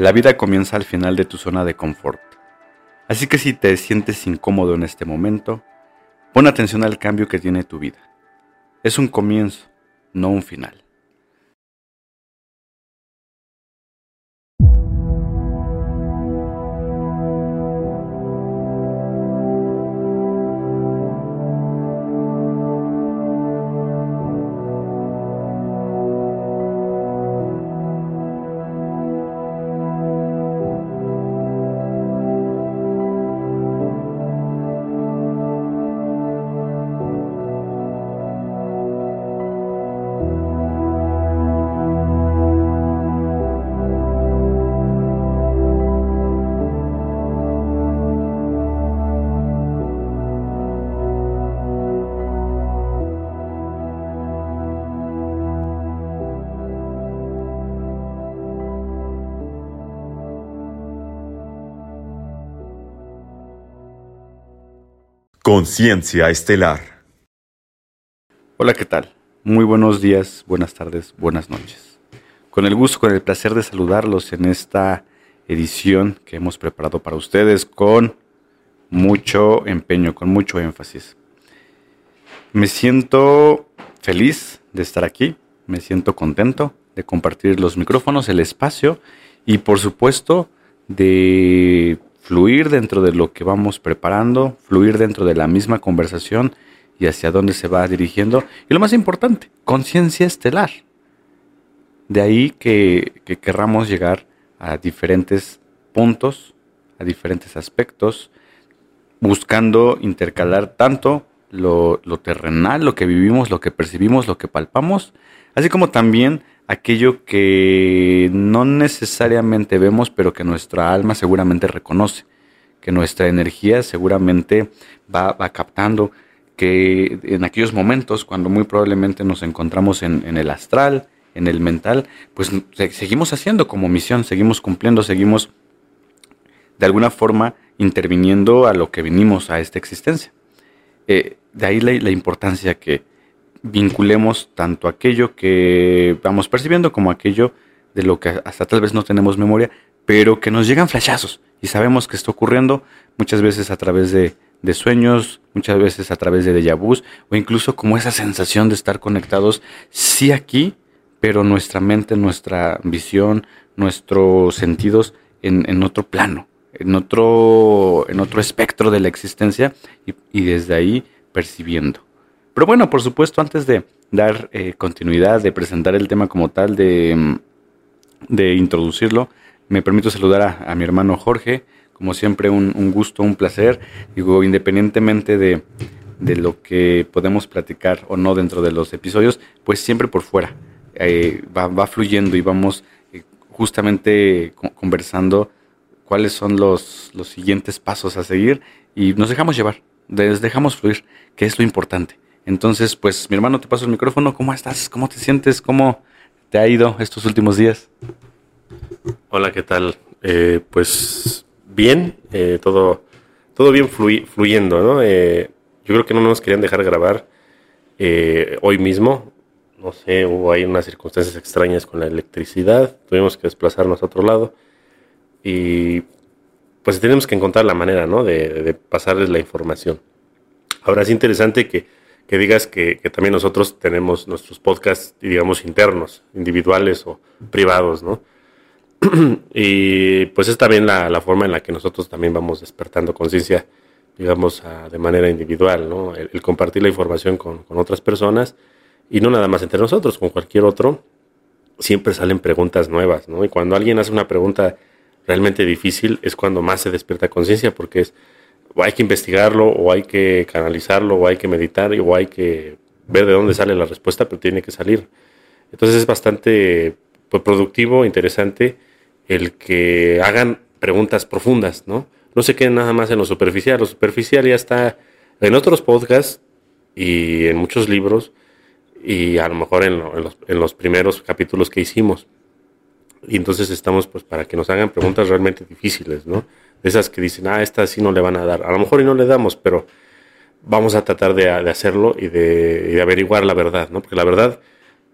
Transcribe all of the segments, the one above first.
La vida comienza al final de tu zona de confort. Así que si te sientes incómodo en este momento, pon atención al cambio que tiene tu vida. Es un comienzo, no un final. Conciencia Estelar. Hola, ¿qué tal? Muy buenos días, buenas tardes, buenas noches. Con el gusto, con el placer de saludarlos en esta edición que hemos preparado para ustedes con mucho empeño, con mucho énfasis. Me siento feliz de estar aquí, me siento contento de compartir los micrófonos, el espacio y por supuesto de fluir dentro de lo que vamos preparando, fluir dentro de la misma conversación y hacia dónde se va dirigiendo. Y lo más importante, conciencia estelar. De ahí que, que querramos llegar a diferentes puntos, a diferentes aspectos, buscando intercalar tanto lo, lo, terrenal, lo que vivimos, lo que percibimos, lo que palpamos, así como también aquello que no necesariamente vemos, pero que nuestra alma seguramente reconoce, que nuestra energía seguramente va, captando, que en aquellos momentos, cuando muy probablemente nos encontramos en, el astral, en el mental, pues seguimos haciendo como misión, seguimos cumpliendo, seguimos de alguna forma interviniendo a lo que venimos a esta existencia. Eh, de ahí la importancia que, vinculemos tanto aquello que vamos percibiendo como aquello de lo que hasta tal vez no tenemos memoria, pero que nos llegan flashazos y sabemos que está ocurriendo muchas veces a través de, sueños, muchas veces a través de déjà o incluso como esa sensación de estar conectados sí aquí, pero nuestra mente, nuestra visión, nuestros sentidos en, otro plano, en otro, en otro espectro de la existencia y desde ahí percibiendo. Pero bueno, por supuesto, antes de dar eh, continuidad, de presentar el tema como tal, de, mm, de introducirlo, me permito saludar a, mi hermano Jorge. Como siempre, un, gusto, un placer. Digo, independientemente de, lo que podemos platicar o no dentro de los episodios, pues siempre por fuera. Eh, va, fluyendo y vamos eh, justamente conversando cuáles son los, los siguientes pasos a seguir y nos dejamos llevar, les dejamos fluir, que es lo importante. Entonces, pues mi hermano, te paso el micrófono. ¿Cómo estás? ¿Cómo te sientes? ¿Cómo te ha ido estos últimos días? Hola, ¿qué tal? Eh, pues bien, eh, todo, todo bien fluyendo, ¿no? Eh, yo creo que no nos querían dejar grabar hoy mismo. No sé, hubo ahí unas circunstancias extrañas con la electricidad. Tuvimos que desplazarnos a otro lado. Y pues tenemos que encontrar la manera, ¿no? De, de pasarles la información. Ahora es interesante que que digas que, también nosotros tenemos nuestros podcasts, digamos, internos, individuales o privados, ¿no? y pues es también la, forma en la que nosotros también vamos despertando conciencia, digamos, de manera individual, ¿no? El, compartir la información con, otras personas y no nada más entre nosotros, con cualquier otro, siempre salen preguntas nuevas, ¿no? Y cuando alguien hace una pregunta realmente difícil es cuando más se despierta conciencia porque es hay que investigarlo, o hay que canalizarlo, o hay que meditar, o hay que ver de dónde sale la respuesta, pero tiene que salir. Entonces es bastante pues, productivo, interesante el que hagan preguntas profundas, ¿no? No se queden nada más en lo superficial. Lo superficial ya está en otros podcasts y en muchos libros y a lo mejor en, los, en los primeros capítulos que hicimos. Y entonces estamos pues para que nos hagan preguntas realmente difíciles, ¿no? Esas que dicen, ah, esta sí no le van a dar. A lo mejor y no le damos, pero vamos a tratar de, hacerlo y de, averiguar la verdad, ¿no? Porque la verdad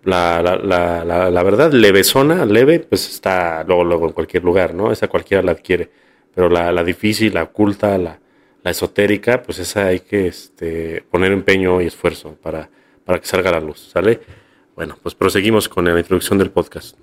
la, la, la, la, verdad, levesona, leve, pues está luego, luego en cualquier lugar, ¿no? Esa cualquiera la adquiere. Pero la, difícil, la oculta, la, la esotérica, pues esa hay que este, poner empeño y esfuerzo para, para que salga a la luz, ¿sale? Bueno, pues proseguimos con la introducción del podcast.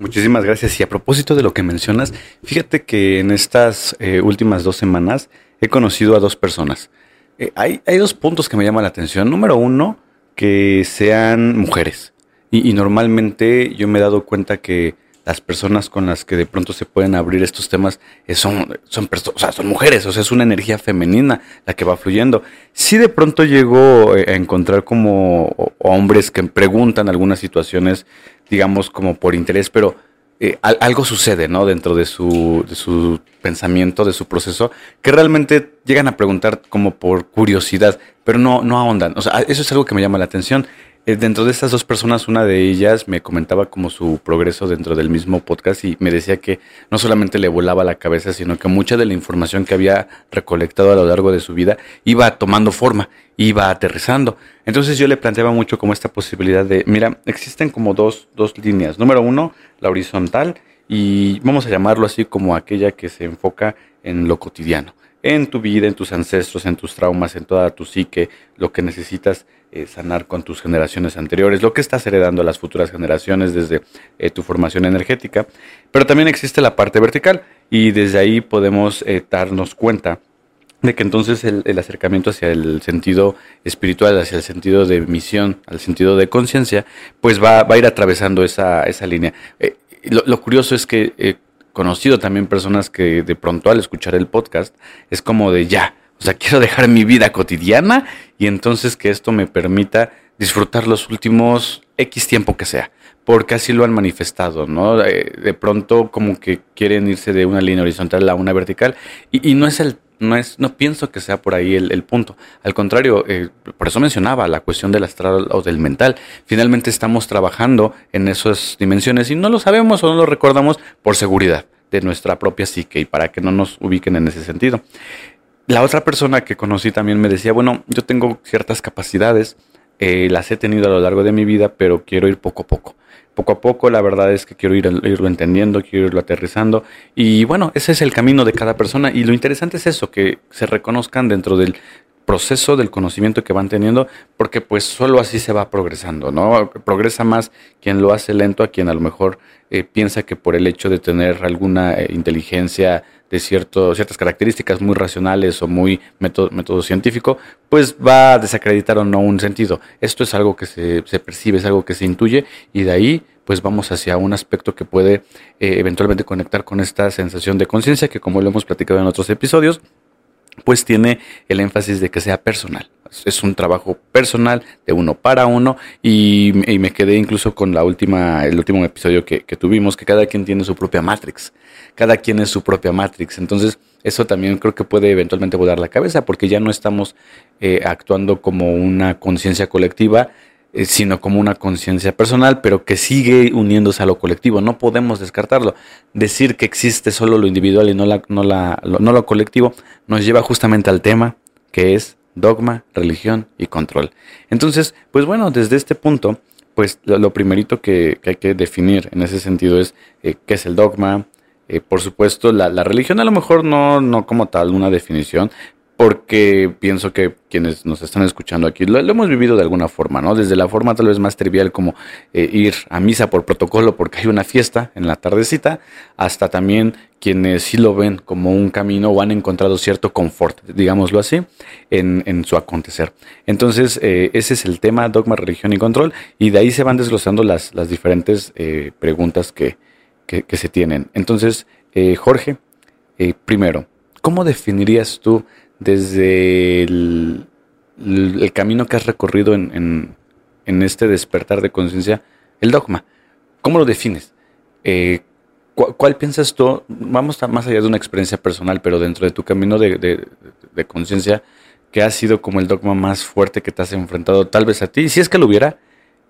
Muchísimas gracias. Y a propósito de lo que mencionas, fíjate que en estas eh, últimas dos semanas he conocido a dos personas. Eh, hay, hay, dos puntos que me llaman la atención. Número uno, que sean mujeres. Y, normalmente yo me he dado cuenta que las personas con las que de pronto se pueden abrir estos temas eh, son, son, o sea, son mujeres, o sea, es una energía femenina la que va fluyendo. Si de pronto llego a encontrar como hombres que preguntan algunas situaciones, digamos, como por interés, pero eh, algo sucede, ¿no? Dentro de su, de su pensamiento, de su proceso, que realmente llegan a preguntar como por curiosidad, pero no, no ahondan. O sea, eso es algo que me llama la atención. Eh, dentro de estas dos personas, una de ellas me comentaba como su progreso dentro del mismo podcast y me decía que no solamente le volaba la cabeza, sino que mucha de la información que había recolectado a lo largo de su vida iba tomando forma, iba aterrizando. Entonces yo le planteaba mucho como esta posibilidad de, mira, existen como dos, dos líneas. Número uno, la horizontal y vamos a llamarlo así como aquella que se enfoca en lo cotidiano, en tu vida, en tus ancestros, en tus traumas, en toda tu psique, lo que necesitas eh, sanar con tus generaciones anteriores, lo que estás heredando a las futuras generaciones desde eh, tu formación energética. Pero también existe la parte vertical y desde ahí podemos eh, darnos cuenta de que entonces el, acercamiento hacia el sentido espiritual, hacia el sentido de misión, al sentido de conciencia, pues va, a ir atravesando esa, línea. Lo, curioso es que conocido también personas que de pronto al escuchar el podcast es como de ya, o sea, quiero dejar mi vida cotidiana y entonces que esto me permita disfrutar los últimos X tiempo que sea, porque así lo han manifestado, ¿no? Eh, de pronto como que quieren irse de una línea horizontal a una vertical y, y no es el no, es, no pienso que sea por ahí el, punto. Al contrario, eh, por eso mencionaba la cuestión del astral o del mental. Finalmente estamos trabajando en esas dimensiones y no lo sabemos o no lo recordamos por seguridad de nuestra propia psique y para que no nos ubiquen en ese sentido. La otra persona que conocí también me decía, bueno, yo tengo ciertas capacidades, eh, las he tenido a lo largo de mi vida, pero quiero ir poco a poco poco a poco, la verdad es que quiero ir, irlo entendiendo, quiero irlo aterrizando. Y bueno, ese es el camino de cada persona. Y lo interesante es eso, que se reconozcan dentro del proceso del conocimiento que van teniendo, porque pues solo así se va progresando, ¿no? Progresa más quien lo hace lento a quien a lo mejor eh, piensa que por el hecho de tener alguna eh, inteligencia de cierto, ciertas características muy racionales o muy método, científico, pues va a desacreditar o no un sentido. Esto es algo que se, se percibe, es algo que se intuye y de ahí pues vamos hacia un aspecto que puede eh, eventualmente conectar con esta sensación de conciencia que como lo hemos platicado en otros episodios, pues tiene el énfasis de que sea personal. Es un trabajo personal de uno para uno y, me quedé incluso con la última, el último episodio que, tuvimos, que cada quien tiene su propia Matrix, cada quien es su propia Matrix. Entonces eso también creo que puede eventualmente volar la cabeza porque ya no estamos eh, actuando como una conciencia colectiva, eh, sino como una conciencia personal, pero que sigue uniéndose a lo colectivo. No podemos descartarlo. Decir que existe solo lo individual y no, la, no, la, lo, no lo colectivo nos lleva justamente al tema que es dogma, religión y control. Entonces, pues bueno, desde este punto, pues lo, primerito que, hay que definir en ese sentido es eh, qué es el dogma. Eh, por supuesto, la, religión a lo mejor no, no como tal una definición, porque pienso que quienes nos están escuchando aquí lo, hemos vivido de alguna forma, ¿no? Desde la forma tal vez más trivial como eh, ir a misa por protocolo porque hay una fiesta en la tardecita, hasta también quienes sí lo ven como un camino o han encontrado cierto confort, digámoslo así, en, su acontecer. Entonces, eh, ese es el tema, dogma, religión y control, y de ahí se van desglosando las, las diferentes preguntas que, que, se tienen. Entonces, Jorge, primero, ¿cómo definirías tú desde el, camino que has recorrido en, este despertar de conciencia, el dogma. ¿Cómo lo defines? Eh, ¿Cuál piensas tú? Vamos a más allá de una experiencia personal, pero dentro de tu camino de, conciencia, que ha sido como el dogma más fuerte que te has enfrentado tal vez a ti, si es que lo hubiera,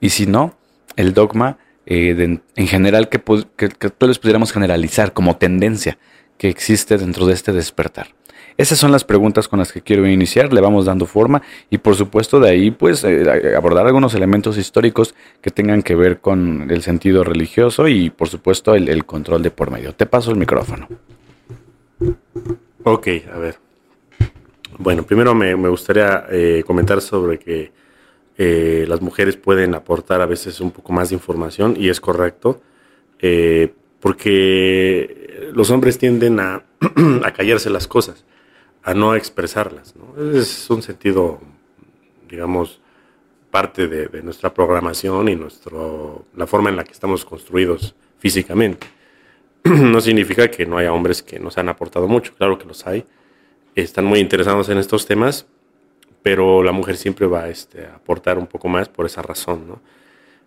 y si no, el dogma eh, en general que, que, todos pudiéramos generalizar como tendencia que existe dentro de este despertar. Esas son las preguntas con las que quiero iniciar, le vamos dando forma y por supuesto de ahí pues eh, abordar algunos elementos históricos que tengan que ver con el sentido religioso y por supuesto el, control de por medio. Te paso el micrófono. Ok, a ver. Bueno, primero me, gustaría eh, comentar sobre que eh, las mujeres pueden aportar a veces un poco más de información y es correcto, eh, porque los hombres tienden a, callarse las cosas, a no expresarlas. ¿no? Es un sentido, digamos, parte de, nuestra programación y nuestro, la forma en la que estamos construidos físicamente. no significa que no haya hombres que nos han aportado mucho, claro que los hay, están muy interesados en estos temas, pero la mujer siempre va este, a aportar un poco más por esa razón, ¿no?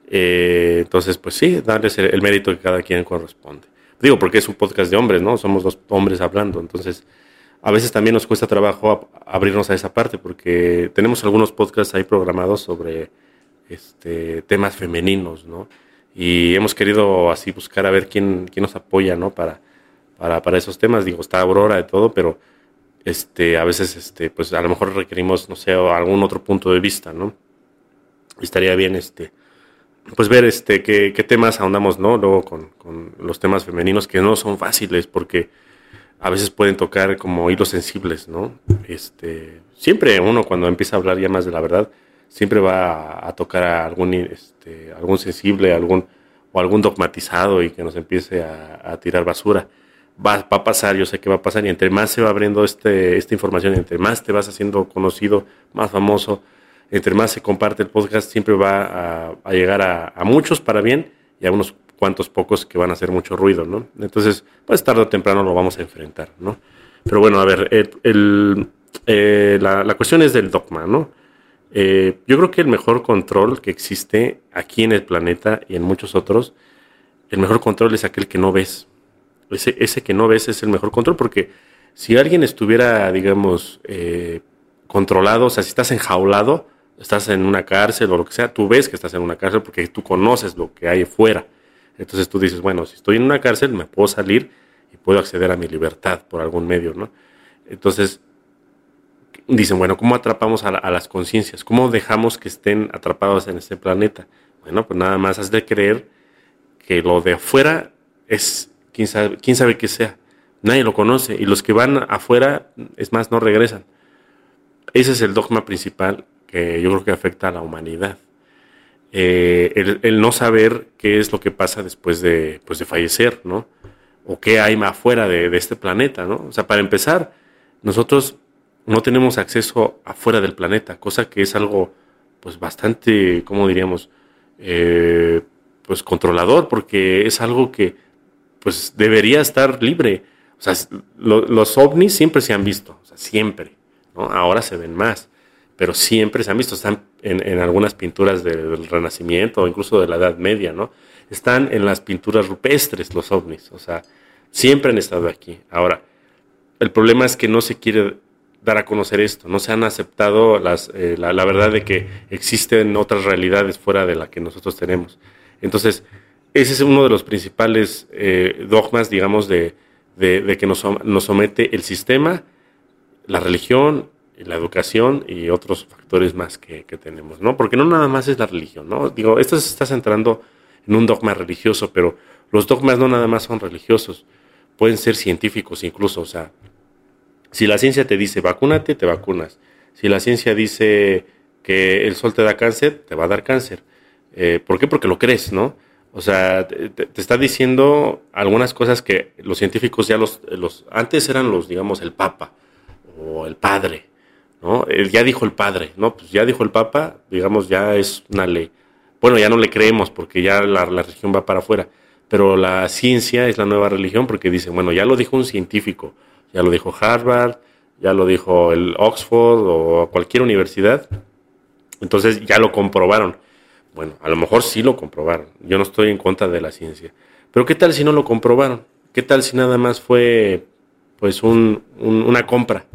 Eh, entonces, pues sí, darles el, mérito que cada quien corresponde. Digo, porque es un podcast de hombres, ¿no? Somos dos hombres hablando, entonces a veces también nos cuesta trabajo abrirnos a esa parte, porque tenemos algunos podcasts ahí programados sobre este, temas femeninos, ¿no? Y hemos querido así buscar a ver quién, quién nos apoya, ¿no? Para, para, para esos temas. Digo, está Aurora de todo, pero este, a veces, este, pues a lo mejor requerimos, no sé, algún otro punto de vista, ¿no? Estaría bien, este, pues ver, este, qué, qué temas ahondamos, ¿no? Luego con, con, los temas femeninos que no son fáciles porque a veces pueden tocar como hilos sensibles, ¿no? Este, siempre uno cuando empieza a hablar ya más de la verdad, siempre va a, tocar a algún, este, algún sensible, algún, o algún dogmatizado y que nos empiece a, a tirar basura va, a pasar, yo sé que va a pasar, y entre más se va abriendo este, esta información, entre más te vas haciendo conocido, más famoso, entre más se comparte el podcast, siempre va a, llegar a, muchos para bien y a unos cuantos pocos que van a hacer mucho ruido, ¿no? Entonces, pues tarde o temprano lo vamos a enfrentar, ¿no? Pero bueno, a ver, eh, la, cuestión es del dogma, ¿no? Eh, yo creo que el mejor control que existe aquí en el planeta y en muchos otros, el mejor control es aquel que no ves. Ese, ese que no ves es el mejor control, porque si alguien estuviera, digamos, eh, controlado, o sea, si estás enjaulado, estás en una cárcel o lo que sea, tú ves que estás en una cárcel porque tú conoces lo que hay fuera. Entonces tú dices, bueno, si estoy en una cárcel, me puedo salir y puedo acceder a mi libertad por algún medio, ¿no? Entonces, dicen, bueno, ¿cómo atrapamos a, a las conciencias? ¿Cómo dejamos que estén atrapados en este planeta? Bueno, pues nada más has de creer que lo de afuera es quién sabe, quién sabe qué sea. Nadie lo conoce y los que van afuera, es más, no regresan. Ese es el dogma principal que yo creo que afecta a la humanidad. Eh, el, no saber qué es lo que pasa después de, pues de fallecer, ¿no? O qué hay más afuera de, este planeta, ¿no? O sea, para empezar, nosotros no tenemos acceso afuera del planeta, cosa que es algo, pues bastante, ¿cómo diríamos? Eh, pues controlador, porque es algo que pues debería estar libre. O sea, los ovnis siempre se han visto, siempre. Ahora se ven más, pero siempre se han visto. Están en, algunas pinturas del Renacimiento o incluso de la Edad Media, ¿no? Están en las pinturas rupestres los ovnis, o sea, siempre han estado aquí. Ahora, el problema es que no se quiere dar a conocer esto, no se han aceptado las, eh, la, la verdad de que existen otras realidades fuera de la que nosotros tenemos. Entonces, ese es uno de los principales eh, dogmas, digamos, de, que nos, somete el sistema, la religión, la educación y otros factores más que, tenemos, ¿no? Porque no nada más es la religión, ¿no? Digo, esto se está centrando en un dogma religioso, pero los dogmas no nada más son religiosos, pueden ser científicos incluso, o sea, si la ciencia te dice vacúnate, te vacunas. Si la ciencia dice que el sol te da cáncer, te va a dar cáncer. Eh, ¿Por qué? Porque lo crees, ¿no? O sea, te, está diciendo algunas cosas que los científicos ya los, los, antes eran los, digamos, el Papa o el Padre, ¿no? ya dijo el Padre, ¿no? Pues ya dijo el Papa, digamos, ya es una ley. Bueno, ya no le creemos porque ya la, la religión va para afuera, pero la ciencia es la nueva religión porque dice, bueno, ya lo dijo un científico, ya lo dijo Harvard, ya lo dijo el Oxford o cualquier universidad, entonces ya lo comprobaron. Bueno, a lo mejor sí lo comprobaron. Yo no estoy en contra de la ciencia. Pero ¿qué tal si no lo comprobaron? ¿Qué tal si nada más fue pues un, una compra?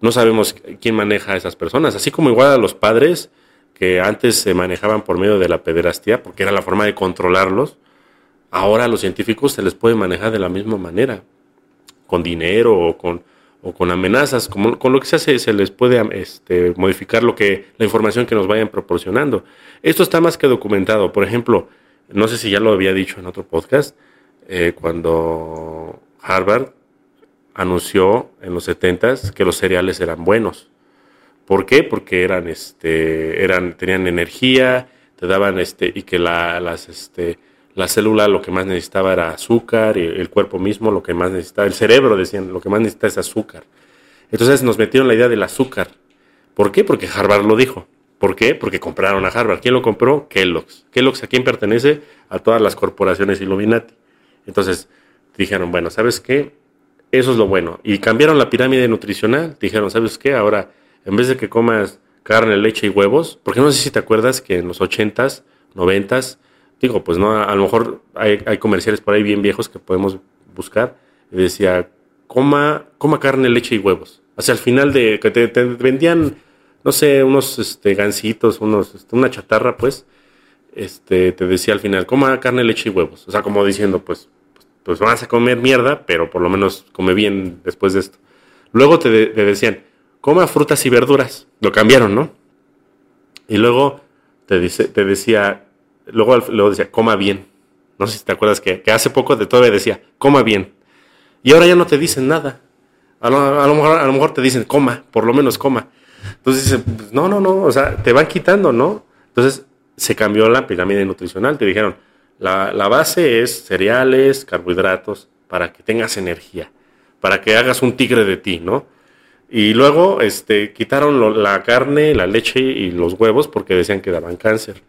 No sabemos quién maneja a esas personas. Así como igual a los padres que antes se manejaban por medio de la pederastía, porque era la forma de controlarlos, ahora a los científicos se les puede manejar de la misma manera, con dinero o con, o con amenazas, como, con lo que se hace, se les puede este, modificar lo que, la información que nos vayan proporcionando. Esto está más que documentado. Por ejemplo, no sé si ya lo había dicho en otro podcast, eh, cuando Harvard anunció en los 70s que los cereales eran buenos. ¿Por qué? Porque eran, este, eran, tenían energía, te daban, este, y que la, las, este, la célula lo que más necesitaba era azúcar, y el cuerpo mismo lo que más necesitaba, el cerebro decían, lo que más necesita es azúcar. Entonces nos metieron la idea del azúcar. ¿Por qué? Porque Harvard lo dijo. ¿Por qué? Porque compraron a Harvard. ¿Quién lo compró? Kellogg's. Kellogg's a quién pertenece? A todas las corporaciones Illuminati. Entonces dijeron, bueno, ¿sabes qué? Eso es lo bueno. Y cambiaron la pirámide nutricional. Dijeron, ¿sabes qué? Ahora, en vez de que comas carne, leche y huevos, porque no sé si te acuerdas que en los 80s, 90s, digo, pues no, a, lo mejor hay, comerciales por ahí bien viejos que podemos buscar. Y decía, coma, coma carne, leche y huevos. O sea, al final de que te, vendían, no sé, unos este, gancitos, unos, este, una chatarra, pues, este, te decía al final, coma carne, leche y huevos. O sea, como diciendo, pues, pues vas a comer mierda, pero por lo menos come bien después de esto. Luego te, decían, coma frutas y verduras. Lo cambiaron, ¿no? Y luego te, dice, te decía, luego, luego decía, coma bien. No sé si te acuerdas que, hace poco de todavía decía, coma bien. Y ahora ya no te dicen nada. A lo, mejor, a lo mejor te dicen, coma, por lo menos coma. Entonces dicen, pues, no, no, no, o sea, te van quitando, ¿no? Entonces se cambió la pirámide nutricional. Te dijeron, la, base es cereales, carbohidratos, para que tengas energía, para que hagas un tigre de ti, ¿no? Y luego este, quitaron la carne, la leche y los huevos porque decían que daban cáncer,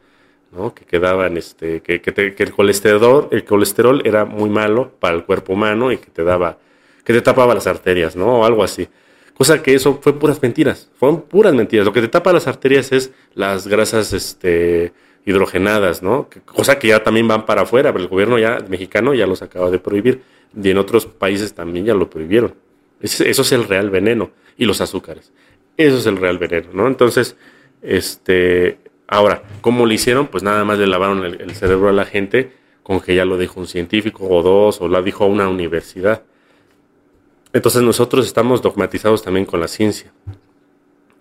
¿no? Que quedaban, este, que, que, el colesterol, el colesterol era muy malo para el cuerpo humano y que te daba, que te tapaba las arterias, ¿no? O algo así. Cosa que eso fue puras mentiras, fueron puras mentiras. Lo que te tapa las arterias es las grasas, este, hidrogenadas, ¿no? Cosa que ya también van para afuera, pero el gobierno ya mexicano ya los acaba de prohibir y en otros países también ya lo prohibieron. Eso es el real veneno y los azúcares. Eso es el real veneno, ¿no? Entonces, este, ahora, ¿cómo lo hicieron? Pues nada más le lavaron el, cerebro a la gente con que ya lo dijo un científico o dos o lo dijo una universidad. Entonces nosotros estamos dogmatizados también con la ciencia.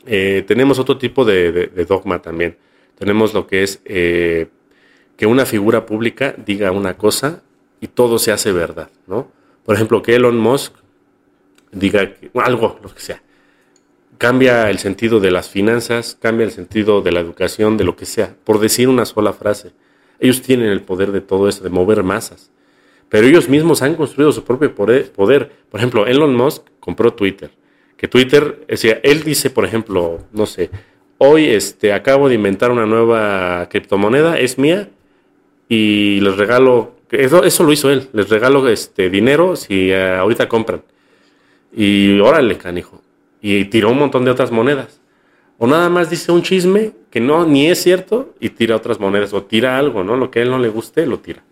Eh, tenemos otro tipo de dogma también tenemos lo que es eh, que una figura pública diga una cosa y todo se hace verdad, ¿no? Por ejemplo, que Elon Musk diga algo, lo que sea. Cambia el sentido de las finanzas, cambia el sentido de la educación, de lo que sea, por decir una sola frase. Ellos tienen el poder de todo eso, de mover masas. Pero ellos mismos han construido su propio poder. Por ejemplo, Elon Musk compró Twitter. Que Twitter, él dice, por ejemplo, no sé, hoy este, acabo de inventar una nueva criptomoneda, es mía, y les regalo, eso, eso lo hizo él, les regalo este, dinero si eh, ahorita compran. Y órale, canijo. Y tiró un montón de otras monedas. O nada más dice un chisme que no, ni es cierto, y tira otras monedas, o tira algo, ¿no? Lo que a él no le guste, lo tira.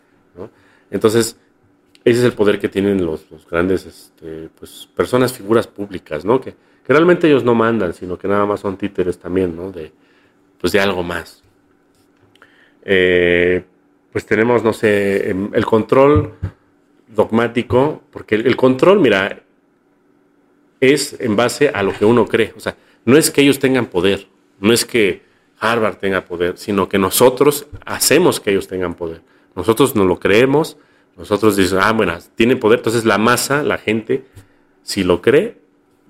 Entonces, ese es el poder que tienen los, grandes este, pues, personas, figuras públicas, ¿no? Que, que realmente ellos no mandan, sino que nada más son títeres también, ¿no? De, pues de algo más. Eh, pues tenemos, no sé, em, el control dogmático, porque el, control, mira, es en base a lo que uno cree. O sea, no es que ellos tengan poder, no es que Harvard tenga poder, sino que nosotros hacemos que ellos tengan poder. Nosotros no lo creemos, nosotros decimos, ah, bueno, tiene poder. Entonces la masa, la gente, si lo cree,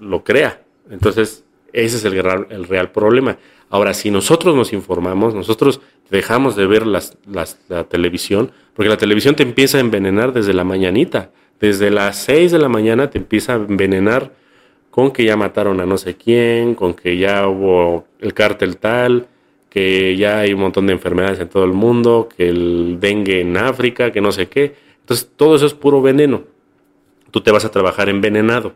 lo crea. Entonces, ese es el, el real problema. Ahora, si nosotros nos informamos, nosotros dejamos de ver las, la televisión, porque la televisión te empieza a envenenar desde la mañanita. Desde las 6 de la mañana te empieza a envenenar con que ya mataron a no sé quién, con que ya hubo el cártel tal, que ya hay un montón de enfermedades en todo el mundo, que el dengue en África, que no sé qué. Entonces, todo eso es puro veneno. Tú te vas a trabajar envenenado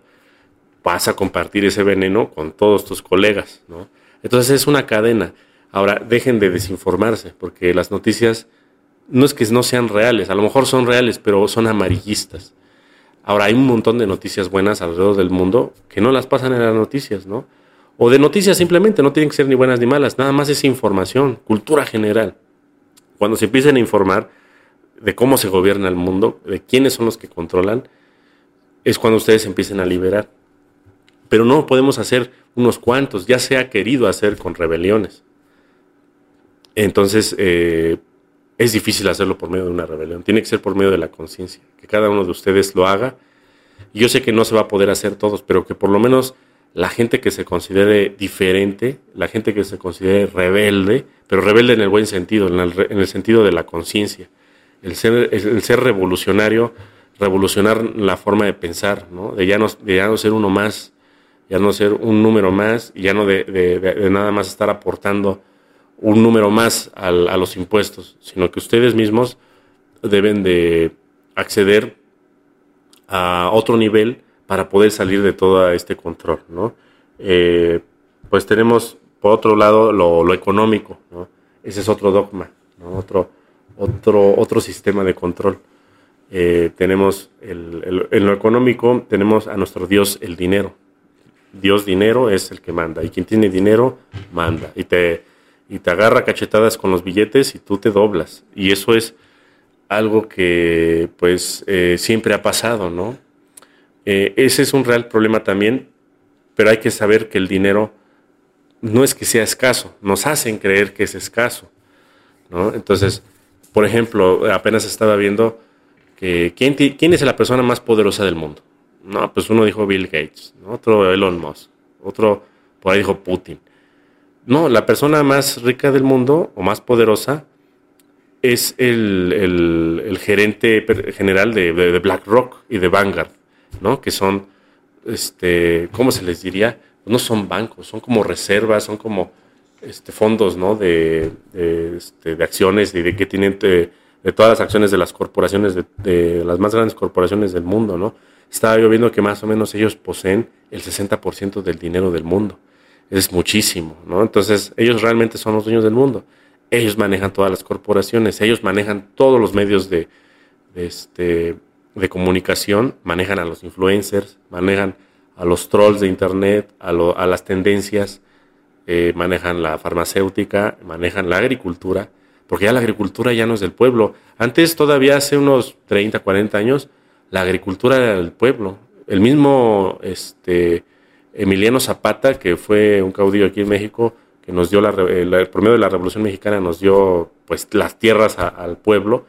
vas a compartir ese veneno con todos tus colegas, ¿no? Entonces es una cadena. Ahora, dejen de desinformarse, porque las noticias no es que no sean reales, a lo mejor son reales, pero son amarillistas. Ahora, hay un montón de noticias buenas alrededor del mundo que no las pasan en las noticias, ¿no? O de noticias simplemente, no tienen que ser ni buenas ni malas, nada más es información, cultura general. Cuando se empiecen a informar de cómo se gobierna el mundo, de quiénes son los que controlan, es cuando ustedes empiecen a liberar. Pero no podemos hacer unos cuantos, ya se ha querido hacer con rebeliones. Entonces, eh, es difícil hacerlo por medio de una rebelión, tiene que ser por medio de la conciencia, que cada uno de ustedes lo haga. Yo sé que no se va a poder hacer todos, pero que por lo menos la gente que se considere diferente, la gente que se considere rebelde, pero rebelde en el buen sentido, en el, sentido de la conciencia, el ser, el ser revolucionario, revolucionar la forma de pensar, ¿no? de, ya no, de ya no ser uno más, ya no ser un número más, ya no de nada más estar aportando un número más a los impuestos, sino que ustedes mismos deben de acceder a otro nivel para poder salir de todo este control, ¿no? Eh, pues tenemos, por otro lado, lo, económico, ¿no? Ese es otro dogma. Otro, otro, otro sistema de control. Eh, tenemos, el, en lo económico, tenemos a nuestro Dios el dinero. Dios dinero es el que manda, y quien tiene dinero, manda. Y te, y te agarra cachetadas con los billetes y tú te doblas. Y eso es algo que pues eh, siempre ha pasado, ¿no? Eh, ese es un real problema también, pero hay que saber que el dinero no es que sea escaso, nos hacen creer que es escaso. ¿no? Entonces, por ejemplo, apenas estaba viendo que ¿quién, quién es la persona más poderosa del mundo. No, pues uno dijo Bill Gates, otro Elon Musk, otro por ahí dijo Putin. No, la persona más rica del mundo o más poderosa es el, gerente general de, BlackRock y de Vanguard. ¿no? Que son, este, ¿cómo se les diría? No son bancos, son como reservas, son como este, fondos, ¿no? De, de, este, de acciones y de que tienen de, todas las acciones de las corporaciones, de, las más grandes corporaciones del mundo, ¿no? Estaba yo viendo que más o menos ellos poseen el 60% del dinero del mundo. Es muchísimo, ¿no? Entonces, ellos realmente son los dueños del mundo. Ellos manejan todas las corporaciones, ellos manejan todos los medios de, de este, de comunicación manejan a los influencers, manejan a los trolls de internet, a, las tendencias, eh, manejan la farmacéutica, manejan la agricultura, porque ya la agricultura ya no es del pueblo. Antes, todavía hace unos 30, 40 años, la agricultura era del pueblo. El mismo este, Emiliano Zapata, que fue un caudillo aquí en México, que nos dio la, el, promedio de la Revolución Mexicana, nos dio pues las tierras al pueblo,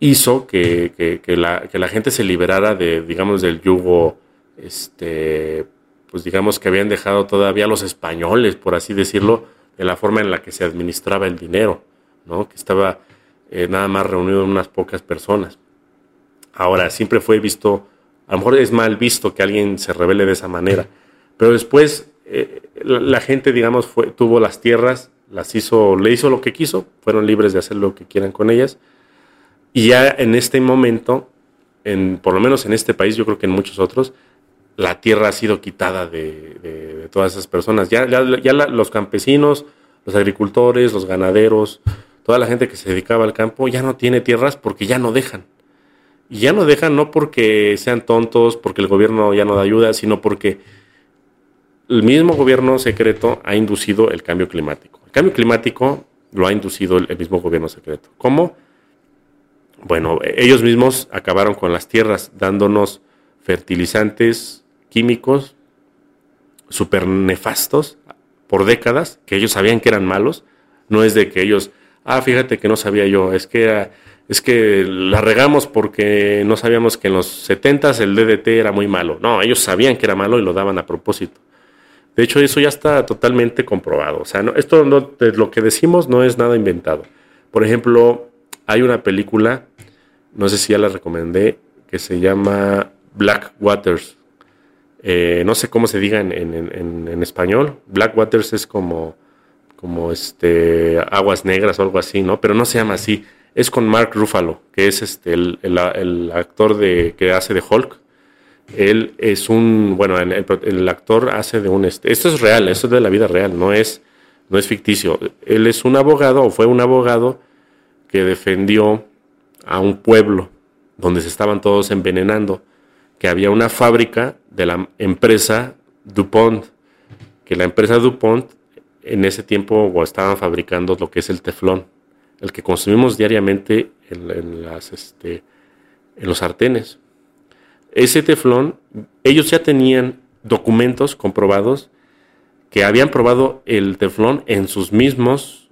hizo que, la, gente se liberara de, digamos, del yugo, este, pues digamos que habían dejado todavía los españoles, por así decirlo, de la forma en la que se administraba el dinero, ¿no? Que estaba eh, nada más reunido en unas pocas personas. Ahora, siempre fue visto, a lo mejor es mal visto que alguien se revele de esa manera, pero después eh, la, gente, digamos, tuvo las tierras, las hizo, le hizo lo que quiso, fueron libres de hacer lo que quieran con ellas, y ya en este momento, en, por lo menos en este país, yo creo que en muchos otros, la tierra ha sido quitada de, todas esas personas. Ya, ya, los campesinos, los agricultores, los ganaderos, toda la gente que se dedicaba al campo ya no tiene tierras porque ya no dejan. Y ya no dejan no porque sean tontos, porque el gobierno ya no da ayuda, sino porque el mismo gobierno secreto ha inducido el cambio climático. El cambio climático lo ha inducido el mismo gobierno secreto. ¿Cómo? Bueno, ellos mismos acabaron con las tierras dándonos fertilizantes químicos super nefastos por décadas, que ellos sabían que eran malos. No es de que ellos, ah, fíjate que no sabía yo, es que, es que la regamos porque no sabíamos que en los 70 el DDT era muy malo. No, ellos sabían que era malo y lo daban a propósito. De hecho, eso ya está totalmente comprobado. O sea, no, esto no, de lo que decimos no es nada inventado. Por ejemplo, hay una película, no sé si ya la recomendé, que se llama Black Waters. Eh, no sé cómo se diga en, español. Black Waters es como, como este, aguas negras o algo así, ¿no? Pero no se llama así. Es con Mark Ruffalo, que es este, el, actor de, que hace de Hulk. Él es un, bueno, el, actor hace de un, este, esto es real, esto es de la vida real, no es, no es ficticio. Él es un abogado o fue un abogado que defendió a un pueblo donde se estaban todos envenenando, que había una fábrica de la empresa DuPont, que la empresa DuPont en ese tiempo estaban fabricando lo que es el teflón, el que consumimos diariamente en, las, este, en los sartenes. Ese teflón, ellos ya tenían documentos comprobados que habían probado el teflón en sus mismos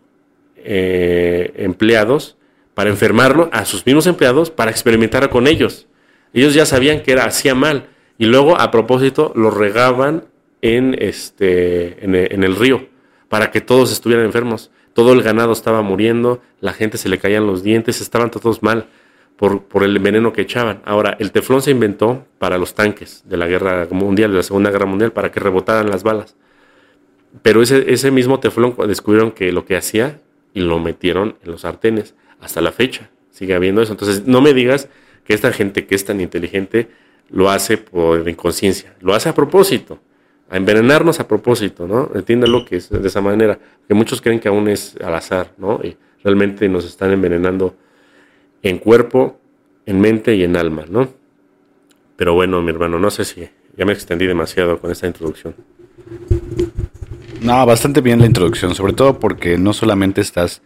eh, empleados para enfermarlo a sus mismos empleados para experimentar con ellos. Ellos ya sabían que era hacía mal y luego a propósito lo regaban en este en el río para que todos estuvieran enfermos. Todo el ganado estaba muriendo, la gente se le caían los dientes, estaban todos mal por, por el veneno que echaban. Ahora, el teflón se inventó para los tanques de la guerra mundial, de la Segunda Guerra Mundial, para que rebotaran las balas. Pero ese, ese mismo teflón descubrieron que lo que hacía y lo metieron en los sartenes. Hasta la fecha sigue habiendo eso. Entonces, no me digas que esta gente que es tan inteligente lo hace por inconsciencia, lo hace a propósito a envenenarnos a propósito, ¿no? Entiéndalo que es de esa manera, que muchos creen que aún es al azar, ¿no? Y realmente nos están envenenando en cuerpo, en mente y en alma, ¿no? Pero bueno, mi hermano, no sé si ya me extendí demasiado con esta introducción. No, bastante bien la introducción, sobre todo porque no solamente estás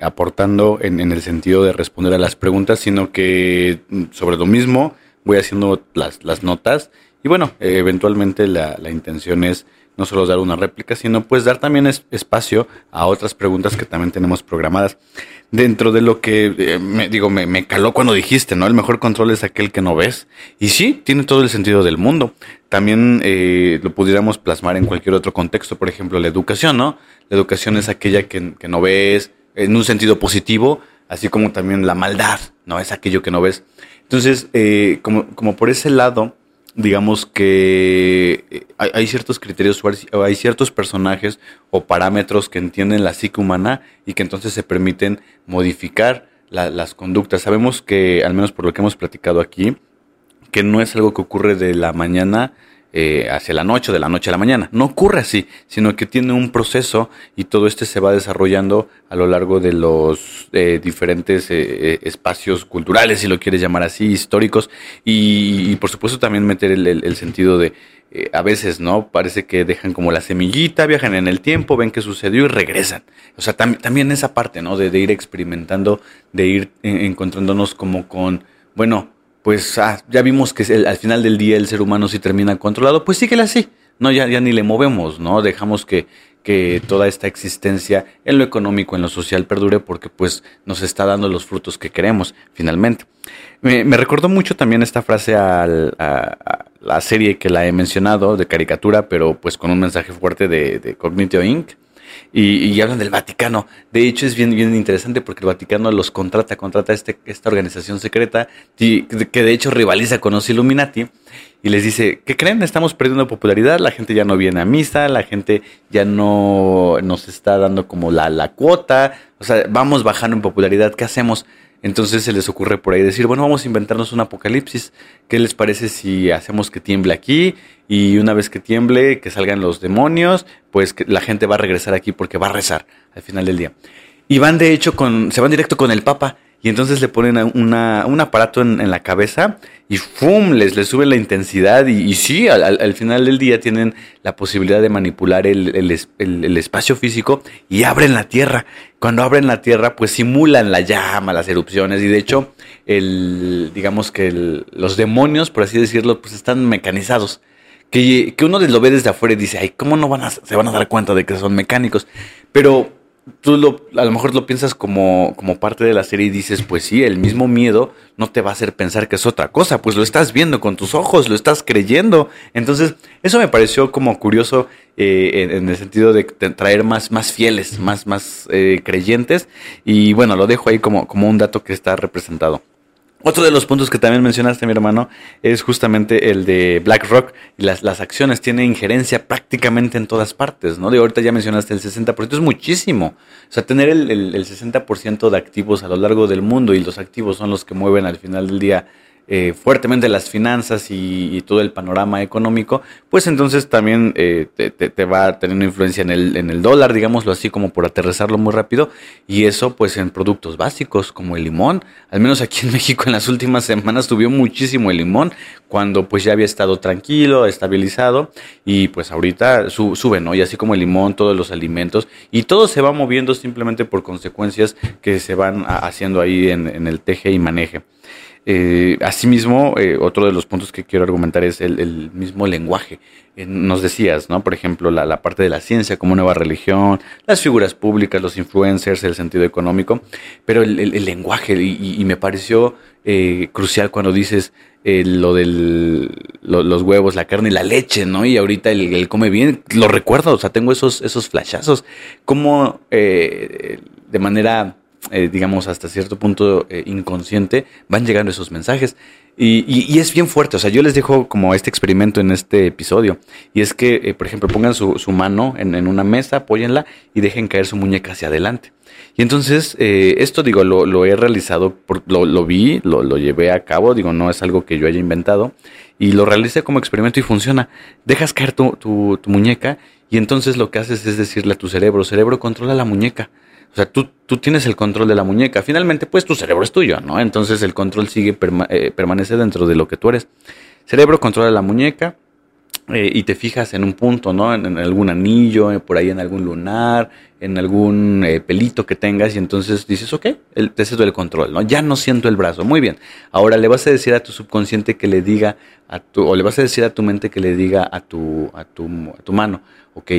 aportando en, en el sentido de responder a las preguntas, sino que mm, sobre lo mismo voy haciendo las, las notas y bueno, eventualmente la, la, intención es no solo dar una réplica, sino pues dar también espacio a otras preguntas que también tenemos programadas. Dentro de lo que, eh, me, digo, me, me, caló cuando dijiste, ¿no? El mejor control es aquel que no ves. Y sí, tiene todo el sentido del mundo. También eh, lo pudiéramos plasmar en cualquier otro contexto, por ejemplo, la educación, ¿no? La educación es aquella que, que no ves en un sentido positivo, así como también la maldad, ¿no? Es aquello que no ves. Entonces, eh, como, como por ese lado, digamos que eh, hay, ciertos criterios, hay ciertos personajes o parámetros que entienden la psique humana y que entonces se permiten modificar las conductas. Sabemos que, al menos por lo que hemos platicado aquí, que no es algo que ocurre de la mañana eh, hacia la noche o de la noche a la mañana. No ocurre así, sino que tiene un proceso y todo este se va desarrollando a lo largo de los eh, diferentes eh, espacios culturales, si lo quieres llamar así, históricos, y, por supuesto también meter el, sentido de, a veces, ¿no? Parece que dejan como la semillita, viajan en el tiempo, ven qué sucedió y regresan. O sea, también esa parte, ¿no? De, de ir experimentando, de ir encontrándonos como con, bueno, pues ah, ya vimos que al final del día el ser humano sí termina controlado, pues síguele así. No, ya, ya ni le movemos, ¿no? Dejamos que, que toda esta existencia en lo económico, en lo social perdure porque pues nos está dando los frutos que queremos finalmente. Me, me recordó mucho también esta frase a, a, la serie que la he mencionado de caricatura, pero pues con un mensaje fuerte de, de Cognitio Inc y, hablan del Vaticano. De hecho, es bien, bien interesante porque el Vaticano los contrata, contrata este, esta organización secreta que de hecho rivaliza con los Illuminati y les dice, ¿qué creen? Estamos perdiendo popularidad, la gente ya no viene a misa, la gente ya no nos está dando como la, la cuota, o sea, vamos bajando en popularidad, ¿qué hacemos? Entonces se les ocurre por ahí decir, bueno, vamos a inventarnos un apocalipsis. ¿Qué les parece si hacemos que tiemble aquí? Y una vez que tiemble, que salgan los demonios, pues que la gente va a regresar aquí porque va a rezar al final del día. Y van de hecho con, se van directo con el Papa y entonces le ponen un aparato en, la cabeza y ¡fum! Les, les sube la intensidad y, sí, al, al, final del día tienen la posibilidad de manipular el, el, el, espacio físico y abren la Tierra. Cuando abren la Tierra, pues simulan la llama, las erupciones y de hecho, el, digamos que los demonios, por así decirlo, pues están mecanizados. Que, que uno lo ve desde afuera y dice, ay, ¿cómo no van a, se van a dar cuenta de que son mecánicos? Pero tú lo, a lo mejor lo piensas como, como parte de la serie y dices, pues sí, el mismo miedo no te va a hacer pensar que es otra cosa, pues lo estás viendo con tus ojos, lo estás creyendo. Entonces, eso me pareció como curioso eh, en, el sentido de traer más, más fieles, más, más eh, creyentes. Y bueno, lo dejo ahí como, como un dato que está representado. Otro de los puntos que también mencionaste, mi hermano, es justamente el de BlackRock. Las, las acciones tienen injerencia prácticamente en todas partes, ¿no? De ahorita ya mencionaste el 60%, es muchísimo. O sea, tener el, el, el 60% de activos a lo largo del mundo y los activos son los que mueven al final del día eh, fuertemente las finanzas y, todo el panorama económico, pues entonces también eh, te, va una influencia en el, en el dólar, digámoslo así, como por aterrizarlo muy rápido, y eso pues en productos básicos como el limón, al menos aquí en México en las últimas semanas subió muchísimo el limón, cuando pues ya había estado tranquilo, estabilizado, y pues ahorita sube, ¿no? Y así como el limón, todos los alimentos, y todo se va moviendo simplemente por consecuencias que se van haciendo ahí en, en el teje y maneje. Eh, asimismo, eh, otro de los puntos que quiero argumentar es el, mismo lenguaje. Eh, nos decías, ¿no? Por ejemplo, la, parte de la ciencia como nueva religión, las figuras públicas, los influencers, el sentido económico, pero el, lenguaje, y, me pareció crucial cuando dices lo de los huevos, la carne y la leche, ¿no? Y ahorita el, come bien, lo recuerdo, o sea, tengo esos, esos flashazos, como de manera eh, digamos, hasta cierto punto eh, inconsciente, van llegando esos mensajes. Y, es bien fuerte, o sea, yo les dejo como este experimento en este episodio. Y es que, eh, por ejemplo, pongan su, mano en, una mesa, apóyenla y dejen caer su muñeca hacia adelante. Y entonces, esto digo, lo, he realizado, lo, lo vi, lo, llevé a cabo, digo, no es algo que yo haya inventado. Y lo realicé como experimento y funciona. Dejas caer tu muñeca y entonces lo que haces es decirle a tu cerebro, cerebro, controla la muñeca. O sea, tú, tú tienes el control de la muñeca. Finalmente, pues tu cerebro es tuyo, ¿no? Entonces el control sigue, eh, permanece dentro de lo que tú eres. Cerebro controla la muñeca eh, y te fijas en un punto, ¿no? En, algún anillo, eh, por ahí en algún lunar, en algún pelito que tengas y entonces dices, ok, el, te cedo el control, ¿no? Ya no siento el brazo. Muy bien. Ahora le vas a decir a tu subconsciente que le diga a tu, o le vas a decir a tu mente que le diga a tu, a tu, a tu mano, ok,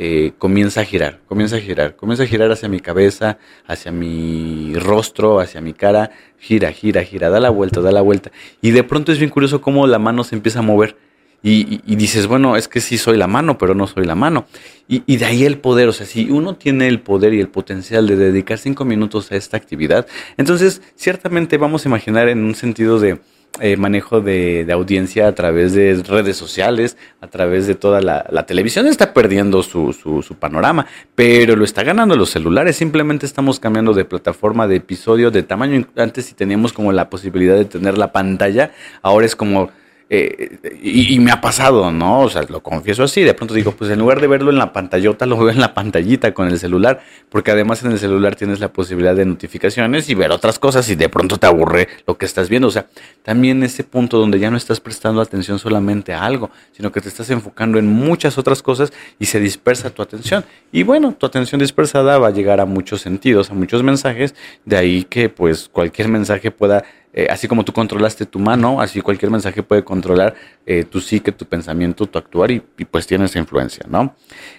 eh, comienza a girar, comienza a girar, comienza a girar hacia mi cabeza, hacia mi rostro, hacia mi cara, gira, gira, gira, da la vuelta, da la vuelta. Y de pronto es bien curioso cómo la mano se empieza a mover. Y, dices, bueno, es que sí soy la mano, pero no soy la mano. Y, y, de ahí el poder, o sea, si uno tiene el poder y el potencial de dedicar cinco minutos a esta actividad, entonces ciertamente vamos a imaginar en un sentido de, eh, manejo de, audiencia a través de redes sociales, a través de toda la, televisión está perdiendo su, su, panorama, pero lo está ganando los celulares. Simplemente estamos cambiando de plataforma, de episodio, de tamaño. Antes si teníamos como la posibilidad de tener la pantalla, ahora es como y, me ha pasado, ¿no? O sea, lo confieso así. De pronto digo, pues en lugar de verlo en la pantallota, lo veo en la pantallita con el celular. Porque además en el celular tienes la posibilidad de notificaciones y ver otras cosas y de pronto te aburre lo que estás viendo. O sea, también ese punto donde ya no estás prestando atención solamente a algo, sino que te estás enfocando en muchas otras cosas y se dispersa tu atención. Y bueno, tu atención dispersada va a llegar a muchos sentidos, a muchos mensajes. De ahí que pues cualquier mensaje pueda eh, así como tú controlaste tu mano, así cualquier mensaje puede controlar eh, tu psique, tu pensamiento, tu actuar y, pues tiene esa influencia, ¿no?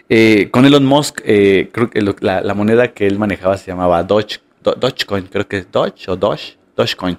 Eh, con Elon Musk, creo que la, moneda que él manejaba se llamaba Doge, Dogecoin, creo que es Doge o Doge, Dogecoin.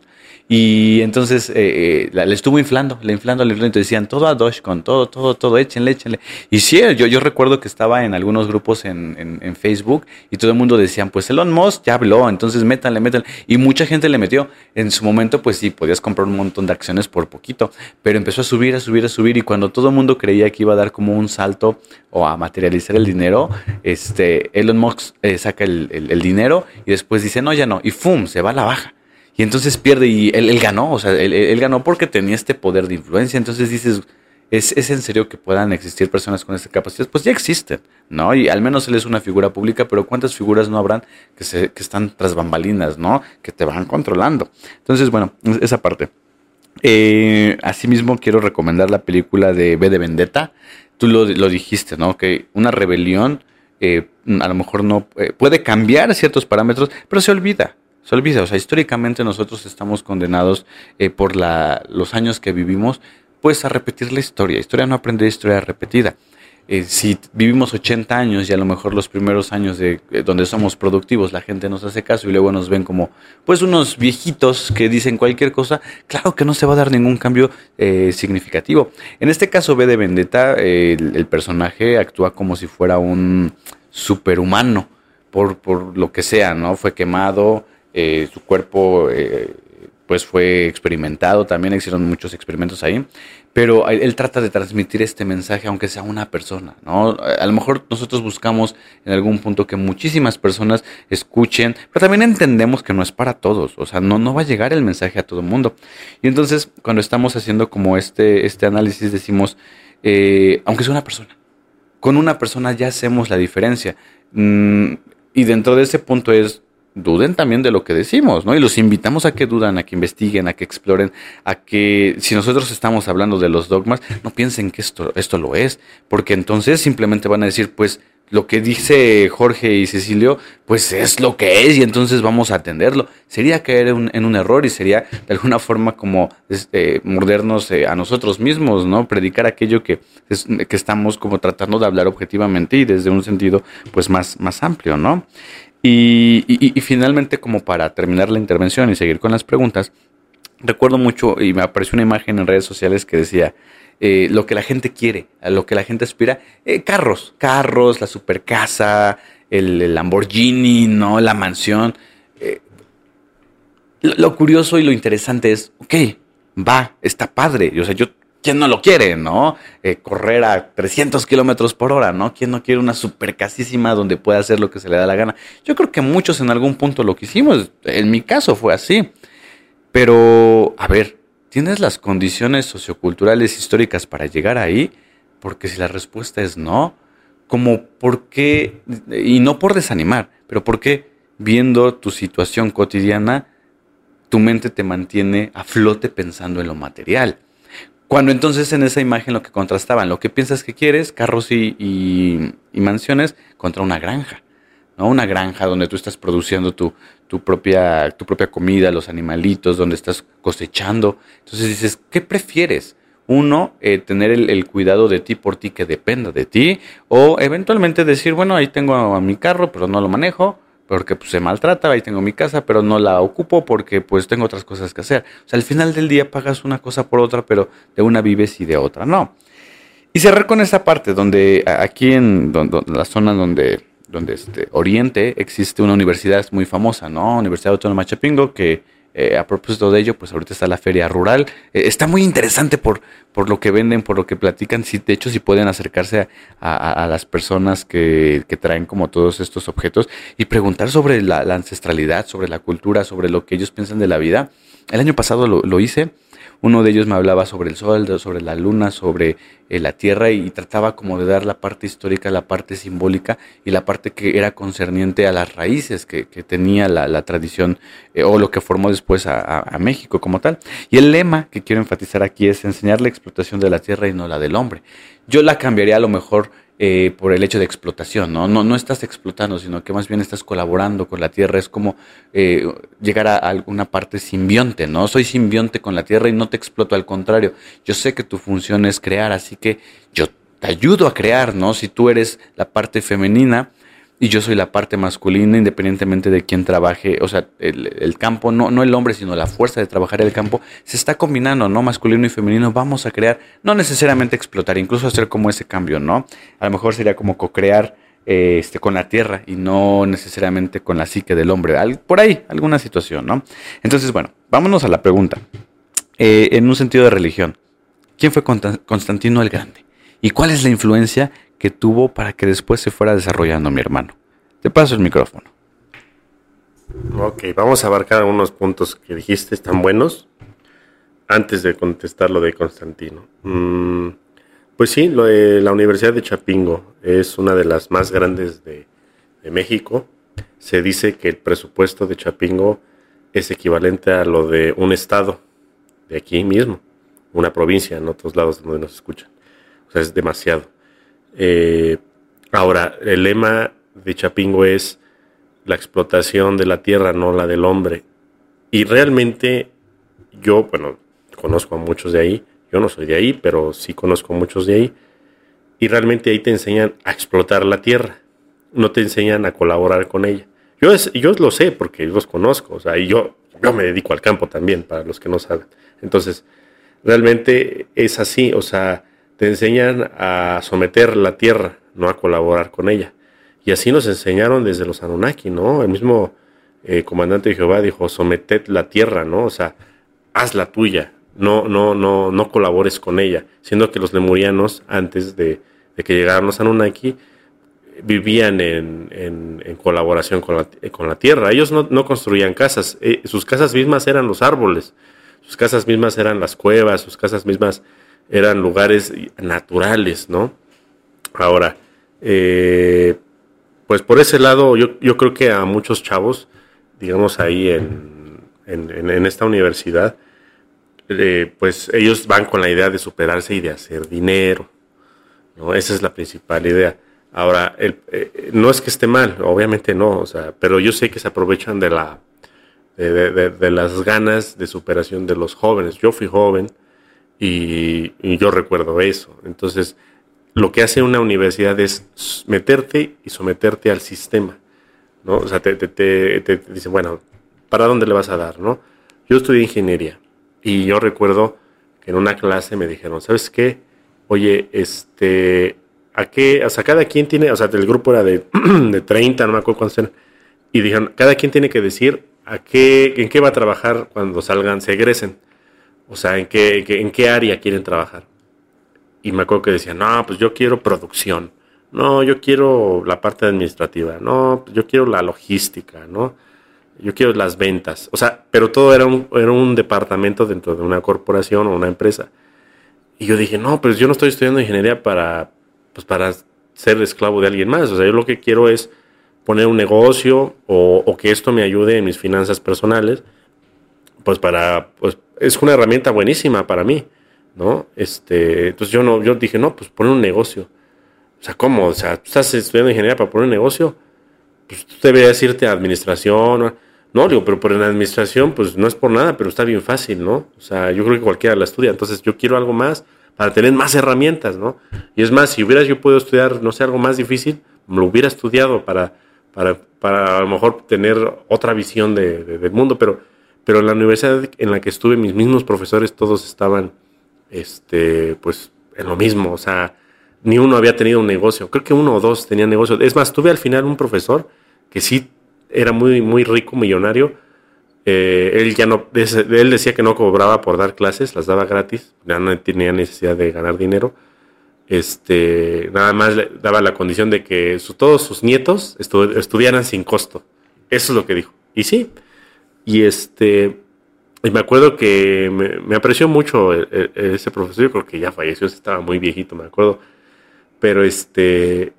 Y entonces eh, eh le estuvo inflando, le inflando, le inflando. Decían todo a con todo, todo, todo, échenle, échenle. Y sí, yo, yo recuerdo que estaba en algunos grupos en, en, Facebook y todo el mundo decían, pues Elon Musk ya habló, entonces métanle, métanle. Y mucha gente le metió. En su momento, pues sí, podías comprar un montón de acciones por poquito, pero empezó a subir, a subir, a subir. Y cuando todo el mundo creía que iba a dar como un salto o a materializar el dinero, este, Elon Musk eh, saca el, el dinero y después dice, no, ya no. Y ¡fum! Se va a la baja. Y entonces pierde y él, ganó, o sea, él, ganó porque tenía este poder de influencia. Entonces dices, ¿es, ¿es, en serio que puedan existir personas con esta capacidad? Pues ya existen, ¿no? Y al menos él es una figura pública, pero ¿cuántas figuras no habrán que, se, que están tras bambalinas, ¿no? Que te van controlando. Entonces, bueno, esa parte. Eh, asimismo, quiero recomendar la película de B de Vendetta. Tú lo, lo dijiste, ¿no? Que una rebelión eh, a lo mejor no eh, puede cambiar ciertos parámetros, pero se olvida se olvida. O sea, históricamente nosotros estamos condenados eh, por la, los años que vivimos, pues a repetir la historia. Historia no aprender, historia repetida. Eh, si vivimos 80 años y a lo mejor los primeros años de eh, donde somos productivos la gente nos hace caso y luego nos ven como pues unos viejitos que dicen cualquier cosa, claro que no se va a dar ningún cambio significativo. En este caso B de Vendetta, el, personaje actúa como si fuera un superhumano por, por lo que sea, ¿no? Fue quemado, eh, su cuerpo eh, pues fue experimentado, también hicieron muchos experimentos ahí, pero él, trata de transmitir este mensaje aunque sea una persona, ¿no? A lo mejor nosotros buscamos en algún punto que muchísimas personas escuchen, pero también entendemos que no es para todos, o sea, no, no va a llegar el mensaje a todo el mundo. Y entonces cuando estamos haciendo como este, este análisis decimos, eh, aunque sea una persona, con una persona ya hacemos la diferencia. Mm, y dentro de ese punto es, duden también de lo que decimos, ¿no? Y los invitamos a que dudan, a que investiguen, a que exploren, a que si nosotros estamos hablando de los dogmas, no piensen que esto, esto lo es, porque entonces simplemente van a decir, pues lo que dice Jorge y Cecilio, pues es lo que es y entonces vamos a atenderlo. Sería caer en un error y sería de alguna forma como este, mordernos eh, a nosotros mismos, ¿no? Predicar aquello que, que estamos como tratando de hablar objetivamente y desde un sentido pues más, más amplio, ¿no? Y, y finalmente como para terminar la intervención y seguir con las preguntas, recuerdo mucho y me apareció una imagen en redes sociales que decía, eh, lo que la gente quiere, lo que la gente aspira. Eh, carros, carros, la super casa, el, Lamborghini, ¿no? La mansión. Eh, lo, curioso y lo interesante es, ok, va, está padre. O sea, yo, ¿quién no lo quiere, no? correr a 300 kilómetros por hora, ¿no? ¿Quién no quiere una super casísima donde pueda hacer lo que se le da la gana? Yo creo que muchos en algún punto lo quisimos. En mi caso fue así. Pero, a ver, ¿Tienes las condiciones socioculturales históricas para llegar ahí? Porque si la respuesta es no, como por qué, y no por desanimar, pero por qué viendo tu situación cotidiana, tu mente te mantiene a flote pensando en lo material. Cuando entonces en esa imagen lo que contrastaban, lo que piensas que quieres, carros y, y mansiones, contra una granja. ¿no? Una granja donde tú estás produciendo tu, tu, propia, tu propia comida, los animalitos, donde estás cosechando. Entonces dices, ¿qué prefieres? Uno, eh, tener el, cuidado de ti por ti que dependa de ti, o eventualmente decir, bueno, ahí tengo a mi carro, pero no lo manejo, porque pues, se maltrata, ahí tengo mi casa, pero no la ocupo porque pues tengo otras cosas que hacer. O sea, al final del día pagas una cosa por otra, pero de una vives y de otra no. Y cerrar con esa parte donde aquí en la zona donde donde este, Oriente existe una universidad muy famosa, ¿no? Universidad Autónoma Chapingo, que eh, a propósito de ello, pues ahorita está la feria rural. Eh, está muy interesante por, por lo que venden, por lo que platican. Si, de hecho, si pueden acercarse a, las personas que, que, traen como todos estos objetos y preguntar sobre la, ancestralidad, sobre la cultura, sobre lo que ellos piensan de la vida. El año pasado lo, lo hice uno de ellos me hablaba sobre el sol, sobre la luna, sobre eh, la tierra y, trataba como de dar la parte histórica, la parte simbólica y la parte que era concerniente a las raíces que, tenía la, tradición eh, o lo que formó después a, a, México como tal. Y el lema que quiero enfatizar aquí es enseñar la explotación de la tierra y no la del hombre. Yo la cambiaría a lo mejor eh, por el hecho de explotación, ¿no? ¿no? No estás explotando, sino que más bien estás colaborando con la tierra. Es como eh, llegar a alguna parte simbionte, ¿no? Soy simbionte con la tierra y no te exploto, al contrario. Yo sé que tu función es crear, así que yo te ayudo a crear, ¿no? Si tú eres la parte femenina, y yo soy la parte masculina, independientemente de quién trabaje, o sea, el, campo, no, no el hombre, sino la fuerza de trabajar el campo, se está combinando, ¿no? Masculino y femenino, vamos a crear, no necesariamente explotar, incluso hacer como ese cambio, ¿no? A lo mejor sería como co-crear eh, este, con la tierra y no necesariamente con la psique del hombre, por ahí, alguna situación, ¿no? Entonces, bueno, vámonos a la pregunta. Eh, en un sentido de religión, ¿quién fue Constantino el Grande? ¿Y cuál es la influencia que tuvo para que después se fuera desarrollando mi hermano. Te paso el micrófono. Ok, vamos a abarcar algunos puntos que dijiste, están buenos, antes de contestar lo de Constantino. Mm, pues sí, lo de la Universidad de Chapingo es una de las más grandes de, de México. Se dice que el presupuesto de Chapingo es equivalente a lo de un estado de aquí mismo, una provincia en otros lados donde nos escuchan. O sea, es demasiado. Eh, ahora, el lema de Chapingo es la explotación de la tierra, no la del hombre. Y realmente yo, bueno, conozco a muchos de ahí, yo no soy de ahí, pero sí conozco a muchos de ahí, y realmente ahí te enseñan a explotar la tierra, no te enseñan a colaborar con ella. Yo, es, yo lo sé porque los conozco, o sea, y yo, yo me dedico al campo también, para los que no saben. Entonces, realmente es así, o sea, te enseñan a someter la tierra, no a colaborar con ella. Y así nos enseñaron desde los Anunnaki, ¿no? El mismo eh, comandante de Jehová dijo, someted la tierra, ¿no? O sea, haz la tuya, no, no, no, no colabores con ella. Siendo que los lemurianos, antes de, que llegaran los Anunnaki, vivían en, colaboración con la, con la, tierra. Ellos no, construían casas, eh, sus casas mismas eran los árboles, sus casas mismas eran las cuevas, sus casas mismas eran lugares naturales, ¿no? Ahora, eh, pues por ese lado yo, yo, creo que a muchos chavos, digamos ahí en, en, esta universidad, eh, pues ellos van con la idea de superarse y de hacer dinero, ¿no? Esa es la principal idea. Ahora, eh, no es que esté mal, obviamente no, o sea, pero yo sé que se aprovechan de la de, las ganas de superación de los jóvenes. Yo fui joven y, yo recuerdo eso. Entonces, lo que hace una universidad es meterte y someterte al sistema, ¿no? O sea, te, te, te, dice, bueno, ¿para dónde le vas a dar, no? Yo estudié ingeniería y yo recuerdo que en una clase me dijeron, ¿sabes qué? Oye, este, ¿a qué? O sea, cada quien tiene, o sea, el grupo era de, de 30, no me acuerdo cuántos eran, y dijeron, cada quien tiene que decir a qué, en qué va a trabajar cuando salgan, se egresen. O sea, en qué, en qué área quieren trabajar. Y me acuerdo que decían, no, pues yo quiero producción. No, yo quiero la parte administrativa. No, yo quiero la logística, ¿no? Yo quiero las ventas. O sea, pero todo era un, era un departamento dentro de una corporación o una empresa. Y yo dije, no, pues yo no estoy estudiando ingeniería para, pues para ser esclavo de alguien más. O sea, yo lo que quiero es poner un negocio o, que esto me ayude en mis finanzas personales, pues para, pues es una herramienta buenísima para mí, ¿no? Este, entonces yo no, yo dije, no, pues poner un negocio. O sea, ¿cómo? O sea, estás estudiando ingeniería para poner un negocio, pues tú deberías irte a administración. No, digo, pero por la administración, pues no es por nada, pero está bien fácil, ¿no? O sea, yo creo que cualquiera la estudia. Entonces yo quiero algo más para tener más herramientas, ¿no? Y es más, si hubieras yo podido estudiar, no sé, algo más difícil, lo hubiera estudiado para para, para a lo mejor tener otra visión de, del mundo, pero, pero en la universidad en la que estuve, mis mismos profesores todos estaban, este, pues, en lo mismo, o sea, ni uno había tenido un negocio, creo que uno o dos tenían negocio. Es más, tuve al final un profesor que sí era muy, muy rico, millonario, eh, él ya no, él decía que no cobraba por dar clases, las daba gratis, ya no tenía necesidad de ganar dinero este, nada más le daba la condición de que todos sus nietos estudiaran sin costo. Eso es lo que dijo. Y sí. Y este, y me acuerdo que me, apreció mucho ese profesor. Yo creo que ya falleció, estaba muy viejito, me acuerdo. Pero este,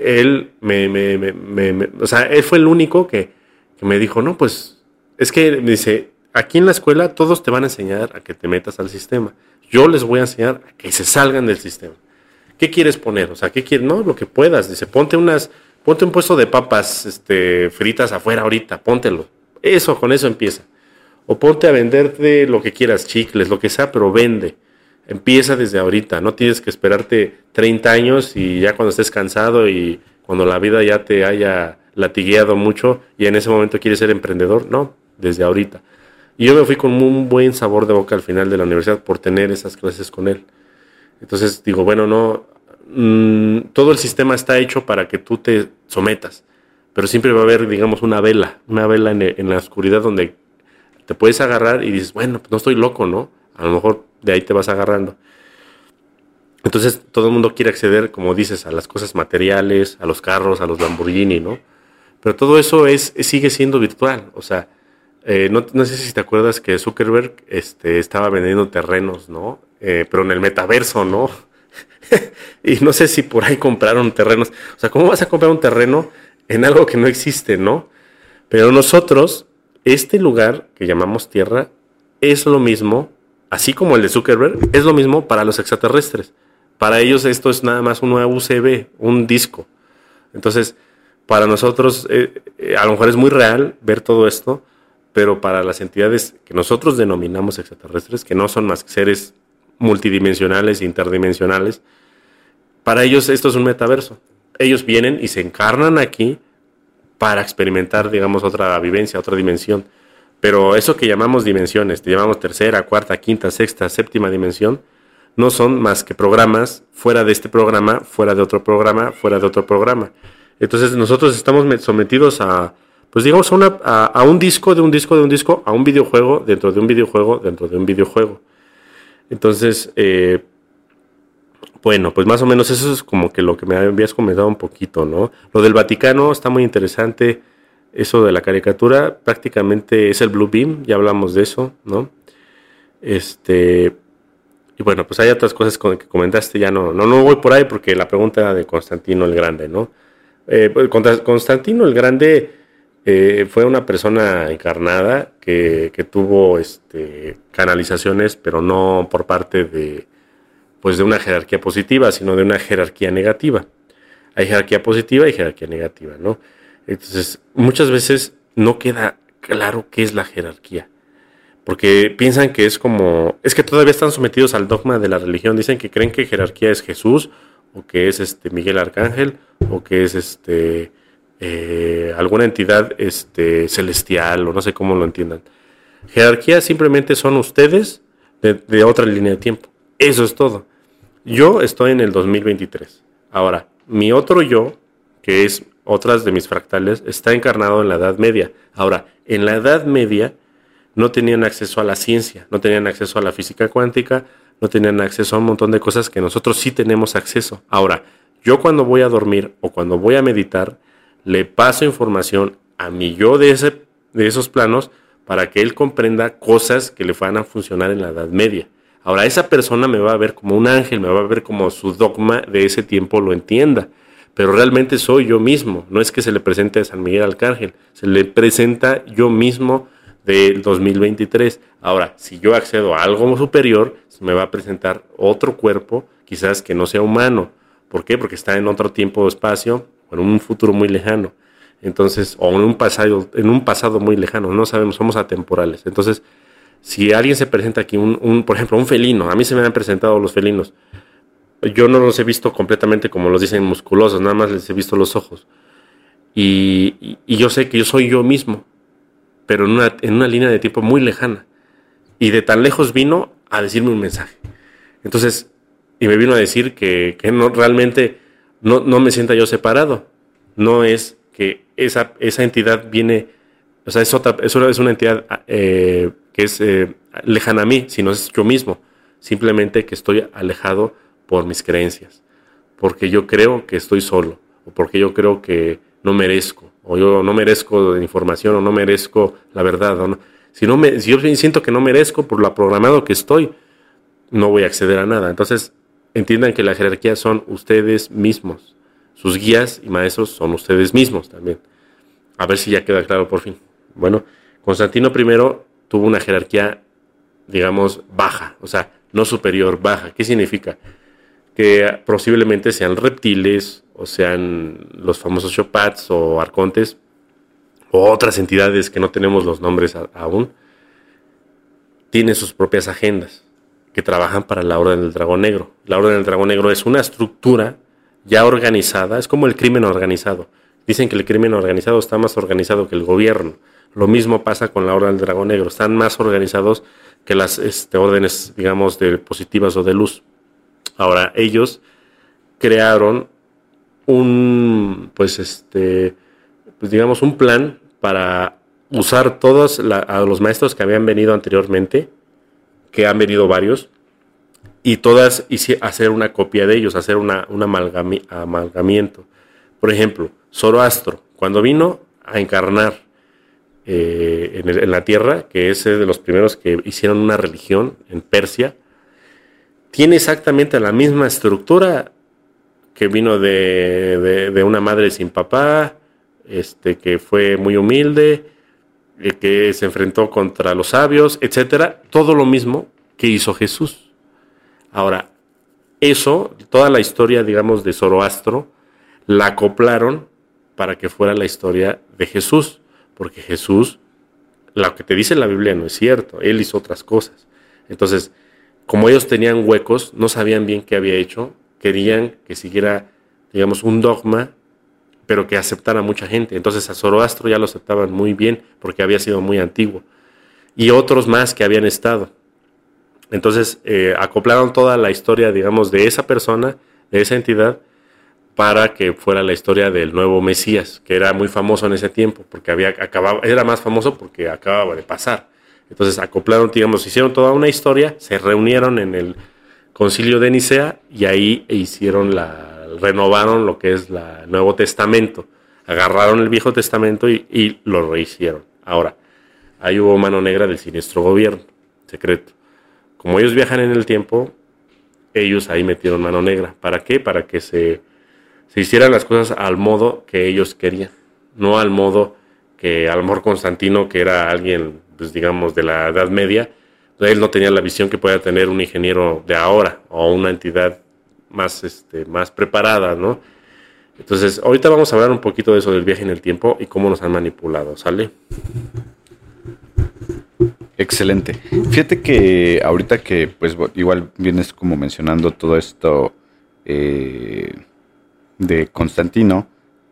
él me, me, me, o sea, él fue el único que, que me dijo, no, pues, es que me dice, aquí en la escuela todos te van a enseñar a que te metas al sistema. Yo les voy a enseñar a que se salgan del sistema. ¿Qué quieres poner? O sea, ¿qué quieres? No, lo que puedas. Dice, ponte unas, ponte un puesto de papas este, fritas afuera ahorita, póntelo. Eso, con eso empieza. O ponte a venderte lo que quieras, chicles, lo que sea, pero vende. Empieza desde ahorita. No tienes que esperarte 30 años y ya cuando estés cansado y cuando la vida ya te haya latigueado mucho y en ese momento quieres ser emprendedor. No, desde ahorita. Y yo me fui con un buen sabor de boca al final de la universidad por tener esas clases con él. Entonces digo, bueno, no, mm, todo el sistema está hecho para que tú te sometas, pero siempre va a haber, digamos, una vela, una vela en, la oscuridad donde te puedes agarrar y dices, bueno, no estoy loco, ¿no? A lo mejor de ahí te vas agarrando. Entonces todo el mundo quiere acceder, como dices, a las cosas materiales, a los carros, a los Lamborghini, ¿no? Pero todo eso es, sigue siendo virtual, o sea, eh, no, no, sé si te acuerdas que Zuckerberg este, estaba vendiendo terrenos, ¿no? Eh, pero en el metaverso, ¿no? y no sé si por ahí compraron terrenos. O sea, ¿cómo vas a comprar un terreno en algo que no existe, ¿no? Pero nosotros, este lugar que llamamos Tierra, es lo mismo, así como el de Zuckerberg, es lo mismo para los extraterrestres. Para ellos esto es nada más un UCB, un disco. Entonces, para nosotros, eh, a lo mejor es muy real ver todo esto, pero para las entidades que nosotros denominamos extraterrestres, que no son más que seres multidimensionales interdimensionales, para ellos esto es un metaverso. Ellos vienen y se encarnan aquí para experimentar, digamos, otra vivencia, otra dimensión. Pero eso que llamamos dimensiones, que llamamos tercera, cuarta, quinta, sexta, séptima dimensión, no son más que programas fuera de este programa, fuera de otro programa, fuera de otro programa. Entonces nosotros estamos sometidos a, pues digamos, a, un disco de un disco de un disco, a un videojuego dentro de un videojuego dentro de un videojuego. Entonces, eh, bueno, pues más o menos eso es como que lo que me habías comentado un poquito, ¿no? Lo del Vaticano está muy interesante. Eso de la caricatura prácticamente es el Blue Beam, ya hablamos de eso, ¿no? Este, y bueno, pues hay otras cosas que comentaste, ya no, no, no voy por ahí porque la pregunta era de Constantino el Grande, ¿no? Eh, pues, Constantino el Grande eh, fue una persona encarnada que, tuvo este, canalizaciones, pero no por parte de, pues de una jerarquía positiva, sino de una jerarquía negativa. Hay jerarquía positiva y jerarquía negativa, ¿no? Entonces, muchas veces no queda claro qué es la jerarquía. Porque piensan que es como, es que todavía están sometidos al dogma de la religión, dicen que creen que jerarquía es Jesús, o que es este Miguel Arcángel, o que es este eh, alguna entidad este, celestial, o no sé cómo lo entiendan. Jerarquía simplemente son ustedes de, otra línea de tiempo. Eso es todo. Yo estoy en el 2023. Ahora, mi otro yo, que es otras de mis fractales, está encarnado en la Edad Media. Ahora, en la Edad Media no tenían acceso a la ciencia, no tenían acceso a la física cuántica, no tenían acceso a un montón de cosas que nosotros sí tenemos acceso. Ahora, yo cuando voy a dormir o cuando voy a meditar, le paso información a mi yo de, ese, de esos planos para que él comprenda cosas que le van a funcionar en la Edad Media. Ahora, esa persona me va a ver como un ángel, me va a ver como su dogma de ese tiempo lo entienda. Pero realmente soy yo mismo. No es que se le presente a San Miguel Arcángel, se le presenta yo mismo del 2023. Ahora, si yo accedo a algo superior, me va a presentar otro cuerpo, quizás que no sea humano. ¿Por qué? Porque está en otro tiempo o espacio, o en un futuro muy lejano. Entonces, o en un pasado, en un pasado muy lejano, no sabemos, somos atemporales. Entonces, si alguien se presenta aquí, un, por ejemplo, un felino, a mí se me han presentado los felinos. Yo no los he visto completamente como los dicen musculosos, nada más les he visto los ojos. Y, yo sé que yo soy yo mismo, pero en una, en una línea de tiempo muy lejana. Y de tan lejos vino a decirme un mensaje. Entonces, y me vino a decir que, que no realmente no, no me sienta yo separado. No es que esa, esa entidad viene, o sea, es, otra, es una entidad eh, es eh, lejana a mí, sino es yo mismo. Simplemente que estoy alejado por mis creencias, porque yo creo que estoy solo, o porque yo creo que no merezco, o yo no merezco información, o no merezco la verdad. O Si, no me, si yo siento que no merezco por lo programado que estoy, no voy a acceder a nada. Entonces, entiendan que la jerarquía son ustedes mismos. Sus guías y maestros son ustedes mismos también. A ver si ya queda claro por fin. Bueno, Constantino I tuvo una jerarquía, digamos, baja, o sea, no superior, baja. ¿Qué significa? Que posiblemente sean reptiles, o sean los famosos Chopats o arcontes, o otras entidades que no tenemos los nombres aún, tienen sus propias agendas que trabajan para la Orden del Dragón Negro. La Orden del Dragón Negro es una estructura ya organizada, es como el crimen organizado. Dicen que el crimen organizado está más organizado que el gobierno. Lo mismo pasa con la Orden del Dragón Negro, están más organizados que las este, órdenes, digamos, de positivas o de luz. Ahora, ellos crearon un, pues, este, pues, digamos, un plan para usar todos a los maestros que habían venido anteriormente, que han venido varios, y todas hacer una copia de ellos, hacer una, un amalgamiento. Por ejemplo, Zoroastro, cuando vino a encarnar eh, en, la tierra, que es de los primeros que hicieron una religión en Persia, tiene exactamente la misma estructura que vino de, de, una madre sin papá, este, que fue muy humilde, eh, que se enfrentó contra los sabios, etcétera, todo lo mismo que hizo Jesús. Ahora, eso, toda la historia, digamos, de Zoroastro, la acoplaron para que fuera la historia de Jesús, porque Jesús, lo que te dice la Biblia no es cierto, él hizo otras cosas. Entonces, como ellos tenían huecos, no sabían bien qué había hecho, querían que siguiera, digamos, un dogma, pero que aceptara mucha gente. Entonces a Zoroastro ya lo aceptaban muy bien porque había sido muy antiguo. Y otros más que habían estado. Entonces eh, acoplaron toda la historia, digamos, de esa persona, de esa entidad, para que fuera la historia del nuevo Mesías, que era muy famoso en ese tiempo, porque había acababa, era más famoso porque acababa de pasar. Entonces acoplaron, digamos, hicieron toda una historia, se reunieron en el concilio de Nicea y ahí hicieron la, renovaron lo que es el Nuevo Testamento. Agarraron el Viejo Testamento y, y lo rehicieron. Ahora, ahí hubo mano negra del siniestro gobierno secreto como ellos viajan en el tiempo, ellos ahí metieron mano negra. ¿Para qué? Para que se, se hicieran las cosas al modo que ellos querían, no al modo que Almor Constantino, que era alguien, pues digamos, de la Edad Media, él no tenía la visión que pueda tener un ingeniero de ahora o una entidad más, este, más preparada, ¿no? Entonces, ahorita vamos a hablar un poquito de eso del viaje en el tiempo y cómo nos han manipulado, ¿sale? Excelente. Fíjate que ahorita que, pues, igual vienes como mencionando todo esto eh, de Constantino,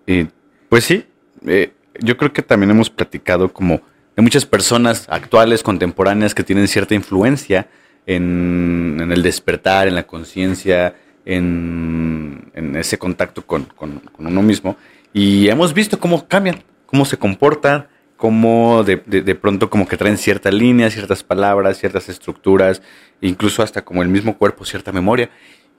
eh, pues sí, eh, yo creo que también hemos platicado como de muchas personas actuales, contemporáneas, que tienen cierta influencia en, el despertar, en la conciencia, en, ese contacto con, con uno mismo. Y hemos visto cómo cambian, cómo se comportan, cómo de, de, pronto como que traen ciertas líneas, ciertas palabras, ciertas estructuras, incluso hasta como el mismo cuerpo, cierta memoria.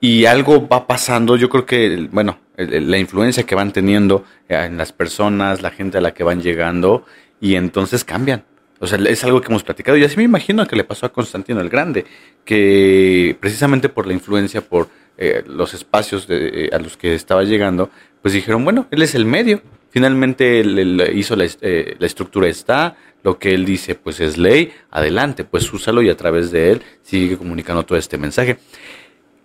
Y algo va pasando, yo creo que, bueno, la influencia que van teniendo eh, en las personas, la gente a la que van llegando, y entonces cambian. O sea, es algo que hemos platicado y así me imagino que le pasó a Constantino el Grande, que precisamente por la influencia, por eh, los espacios eh, a los que estaba llegando, pues dijeron, bueno, él es el medio, Finalmente él, hizo eh, la, estructura está, lo que él dice pues es ley, adelante, pues úsalo y a través de él sigue comunicando todo este mensaje.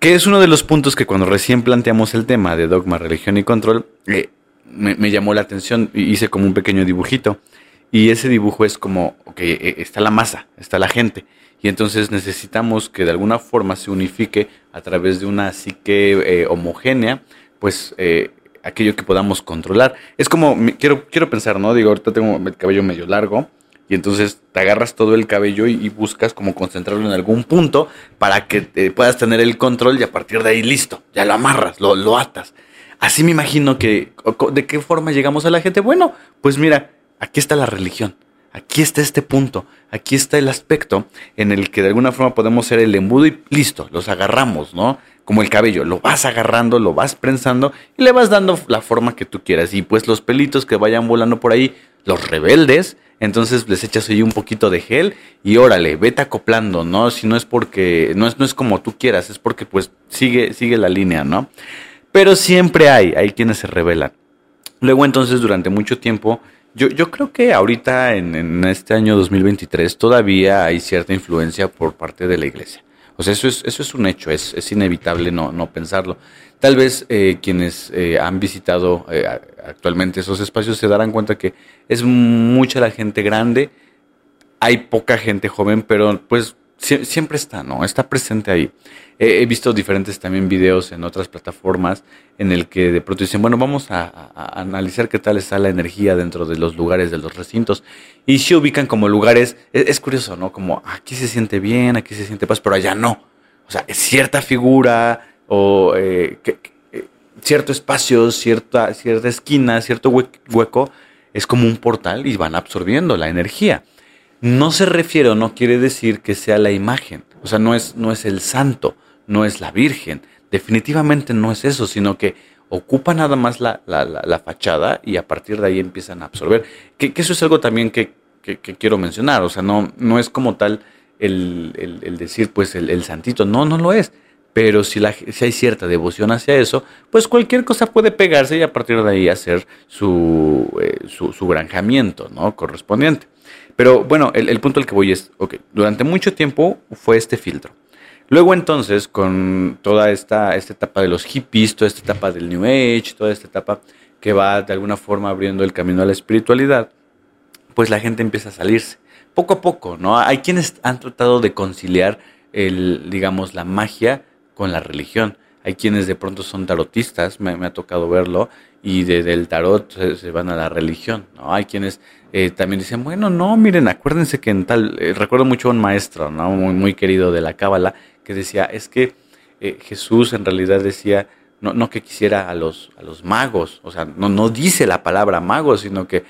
Que es uno de los puntos que cuando recién planteamos el tema de dogma, religión y control, eh, me, llamó la atención, hice como un pequeño dibujito. Y ese dibujo es como, ok, eh, está la masa, está la gente. Y entonces necesitamos que de alguna forma se unifique a través de una psique homogénea, pues aquello que podamos controlar. Es como, quiero, quiero pensar, ¿no? Digo, ahorita tengo el cabello medio largo y entonces te agarras todo el cabello y, buscas como concentrarlo en algún punto para que puedas tener el control y a partir de ahí listo, ya lo amarras, lo, lo atas. Así me imagino que, ¿de qué forma llegamos a la gente? Bueno, pues mira, aquí está la religión. Aquí está este punto, aquí está el aspecto en el que de alguna forma podemos ser el embudo y listo, los agarramos, ¿no? como el cabello, lo vas agarrando, lo vas prensando y le vas dando la forma que tú quieras. Y pues los pelitos que vayan volando por ahí, los rebeldes, entonces les echas ahí un poquito de gel y órale, vete acoplando, ¿no? Si no es porque, no es, no es como tú quieras, es porque pues sigue, sigue la línea, ¿no? Pero siempre hay, hay quienes se rebelan. Luego entonces durante mucho tiempo, yo, yo creo que ahorita en, este año 2023 todavía hay cierta influencia por parte de la iglesia. O sea, eso es, eso es un hecho, es, es inevitable no, no pensarlo. Tal vez eh, quienes eh, han visitado eh, actualmente esos espacios se darán cuenta que es mucha la gente grande, hay poca gente joven, pero pues siempre está, ¿no? Está presente ahí. he visto diferentes también videos en otras plataformas en el que de pronto dicen, bueno, vamos a, analizar qué tal está la energía dentro de los lugares, de los recintos. Y se ubican como lugares, es, curioso, ¿no? Como aquí se siente bien, aquí se siente paz, pero allá no. O sea, es cierta figura o eh, eh, cierto espacio, cierta, cierta esquina, cierto hueco, es como un portal y van absorbiendo la energía. No se refiere o no quiere decir que sea la imagen. O sea, no es, no es el santo, no es la Virgen. Definitivamente no es eso, sino que ocupa nada más la, fachada y a partir de ahí empiezan a absorber. Que, eso es algo también que, quiero mencionar. O sea, no, no es como tal el, decir, pues, el, santito. No, no lo es. Pero si, la, si hay cierta devoción hacia eso, pues cualquier cosa puede pegarse y a partir de ahí hacer su, eh, su, su granjamiento ¿no? correspondiente. Pero bueno, el, punto al que voy es, ok, durante mucho tiempo fue este filtro. Luego entonces, con toda esta, esta etapa de los hippies, toda esta etapa del New Age, toda esta etapa que va de alguna forma abriendo el camino a la espiritualidad, pues la gente empieza a salirse. Poco a poco, ¿no? Hay quienes han tratado de conciliar el, digamos, la magia con la religión. Hay quienes de pronto son tarotistas, me, ha tocado verlo, y desde el tarot se, van a la religión, ¿no? Hay quienes eh, también dicen, bueno, no, miren, acuérdense que en tal, eh, recuerdo mucho a un maestro, ¿no? Muy, muy querido de la Cábala, que decía, es que eh, Jesús en realidad decía, no, no que quisiera a los, a los magos, o sea, no, no dice la palabra magos, sino que,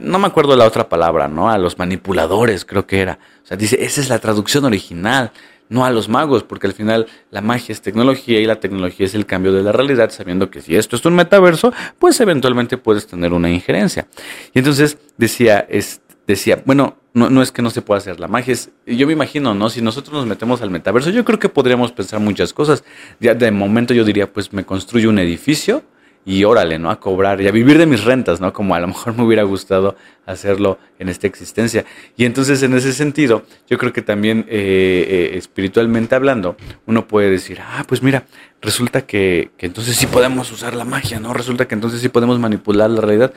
no me acuerdo la otra palabra, ¿no? A los manipuladores, creo que era. O sea, dice, esa es la traducción original no a los magos, porque al final la magia es tecnología y la tecnología es el cambio de la realidad, sabiendo que si esto es un metaverso, pues eventualmente puedes tener una injerencia. Y entonces decía, es, decía, bueno, no, no, es que no se pueda hacer, la magia yo me imagino, ¿no? Si nosotros nos metemos al metaverso, yo creo que podríamos pensar muchas cosas. Ya de momento yo diría, pues me construyo un edificio y órale, ¿no? A cobrar y a vivir de mis rentas, ¿no? Como a lo mejor me hubiera gustado hacerlo en esta existencia. Y entonces en ese sentido, yo creo que también eh, eh, espiritualmente hablando, uno puede decir, ah, pues mira, resulta que, que entonces sí podemos usar la magia, ¿no? Resulta que entonces sí podemos manipular la realidad.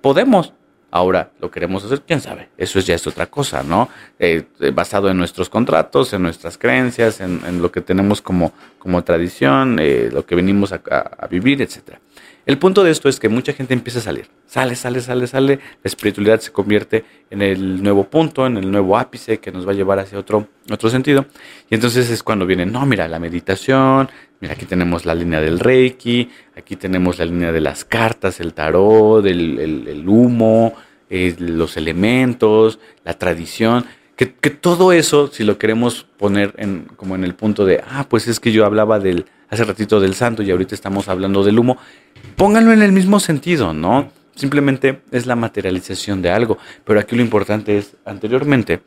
Podemos, Ahora, ¿lo queremos hacer? ¿Quién sabe? Eso ya es otra cosa, ¿no? Eh, eh, basado en nuestros contratos, en nuestras creencias, en, lo que tenemos como, como tradición, eh, lo que venimos a, a, vivir, etcétera. El punto de esto es que mucha gente empieza a salir. Sale, sale, sale, sale. La espiritualidad se convierte en el nuevo punto, en el nuevo ápice que nos va a llevar hacia otro, otro sentido. Y entonces es cuando viene, no, mira, la meditación, mira, aquí tenemos la línea del Reiki, aquí tenemos la línea de las cartas, el tarot, el, humo, eh, los elementos, la tradición. Que, que, todo eso, si lo queremos poner en, como en el punto de, ah, pues es que yo hablaba del, hace ratito del santo y ahorita estamos hablando del humo, pónganlo en el mismo sentido, ¿no? Simplemente es la materialización de algo. Pero aquí lo importante es, anteriormente,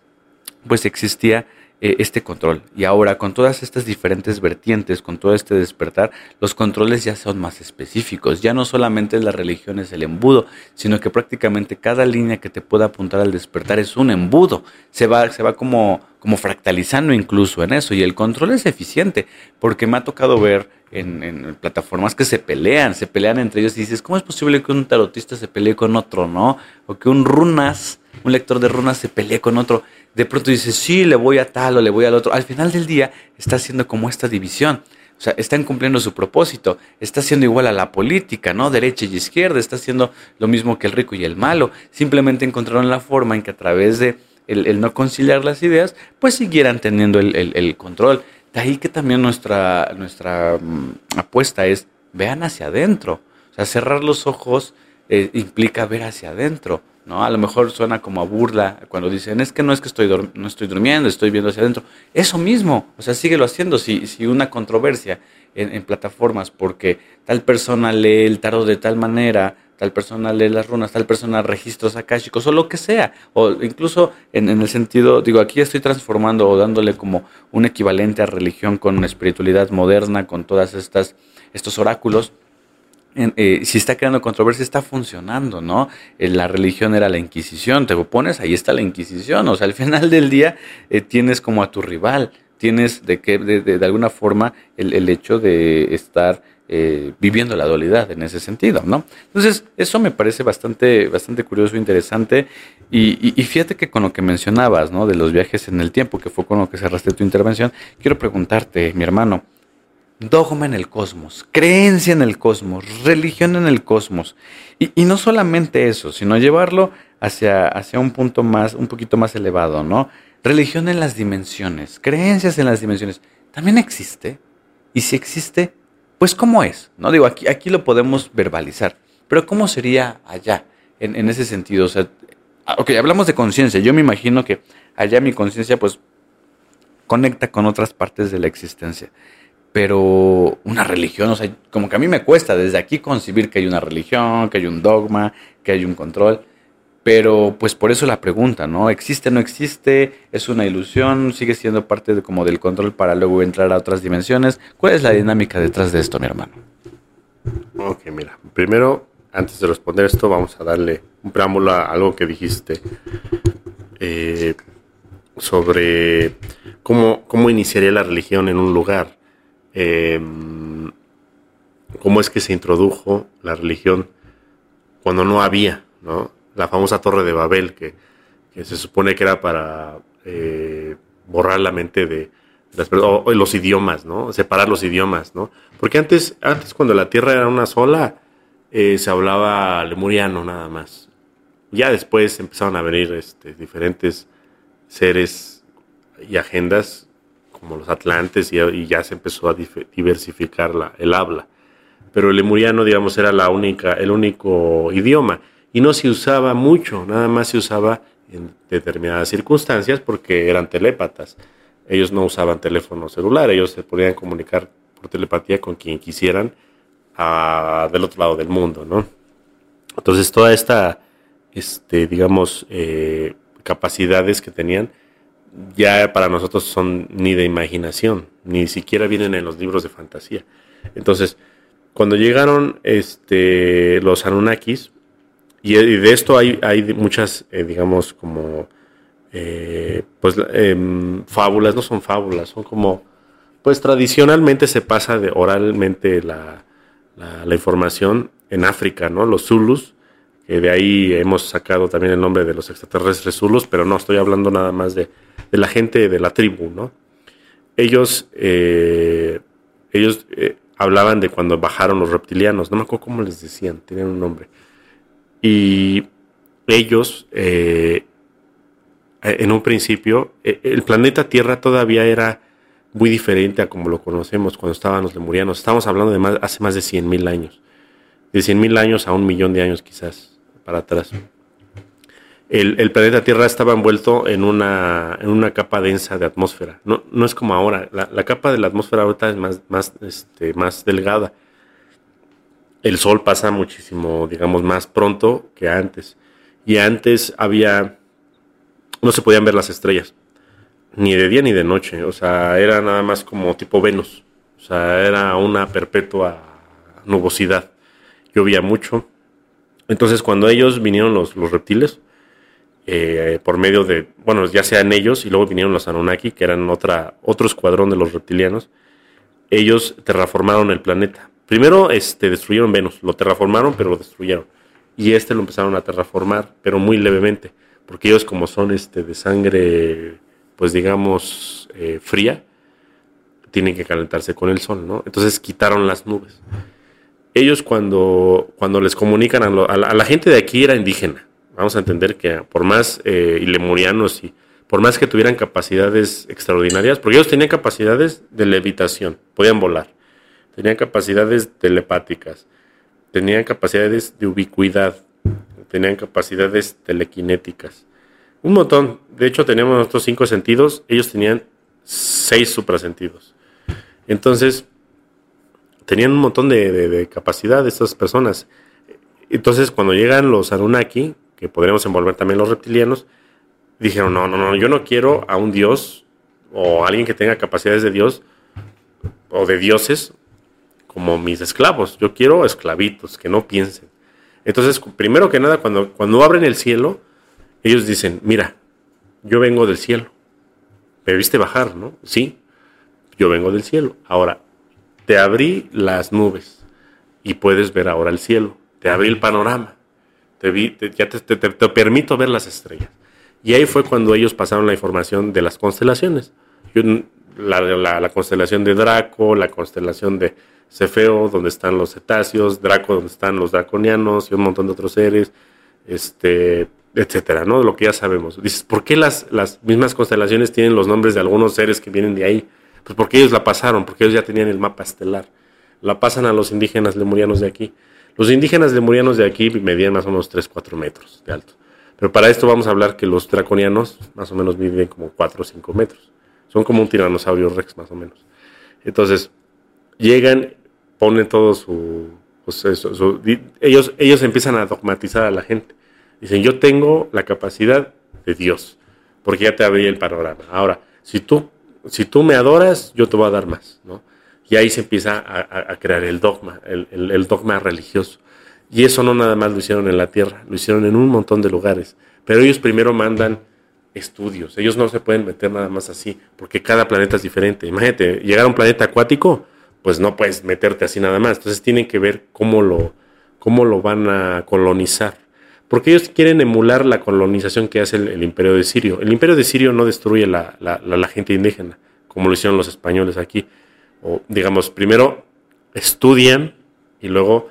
pues existía eh, este control. Y ahora con todas estas diferentes vertientes, con todo este despertar, los controles ya son más específicos. Ya no solamente la religión es el embudo, sino que prácticamente cada línea que te pueda apuntar al despertar es un embudo. Se va, se va como, como fractalizando incluso en eso. Y el control es eficiente, porque me ha tocado ver en, en, plataformas que se pelean, se pelean entre ellos y dices, ¿cómo es posible que un tarotista se pelee con otro, no? O que un runas, un lector de runas se pelee con otro de pronto dices, sí, le voy a tal o le voy al otro. Al final del día está haciendo como esta división. O sea, están cumpliendo su propósito. Está haciendo igual a la política, ¿no? Derecha y izquierda. Está haciendo lo mismo que el rico y el malo. Simplemente encontraron la forma en que a través de el, no conciliar las ideas, pues siguieran teniendo el, control. De ahí que también nuestra, nuestra mm, apuesta es, vean hacia adentro. O sea, cerrar los ojos eh, implica ver hacia adentro. ¿No? A lo mejor suena como a burla cuando dicen, es que no es que estoy no estoy durmiendo, estoy viendo hacia adentro. Eso mismo, o sea, síguelo haciendo. Si, si una controversia en, plataformas porque tal persona lee el tarot de tal manera, tal persona lee las runas, tal persona registros akáshicos o lo que sea, o incluso en, en el sentido, digo, aquí estoy transformando o dándole como un equivalente a religión con espiritualidad moderna, con todas estas estos oráculos eh, si está creando controversia, está funcionando, ¿no? Eh, la religión era la Inquisición, te opones, ahí está la Inquisición, o sea, al final del día eh, tienes como a tu rival, tienes de que de, de, alguna forma el, el, hecho de estar viviendo la dualidad en ese sentido, ¿no? Entonces, eso me parece bastante, bastante curioso, interesante, y, y, y, fíjate que con lo que mencionabas, ¿no? De los viajes en el tiempo, que fue con lo que cerraste tu intervención, quiero preguntarte, mi hermano, dogma en el cosmos, creencia en el cosmos, religión en el cosmos. Y, no solamente eso, sino llevarlo hacia, hacia un punto más, un poquito más elevado, ¿no? Religión en las dimensiones, creencias en las dimensiones. ¿También existe? Y si existe, pues ¿cómo es? No digo, aquí, aquí lo podemos verbalizar, pero ¿cómo sería allá en, en ese sentido? O sea, ah, ok, hablamos de conciencia. Yo me imagino que allá mi conciencia pues conecta con otras partes de la existencia pero una religión, o sea, como que a mí me cuesta desde aquí concebir que hay una religión, que hay un dogma, que hay un control, pero pues por eso la pregunta, ¿no? ¿Existe, no existe? ¿Es una ilusión? ¿Sigue siendo parte de, como del control para luego entrar a otras dimensiones? ¿Cuál es la dinámica detrás de esto, mi hermano? Ok, mira, primero, antes de responder esto, vamos a darle un preámbulo a algo que dijiste eh, sobre cómo, cómo iniciaría la religión en un lugar eh, cómo es que se introdujo la religión cuando no había, ¿no? La famosa Torre de Babel, que, se supone que era para eh, borrar la mente de, las o, los idiomas, ¿no? Separar los idiomas, ¿no? Porque antes, antes cuando la Tierra era una sola, eh, se hablaba lemuriano nada más. Ya después empezaron a venir este, diferentes seres y agendas como los atlantes y, ya se empezó a diversificar la, el habla. Pero el lemuriano, digamos, era la única, el único idioma y no se usaba mucho, nada más se usaba en determinadas circunstancias porque eran telépatas. Ellos no usaban teléfono celular, ellos se podían comunicar por telepatía con quien quisieran a, del otro lado del mundo, ¿no? Entonces toda esta, este, digamos, eh, capacidades que tenían, ya para nosotros son ni de imaginación, ni siquiera vienen en los libros de fantasía. Entonces, cuando llegaron este, los Anunnakis, y, de esto hay, hay muchas, eh, digamos, como, eh, pues, em, fábulas, no son fábulas, son como, pues tradicionalmente se pasa de oralmente la, la, información en África, ¿no? Los Zulus, que de ahí hemos sacado también el nombre de los extraterrestres Zulus, pero no estoy hablando nada más de, la gente de la tribu, ¿no? Ellos, eh, ellos hablaban de cuando bajaron los reptilianos, no me acuerdo cómo les decían, tenían un nombre. Y ellos, eh, en un principio, e, el planeta Tierra todavía era muy diferente a como lo conocemos cuando estaban los lemurianos. Estamos hablando de más, hace más de 100.000 años. De 100.000 años a un millón de años quizás para atrás el, planeta Tierra estaba envuelto en una, en una capa densa de atmósfera. No, no es como ahora. La, capa de la atmósfera ahorita es más, más, este, más delgada. El sol pasa muchísimo, digamos, más pronto que antes. Y antes había. No se podían ver las estrellas. Ni de día ni de noche. O sea, era nada más como tipo Venus. O sea, era una perpetua nubosidad. Llovía mucho. Entonces, cuando ellos vinieron los, reptiles, eh, por medio de, bueno, ya sean ellos y luego vinieron los Anunnaki, que eran otra, otro escuadrón de los reptilianos, ellos terraformaron el planeta. Primero este, destruyeron Venus, lo terraformaron, pero lo destruyeron. Y este lo empezaron a terraformar, pero muy levemente, porque ellos como son este, de sangre, pues digamos, eh, fría, tienen que calentarse con el sol, ¿no? Entonces quitaron las nubes. Ellos cuando, cuando les comunican a, a la gente de aquí era indígena, vamos a entender que por más eh, y lemurianos y por más que tuvieran capacidades extraordinarias, porque ellos tenían capacidades de levitación, podían volar, tenían capacidades telepáticas, tenían capacidades de ubicuidad, tenían capacidades telequinéticas, un montón. De hecho, tenemos nuestros cinco sentidos, ellos tenían seis suprasentidos. Entonces, tenían un montón de, de capacidad estas personas. Entonces, cuando llegan los Anunnaki, que podríamos envolver también los reptilianos, dijeron, no, no, no, yo no quiero a un dios o alguien que tenga capacidades de dios o de dioses como mis esclavos. Yo quiero esclavitos, que no piensen. Entonces, primero que nada, cuando, cuando abren el cielo, ellos dicen, mira, yo vengo del cielo. Me viste bajar, ¿no? Sí, yo vengo del cielo. Ahora, te abrí las nubes y puedes ver ahora el cielo. Te abrí el panorama te, ya te, permito ver las estrellas. Y ahí fue cuando ellos pasaron la información de las constelaciones. la, constelación de Draco, la constelación de Cefeo, donde están los cetáceos, Draco, donde están los draconianos y un montón de otros seres, este, etcétera, ¿no? Lo que ya sabemos. Dices, ¿por qué las, las mismas constelaciones tienen los nombres de algunos seres que vienen de ahí? Pues porque ellos la pasaron, porque ellos ya tenían el mapa estelar. La pasan a los indígenas lemurianos de aquí. Los indígenas lemurianos de aquí medían más o menos 3, 4 metros de alto. Pero para esto vamos a hablar que los draconianos más o menos miden como 4 o 5 metros. Son como un tiranosaurio rex más o menos. Entonces, llegan, ponen todo su... Pues ellos, ellos empiezan a dogmatizar a la gente. Dicen, yo tengo la capacidad de Dios, porque ya te abrí el panorama. Ahora, si tú, si tú me adoras, yo te voy a dar más, ¿no? Y ahí se empieza a, crear el dogma, el, dogma religioso. Y eso no nada más lo hicieron en la Tierra, lo hicieron en un montón de lugares. Pero ellos primero mandan estudios. Ellos no se pueden meter nada más así, porque cada planeta es diferente. Imagínate, llegar a un planeta acuático, pues no puedes meterte así nada más. Entonces tienen que ver cómo lo, cómo lo van a colonizar. Porque ellos quieren emular la colonización que hace el, imperio de Sirio. El imperio de Sirio no destruye la, la gente indígena, como lo hicieron los españoles aquí o digamos, primero estudian y luego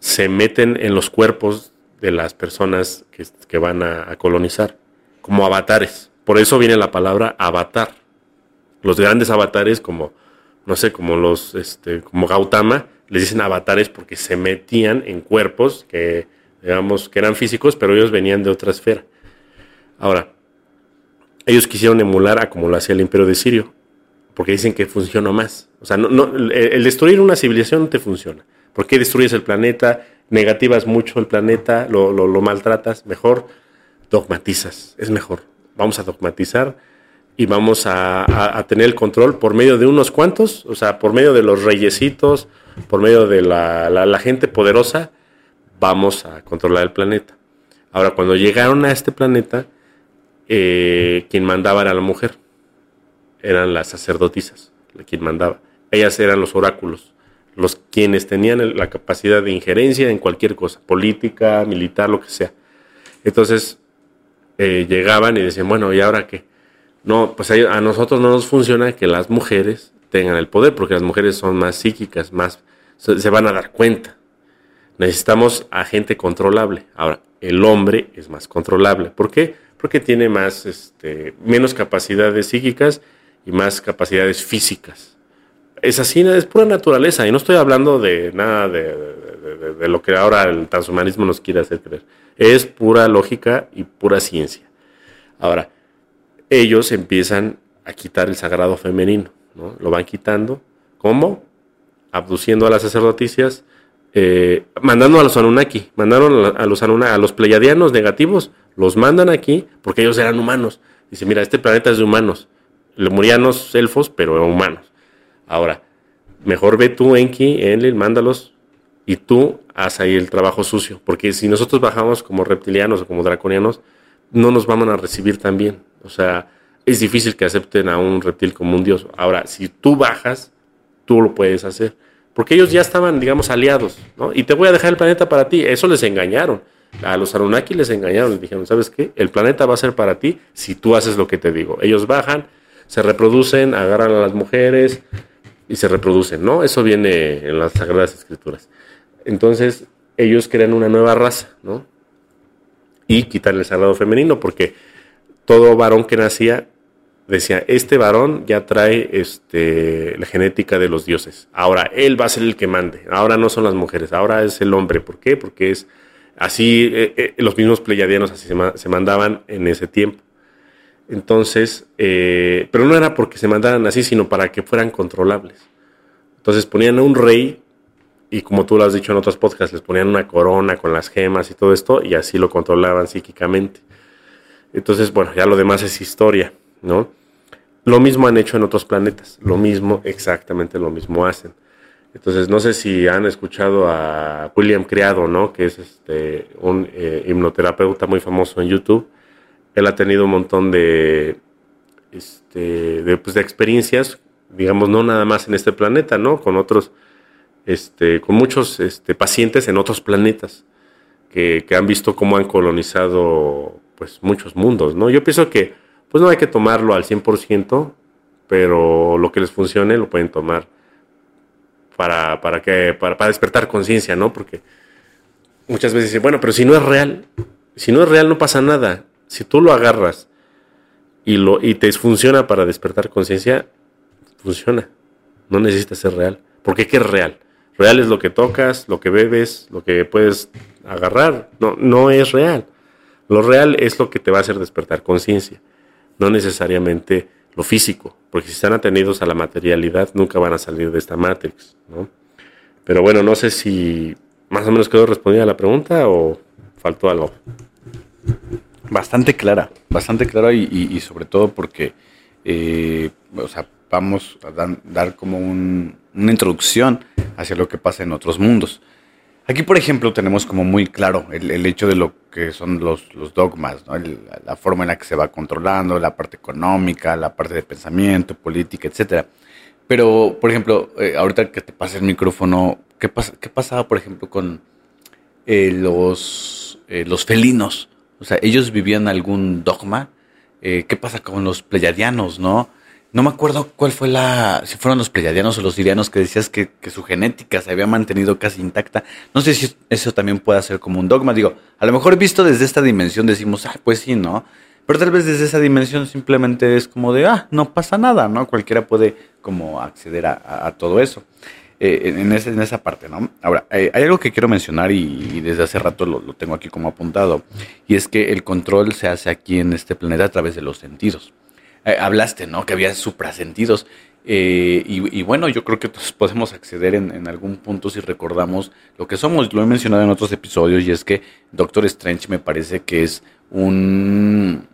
se meten en los cuerpos de las personas que, van a, colonizar, como avatares. Por eso viene la palabra avatar. Los grandes avatares, como, no sé, como los, este, como Gautama, les dicen avatares porque se metían en cuerpos que, digamos, que eran físicos, pero ellos venían de otra esfera. Ahora, ellos quisieron emular a como lo hacía el imperio de Sirio porque dicen que funciona más. O sea, no, el, destruir una civilización no te funciona. ¿Por qué destruyes el planeta? Negativas mucho el planeta, lo, maltratas. Mejor dogmatizas, es mejor. Vamos a dogmatizar y vamos a, tener el control por medio de unos cuantos, o sea, por medio de los reyesitos por medio de la, la gente poderosa, vamos a controlar el planeta. Ahora, cuando llegaron a este planeta, eh, quien mandaba era la mujer, eran las sacerdotisas, quien mandaba. Ellas eran los oráculos, los quienes tenían la capacidad de injerencia en cualquier cosa, política, militar, lo que sea. Entonces eh, llegaban y decían, bueno, ¿y ahora qué? No, pues a, nosotros no nos funciona que las mujeres tengan el poder, porque las mujeres son más psíquicas, más se van a dar cuenta. Necesitamos a gente controlable. Ahora, el hombre es más controlable. ¿Por qué? Porque tiene más, este, menos capacidades psíquicas y más capacidades físicas. Es así, es pura naturaleza. Y no estoy hablando de nada de, lo que ahora el transhumanismo nos quiere hacer creer. Es pura lógica y pura ciencia. Ahora, ellos empiezan a quitar el sagrado femenino, ¿no? Lo van quitando. ¿Cómo? Abduciendo a las sacerdoticias, eh, mandando a los Anunnaki, mandaron a los Anunnaki, a los pleiadianos negativos, los mandan aquí porque ellos eran humanos. Dice, mira, este planeta es de humanos, lemurianos, elfos, pero humanos. Ahora, mejor ve tú, Enki, Enlil, mándalos y tú haz ahí el trabajo sucio, porque si nosotros bajamos como reptilianos o como draconianos, no nos van a recibir tan bien. O sea, es difícil que acepten a un reptil como un dios. Ahora, si tú bajas, tú lo puedes hacer porque ellos ya estaban, digamos, aliados, ¿no? Y te voy a dejar el planeta para ti. Eso les engañaron. A los Anunnaki les engañaron, les dijeron, ¿sabes qué? El planeta va a ser para ti si tú haces lo que te digo. Ellos bajan, se reproducen, agarran a las mujeres y se reproducen, ¿no? Eso viene en las Sagradas Escrituras. Entonces, ellos crean una nueva raza, ¿no? Y quitan el sagrado femenino, porque todo varón que nacía decía, este varón ya trae este, la genética de los dioses. Ahora él va a ser el que mande. Ahora no son las mujeres, ahora es el hombre. ¿Por qué? Porque es así, eh, eh, los mismos pleyadianos así se, mandaban en ese tiempo. Entonces, eh, pero no era porque se mandaran así, sino para que fueran controlables. Entonces ponían a un rey y como tú lo has dicho en otros podcasts, les ponían una corona con las gemas y todo esto y así lo controlaban psíquicamente. Entonces, bueno, ya lo demás es historia. ¿No? Lo mismo han hecho en otros planetas, lo mismo, exactamente lo mismo hacen. Entonces, no sé si han escuchado a William Criado, ¿no? Que es este, un eh, hipnoterapeuta muy famoso en YouTube. Él ha tenido un montón de, este, de, pues, de experiencias, digamos, no nada más en este planeta, ¿no? Con otros, este, con muchos este, pacientes en otros planetas que, que han visto cómo han colonizado, pues, muchos mundos, ¿no? Yo pienso que pues no hay que tomarlo al 100%, pero lo que les funcione lo pueden tomar para, para, que, para, para despertar conciencia, ¿no? Porque muchas veces dicen, bueno, pero si no es real, si no es real no pasa nada. Si tú lo agarras y, lo, y te funciona para despertar conciencia, funciona. No necesita ser real. Porque ¿qué es real? Real es lo que tocas, lo que bebes, lo que puedes agarrar. No, no es real. Lo real es lo que te va a hacer despertar conciencia no necesariamente lo físico, porque si están atendidos a la materialidad nunca van a salir de esta Matrix, ¿no? Pero bueno, no sé si más o menos quedó respondida la pregunta o faltó algo. Bastante clara, bastante clara y, sobre todo porque, eh, vamos a dar como una introducción hacia lo que pasa en otros mundos. Aquí, por ejemplo, tenemos como muy claro el, hecho de lo que son los, dogmas, la forma en la que se va controlando, la parte económica, la parte de pensamiento, política, etcétera. Pero, por ejemplo, eh, ahorita que te pasa el micrófono, ¿qué, pasa, qué pasaba, por ejemplo, con eh, los, eh, los felinos? O sea, ellos vivían algún dogma. ¿Qué pasa con los pleyadianos, no? No me acuerdo cuál fue la. Si fueron los pleyadianos o los sirianos que decías que, su genética se había mantenido casi intacta. No sé si eso también puede ser como un dogma. Digo, a lo mejor visto desde esta dimensión decimos, ah, pues sí, ¿no? Pero tal vez desde esa dimensión simplemente es como de, ah, no pasa nada, ¿no? Cualquiera puede como acceder a, todo eso. Eh, en, en, esa parte, ¿no? Ahora, eh, hay algo que quiero mencionar y, desde hace rato lo, tengo aquí como apuntado, y es que el control se hace aquí en este planeta a través de los sentidos. Eh, hablaste, ¿no? Que había suprasentidos. Eh, y, bueno, yo creo que todos podemos acceder en, algún punto si recordamos lo que somos. Lo he mencionado en otros episodios y es que Doctor Strange me parece que es un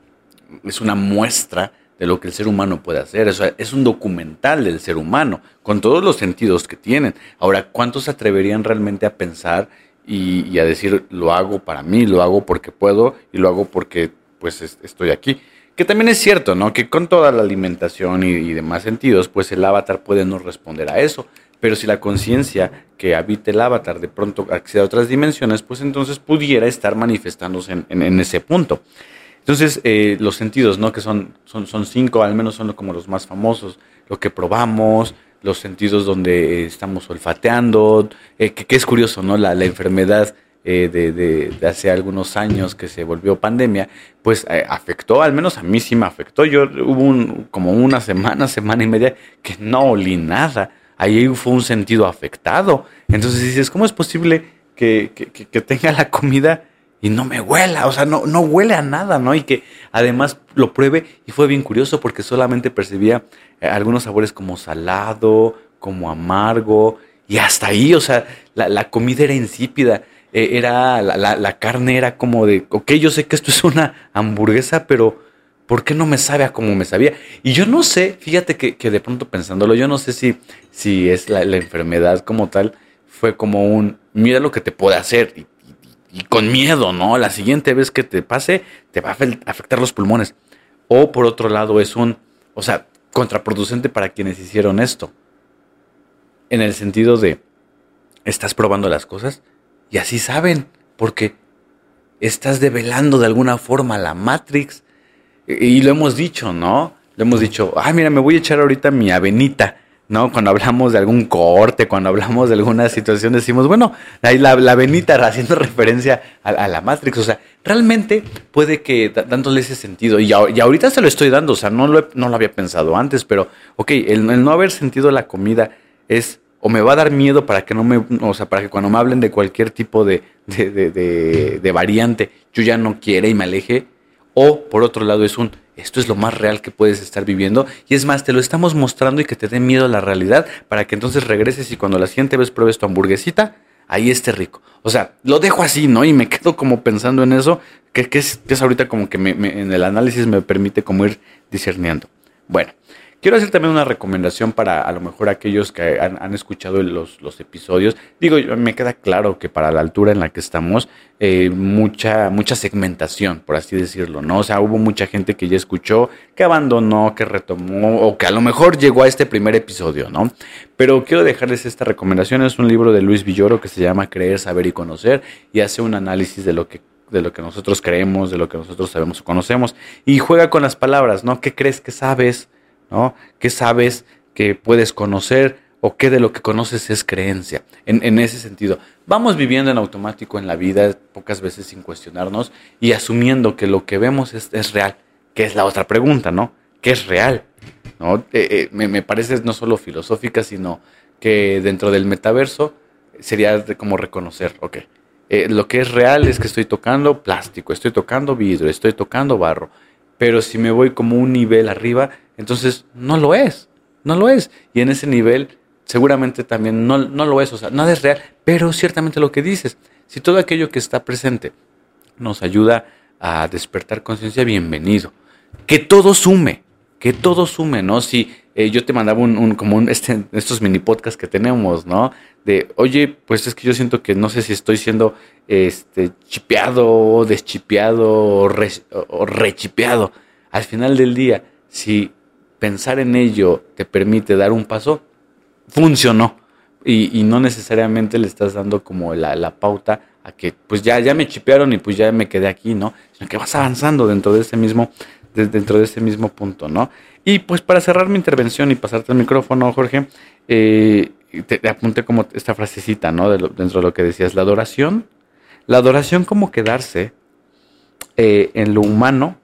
es una muestra de lo que el ser humano puede hacer. O sea, es un documental del ser humano, con todos los sentidos que tienen. Ahora, ¿cuántos se atreverían realmente a pensar y, a decir, lo hago para mí, lo hago porque puedo y lo hago porque pues estoy aquí? Que también es cierto, ¿no? Que con toda la alimentación y, demás sentidos, pues el avatar puede no responder a eso. Pero si la conciencia que habita el avatar de pronto accede a otras dimensiones, pues entonces pudiera estar manifestándose en, ese punto. Entonces, eh, los sentidos, ¿no? Que son, son, son cinco, al menos son como los más famosos. Lo que probamos, los sentidos donde estamos olfateando, eh, que, es curioso, ¿no? La, enfermedad eh, de, hace algunos años que se volvió pandemia, pues afectó, al menos a mí sí me afectó. Yo hubo como una semana, semana y media que no olí nada ahí fue un sentido afectado. Entonces dices, ¿cómo es posible que, tenga la comida y no me huela? O sea, no, no huele a nada, ¿no? Y que además lo pruebe y fue bien curioso porque solamente percibía eh, algunos sabores como salado, como amargo y hasta ahí, o sea, la, comida era insípida. Eh, era la, la, carne era como de, ok, yo sé que esto es una hamburguesa, pero ¿por qué no me sabe a como me sabía? Y yo no sé, fíjate que, de pronto pensándolo, yo no sé si, si es la, enfermedad como tal, fue como un, mira lo que te puede hacer y, con miedo, ¿no? La siguiente vez que te pase, te va a afectar los pulmones. O por otro lado, es un, o sea, contraproducente para quienes hicieron esto. En el sentido de, estás probando las cosas y así saben, porque estás develando de alguna forma la Matrix y lo hemos dicho, ¿no? Lo hemos dicho, ah, mira, me voy a echar ahorita mi avenita, ¿no? Cuando hablamos de algún corte, cuando hablamos de alguna situación, decimos, bueno, ahí la, la avenita haciendo referencia a, la Matrix. O sea, realmente puede que dándole ese sentido, y, ahorita se lo estoy dando, o sea, no lo, no lo había pensado antes, pero, ok, el, no haber sentido la comida es o me va a dar miedo para que no me, o sea, para que cuando me hablen de cualquier tipo de, de, de, variante, yo ya no quiera y me aleje, o por otro lado es un, esto es lo más real que puedes estar viviendo. Y es más, te lo estamos mostrando y que te dé miedo la realidad para que entonces regreses y cuando la siguiente vez pruebes tu hamburguesita, ahí esté rico. O sea, lo dejo así, ¿no? Y me quedo como pensando en eso, que, es, que es, ahorita como que en el análisis me permite como ir discerniendo. Bueno, Quiero hacer también una recomendación para a lo mejor aquellos que han, escuchado los, episodios. Digo, me queda claro que para la altura en la que estamos, eh, mucha, mucha segmentación, por así decirlo, ¿no? O sea, hubo mucha gente que ya escuchó, que abandonó, que retomó, o que a lo mejor llegó a este primer episodio, ¿no? Pero quiero dejarles esta recomendación. Es un libro de Luis Villoro que se llama Creer, Saber y Conocer y hace un análisis de lo que de lo que nosotros creemos, de lo que nosotros sabemos o conocemos, y juega con las palabras, ¿no? ¿Qué crees que sabes? ¿Qué sabes que puedes conocer o qué de lo que conoces es creencia? En, ese sentido, vamos viviendo en automático en la vida, pocas veces sin cuestionarnos y asumiendo que lo que vemos es, real, que es la otra pregunta, ¿no? ¿Qué es real? ¿No? Eh, eh, me, parece no solo filosófica, sino que dentro del metaverso sería como reconocer, ok, eh, lo que es real es que estoy tocando plástico, estoy tocando vidrio, estoy tocando barro, pero si me voy como un nivel arriba, entonces, no lo es, no lo es. Y en ese nivel, seguramente también no, no lo es, o sea, nada es real, pero ciertamente lo que dices, si todo aquello que está presente nos ayuda a despertar conciencia, bienvenido. Que todo sume, que todo sume, ¿no? Si eh, yo te mandaba un, como un, este, estos mini podcasts que tenemos, ¿no? De, oye, pues es que yo siento que no sé si estoy siendo este, chipeado, deschipeado o, o rechipeado. Al final del día, si pensar en ello te permite dar un paso, funcionó. Y, no necesariamente le estás dando como la, pauta a que pues ya, ya me chipearon y pues ya me quedé aquí, ¿no? Sino que vas avanzando dentro de ese mismo, dentro de ese mismo punto, ¿no? Y pues para cerrar mi intervención y pasarte el micrófono, Jorge, eh, te, apunté como esta frasecita, ¿no? dentro de lo que decías, la adoración, la adoración como quedarse eh, en lo humano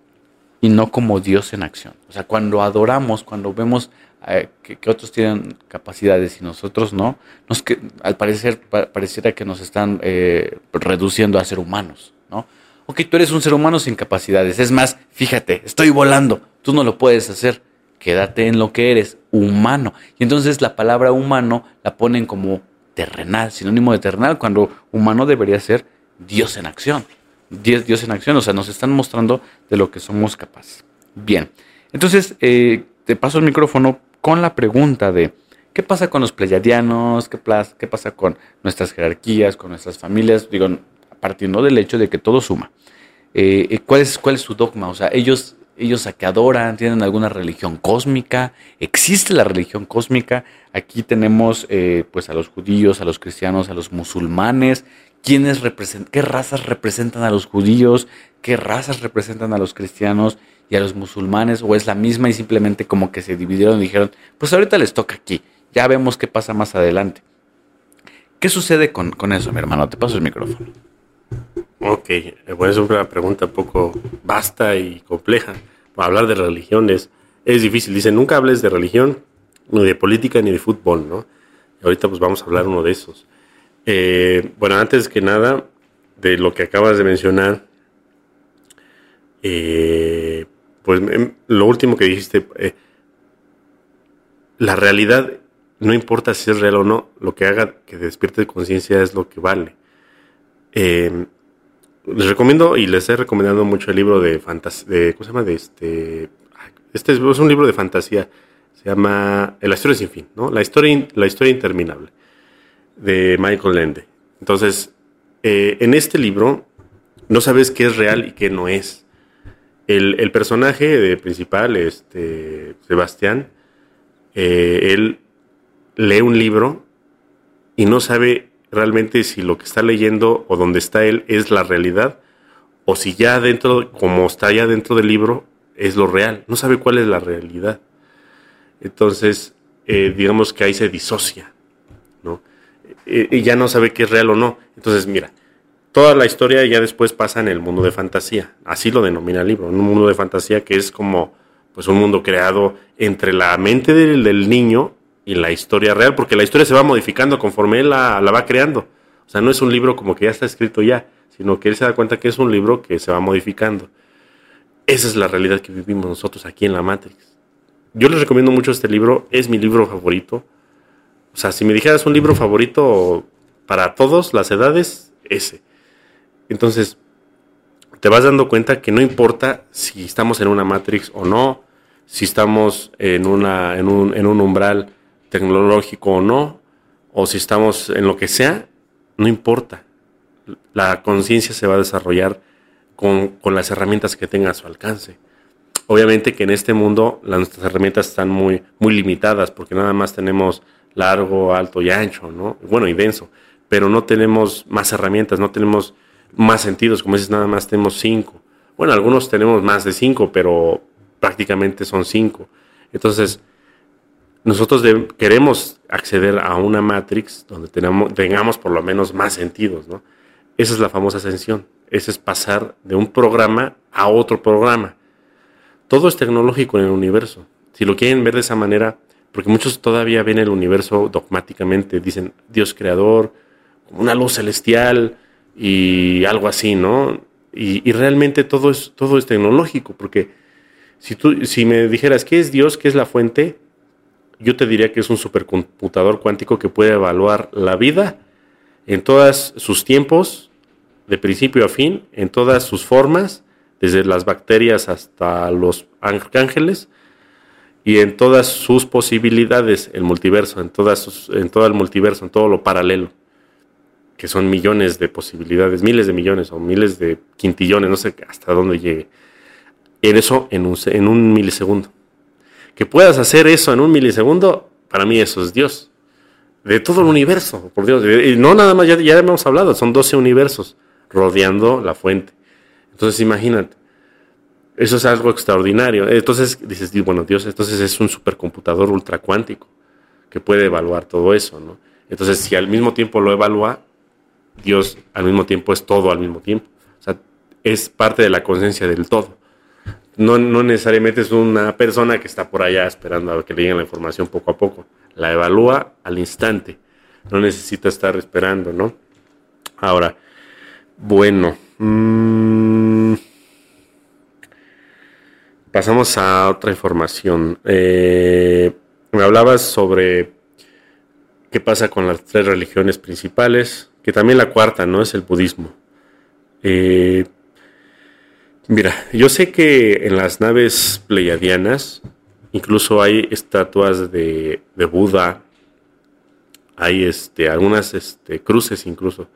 y no como Dios en acción. O sea, cuando adoramos, cuando vemos eh, que, otros tienen capacidades y nosotros no, nos que, al parecer pareciera que nos están eh, reduciendo a ser humanos, ¿no? Ok, tú eres un ser humano sin capacidades. Es más, fíjate, estoy volando, tú no lo puedes hacer. Quédate en lo que eres, humano. Y entonces la palabra humano la ponen como terrenal, sinónimo de terrenal, cuando humano debería ser Dios en acción. Dios, Dios en acción, o sea, nos están mostrando de lo que somos capaces. Bien, Entonces, eh, te paso el micrófono con la pregunta de qué pasa con los pleyadianos, qué, pasa con nuestras jerarquías, con nuestras familias, digo, partiendo del hecho de que todo suma. Eh, eh, ¿cuál, es, ¿Cuál es su dogma? O sea, ellos, ellos a qué adoran, tienen alguna religión cósmica, existe la religión cósmica. Aquí tenemos pues a los judíos, a los cristianos, a los musulmanes. ¿Quiénes ¿Qué razas representan a los judíos? ¿Qué razas representan a los cristianos y a los musulmanes? ¿O es la misma y simplemente como que se dividieron y dijeron, pues ahorita les toca aquí, ya vemos qué pasa más adelante? ¿Qué sucede con, con eso, mi hermano? Te paso el micrófono. Ok, bueno, es una pregunta un poco vasta y compleja. Hablar de religiones es difícil. Dicen, nunca hables de religión, ni de política, ni de fútbol, ¿no? ahorita pues vamos a hablar uno de esos. Eh, bueno, antes que nada, de lo que acabas de mencionar, eh, pues em, lo último que dijiste, eh, la realidad, no importa si es real o no, lo que haga que despierte conciencia es lo que vale. Eh, les recomiendo y les he recomendado mucho el libro de fantasía, ¿cómo se llama? De este, este es, un libro de fantasía, se llama La historia sin fin, ¿no? La historia, la historia interminable, de Michael Lende. Entonces, eh, en este libro no sabes qué es real y qué no es. El, personaje principal, este, Sebastián, eh, él lee un libro y no sabe realmente si lo que está leyendo o donde está él es la realidad o si ya dentro, como está ya dentro del libro, es lo real. No sabe cuál es la realidad. Entonces, eh, digamos que ahí se disocia, ¿no? Y ya no sabe qué es real o no. Entonces, mira, toda la historia ya después pasa en el mundo de fantasía. Así lo denomina el libro, un mundo de fantasía que es como pues un mundo creado entre la mente del, del niño y la historia real, porque la historia se va modificando conforme él la, va creando. O sea, no es un libro como que ya está escrito ya, sino que él se da cuenta que es un libro que se va modificando. Esa es la realidad que vivimos nosotros aquí en la Matrix. Yo les recomiendo mucho este libro, es mi libro favorito. O sea, si me dijeras un libro favorito para todos, las edades, ese. Entonces, te vas dando cuenta que no importa si estamos en una Matrix o no, si estamos en, una, en, un, en un umbral tecnológico o no, o si estamos en lo que sea, no importa. La conciencia se va a desarrollar con, las herramientas que tenga a su alcance. Obviamente que en este mundo las, nuestras herramientas están muy, muy limitadas porque nada más tenemos largo, alto y ancho, ¿no? Bueno, y denso, pero no tenemos más herramientas, no tenemos más sentidos, como dices, nada más tenemos cinco. Bueno, algunos tenemos más de cinco, pero prácticamente son cinco. Entonces, nosotros queremos acceder a una matrix donde tengamos por lo menos más sentidos, ¿no? Esa es la famosa ascensión. Ese es pasar de un programa a otro programa. Todo es tecnológico en el universo. Si lo quieren ver de esa manera, porque muchos todavía ven el universo dogmáticamente, dicen Dios creador, una luz celestial y algo así, ¿no? Y, realmente todo es, todo es tecnológico, porque si, tú, si me dijeras, ¿qué es Dios? ¿Qué es la fuente? yo te diría que es un supercomputador cuántico que puede evaluar la vida en todos sus tiempos, de principio a fin, en todas sus formas, desde las bacterias hasta los ángeles, y en todas sus posibilidades, el multiverso, en, todas en todo el multiverso, en todo lo paralelo, que son millones de posibilidades, miles de millones o miles de quintillones, no sé hasta dónde llegue. En eso en un, en un milisegundo. Que puedas hacer eso en un milisegundo, para mí eso es Dios. De todo el universo, por Dios. Y no nada más, ya, ya hemos hablado, son 12 universos rodeando la fuente. Entonces imagínate, eso es algo extraordinario. Entonces dices, bueno, Dios, entonces es un supercomputador ultracuántico que puede evaluar todo eso, ¿no? Entonces, si al mismo tiempo lo evalúa, Dios al mismo tiempo es todo al mismo tiempo. O sea, es parte de la conciencia del todo no, no necesariamente es una persona que está por allá esperando a que le llegue la información poco a poco. La evalúa al instante. No necesita estar esperando, ¿no? Ahora, bueno. Mm, pasamos a otra información. Eh, me hablabas sobre qué pasa con las tres religiones principales, que también la cuarta, ¿no? Es el budismo. Eh, Mira, yo sé que en las naves pleiadianas incluso hay estatuas de, de Buda, hay este, algunas este, cruces incluso,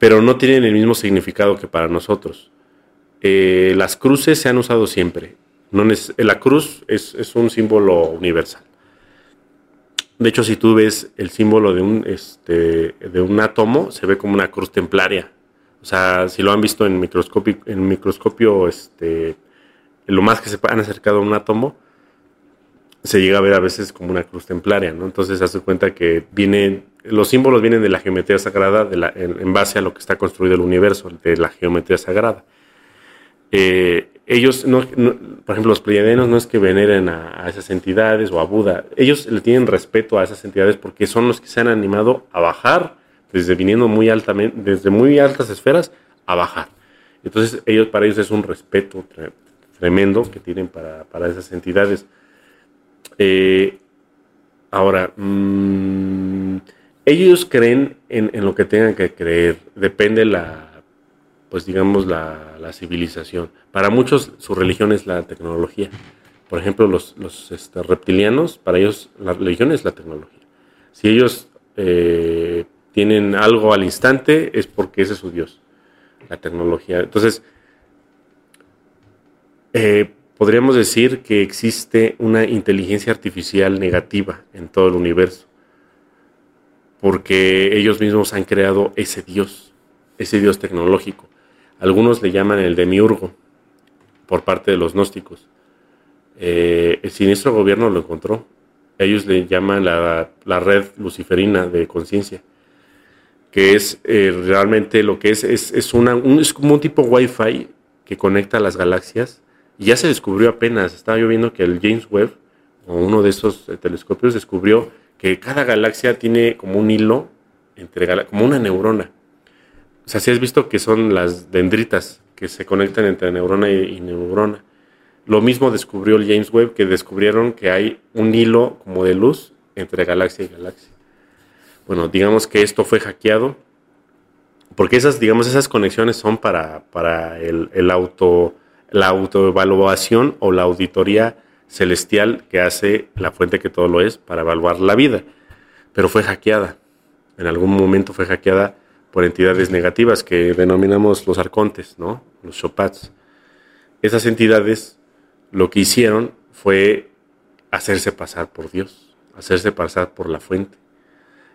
pero no tienen el mismo significado que para nosotros. Eh, las cruces se han usado siempre. No la cruz es, un símbolo universal. De hecho, si tú ves el símbolo de un, este, de un átomo, se ve como una cruz templaria. O sea, si lo han visto en microscopio, microscopio este, lo más que se han acercado a un átomo, se llega a ver a veces como una cruz templaria, ¿no? Entonces se hace cuenta que vienen, los símbolos vienen de la geometría sagrada de la, en, base a lo que está construido el universo, de la geometría sagrada. Eh, ellos, no, por ejemplo, los pleiadianos no es que veneren a, esas entidades o a Buda, ellos le tienen respeto a esas entidades porque son los que se han animado a bajar, desde viniendo muy altamente, desde muy altas esferas, a bajar. Entonces, ellos, para ellos es un respeto tremendo que tienen para, para esas entidades. Eh, ahora, mm, ellos creen en, lo que tengan que creer, depende la, pues digamos, la, civilización. Para muchos su religión es la tecnología. Por ejemplo, los, este, reptilianos, para ellos la religión es la tecnología. Si ellos eh, tienen algo al instante, es porque ese es su Dios, la tecnología. Entonces, eh, podríamos decir que existe una inteligencia artificial negativa en todo el universo, porque ellos mismos han creado ese Dios, ese Dios tecnológico. Algunos le llaman el demiurgo por parte de los gnósticos. Eh, el siniestro gobierno lo encontró. Ellos le llaman la, red luciferina de conciencia, que es eh, realmente lo que es, es, una, es como un tipo Wi-Fi que conecta las galaxias y ya se descubrió apenas, estaba yo viendo que el James Webb, o uno de esos eh, telescopios, descubrió que cada galaxia tiene como un hilo, entre como una neurona. O sea, si has visto que son las dendritas que se conectan entre neurona y, neurona. Lo mismo descubrió el James Webb, que descubrieron que hay un hilo como de luz entre galaxia y galaxia. Bueno, digamos que esto fue hackeado, porque esas, digamos, esas conexiones son para, para el auto la autoevaluación o la auditoría celestial que hace la fuente que todo lo es para evaluar la vida. Pero fue hackeada. En algún momento fue hackeada por entidades negativas que denominamos los arcontes, ¿no? Los chopats. Esas entidades lo que hicieron fue hacerse pasar por Dios, hacerse pasar por la fuente.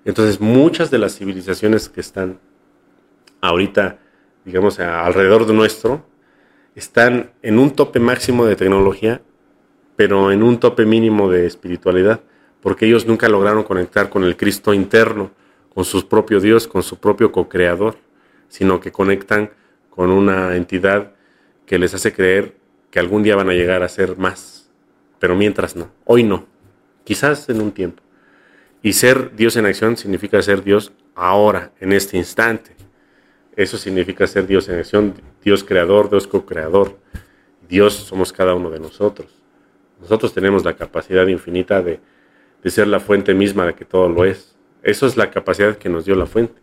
Entonces, muchas de las civilizaciones que están ahorita, digamos, alrededor de nuestro, están en un tope máximo de tecnología, pero en un tope mínimo de espiritualidad, porque ellos nunca lograron conectar con el Cristo interno, con su propio Dios, con su propio co-creador, sino que conectan con una entidad que les hace creer que algún día van a llegar a ser más, pero mientras no, hoy no, quizás en un tiempo. Y ser Dios en acción significa ser Dios ahora, en este instante. Eso significa ser Dios en acción, Dios creador, Dios co-creador. Dios somos cada uno de nosotros. Nosotros tenemos la capacidad infinita de, ser la fuente misma de que todo lo es. Eso es la capacidad que nos dio la fuente.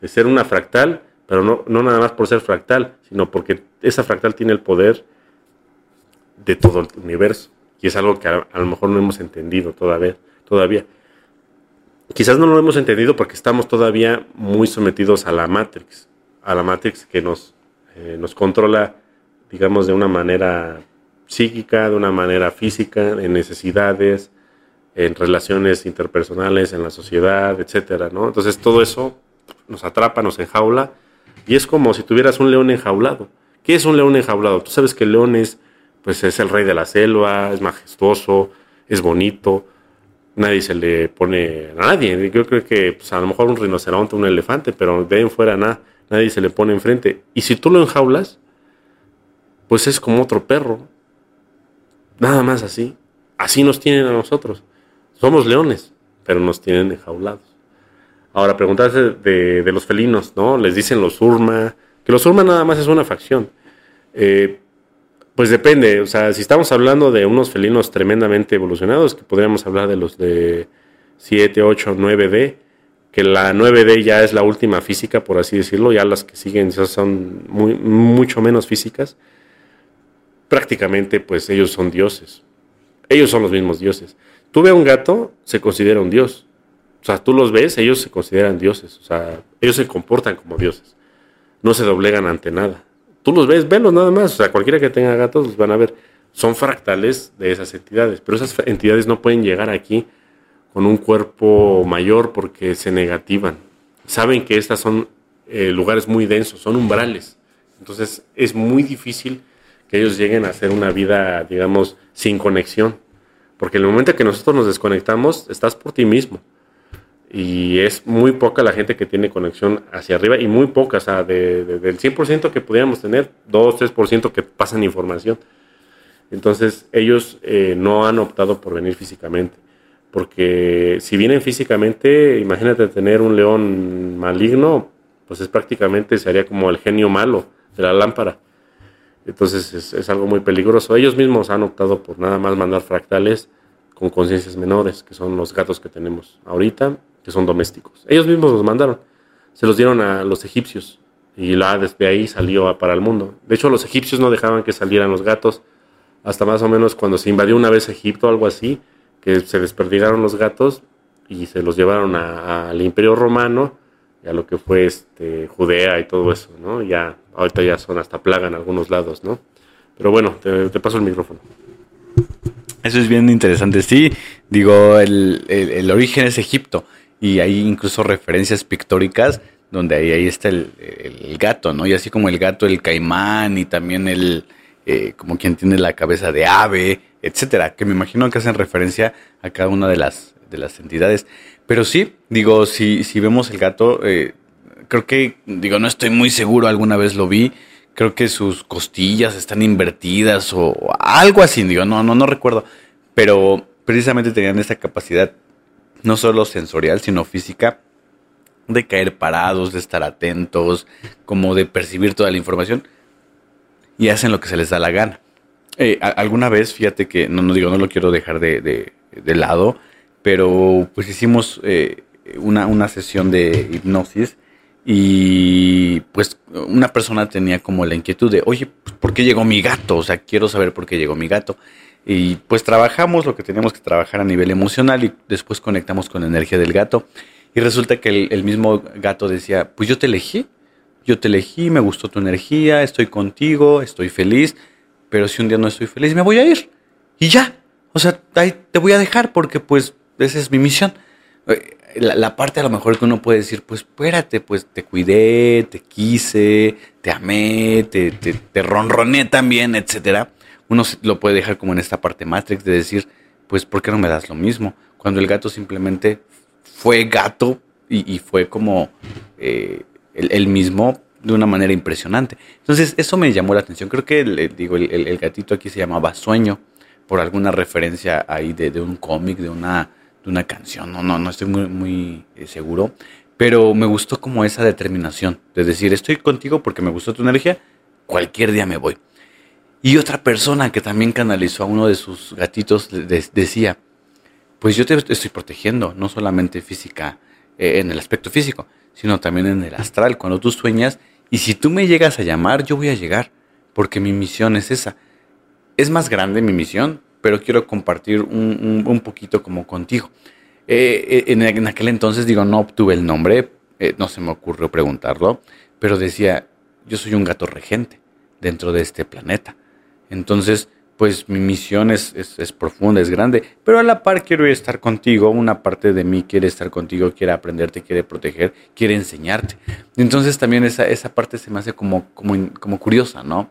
De ser una fractal, pero no, no nada más por ser fractal, sino porque esa fractal tiene el poder de todo el universo. Y es algo que a, lo mejor no hemos entendido todavía. todavía. Quizás no lo hemos entendido porque estamos todavía muy sometidos a la Matrix a la Matrix que nos, eh, nos controla, digamos, de una manera psíquica, de una manera física, en necesidades, en relaciones interpersonales, en la sociedad, etcétera, ¿no? Entonces todo eso nos atrapa, nos enjaula, y es como si tuvieras un león enjaulado. ¿Qué es un león enjaulado? Tú sabes que el león es, pues es el rey de la selva, es majestuoso, es bonito, nadie se le pone a nadie. Yo creo que pues, a lo mejor un rinoceronte, un elefante, pero de ahí en fuera nada nadie se le pone enfrente. Y si tú lo enjaulas, pues es como otro perro. Nada más así. Así nos tienen a nosotros. Somos leones, pero nos tienen enjaulados. Ahora, preguntarse de, los felinos, ¿no? Les dicen los urma, que los urma nada más es una facción. Eh, pues depende, o sea, si estamos hablando de unos felinos tremendamente evolucionados, que podríamos hablar de los de 7, 8, 9D, que la 9D ya es la última física, por así decirlo, ya las que siguen son mucho menos físicas. prácticamente pues ellos son dioses. Ellos son los mismos dioses. Tú ves a un gato, se considera un dios. O sea, tú los ves, ellos se consideran dioses. O sea, ellos se comportan como dioses. No se doblegan ante nada. Tú los ves, velos nada más. O sea, cualquiera que tenga gatos los van a ver. Son fractales de esas entidades. Pero esas entidades no pueden llegar aquí con un cuerpo mayor porque se negativan. Saben que estas son eh, lugares muy densos, son umbrales. Entonces es muy difícil que ellos lleguen a hacer una vida, digamos, sin conexión. Porque en el momento que nosotros nos desconectamos, estás por ti mismo. Y es muy poca la gente que tiene conexión hacia arriba y muy poca, o sea, del 100% que pudiéramos tener, 2, 3% que pasan información. Entonces ellos eh, no han optado por venir físicamente. Porque si vienen físicamente, imagínate tener un león maligno, pues es prácticamente, sería como el genio malo de la lámpara. Entonces es, algo muy peligroso. Ellos mismos han optado por nada más mandar fractales con conciencias menores, que son los gatos que tenemos ahorita, que son domésticos. Ellos mismos los mandaron. Se los dieron a los egipcios y la desde ahí salió para el mundo. De hecho, los egipcios no dejaban que salieran los gatos hasta más o menos cuando se invadió una vez Egipto algo así, que se desperdigaron los gatos y se los llevaron al Imperio Romano a lo que fue este, Judea y todo eso, ¿no? Ya, ahorita ya son hasta plaga en algunos lados, ¿no? Pero bueno, te, paso el micrófono. Eso es bien interesante, sí. Digo, el, origen es Egipto y hay incluso referencias pictóricas donde ahí, ahí está el, gato, ¿no? Y así como el gato, el caimán y también el, eh, como quien tiene la cabeza de ave, etcétera, que me imagino que hacen referencia a cada una de las, de las entidades. Pero sí, digo, si, si vemos el gato, eh, creo que, digo, no estoy muy seguro, alguna vez lo vi, creo que sus costillas están invertidas o algo así, digo, no, no, no recuerdo, pero precisamente tenían esa capacidad, no solo sensorial, sino física, de caer parados, de estar atentos, como de percibir toda la información, y hacen lo que se les da la gana. Eh, alguna vez, fíjate que, no, no digo, no lo quiero dejar de, de, de lado, pero pues hicimos eh, una, una, sesión de hipnosis y pues una persona tenía como la inquietud de, oye, pues, ¿por qué llegó mi gato? O sea, quiero saber por qué llegó mi gato. Y pues trabajamos lo que teníamos que trabajar a nivel emocional y después conectamos con la energía del gato. Y resulta que el, el mismo gato decía, pues yo te elegí, yo te elegí, me gustó tu energía, estoy contigo, estoy feliz, pero si un día no estoy feliz me voy a ir. Y ya, o sea, ahí te voy a dejar porque pues esa es mi misión. La, parte a lo mejor que uno puede decir, pues espérate, pues te cuidé, te quise, te amé, te, te, ronroné también, etcétera. Uno lo puede dejar como en esta parte Matrix de decir, pues ¿por qué no me das lo mismo? Cuando el gato simplemente fue gato y, fue como eh, el, mismo de una manera impresionante. Entonces, eso me llamó la atención. Creo que, digo, el, el, gatito aquí se llamaba Sueño, por alguna referencia ahí de, de un cómic, de una de una canción, no, no, no estoy muy, muy eh, seguro, pero me gustó como esa determinación de decir, estoy contigo porque me gustó tu energía, cualquier día me voy. Y otra persona que también canalizó a uno de sus gatitos decía, pues yo te estoy protegiendo, no solamente física, eh, en el aspecto físico, sino también en el astral, cuando tú sueñas, y si tú me llegas a llamar, yo voy a llegar, porque mi misión es esa. Es más grande mi misión, pero quiero compartir un, un, poquito como contigo. Eh, eh, en, aquel entonces, digo, no obtuve el nombre, eh, no se me ocurrió preguntarlo, pero decía, yo soy un gato regente dentro de este planeta. Entonces, pues mi misión es, es, profunda, es grande, pero a la par quiero estar contigo, una parte de mí quiere estar contigo, quiere aprenderte, quiere proteger, quiere enseñarte. Entonces también esa, esa parte se me hace como, como, como curiosa, ¿no?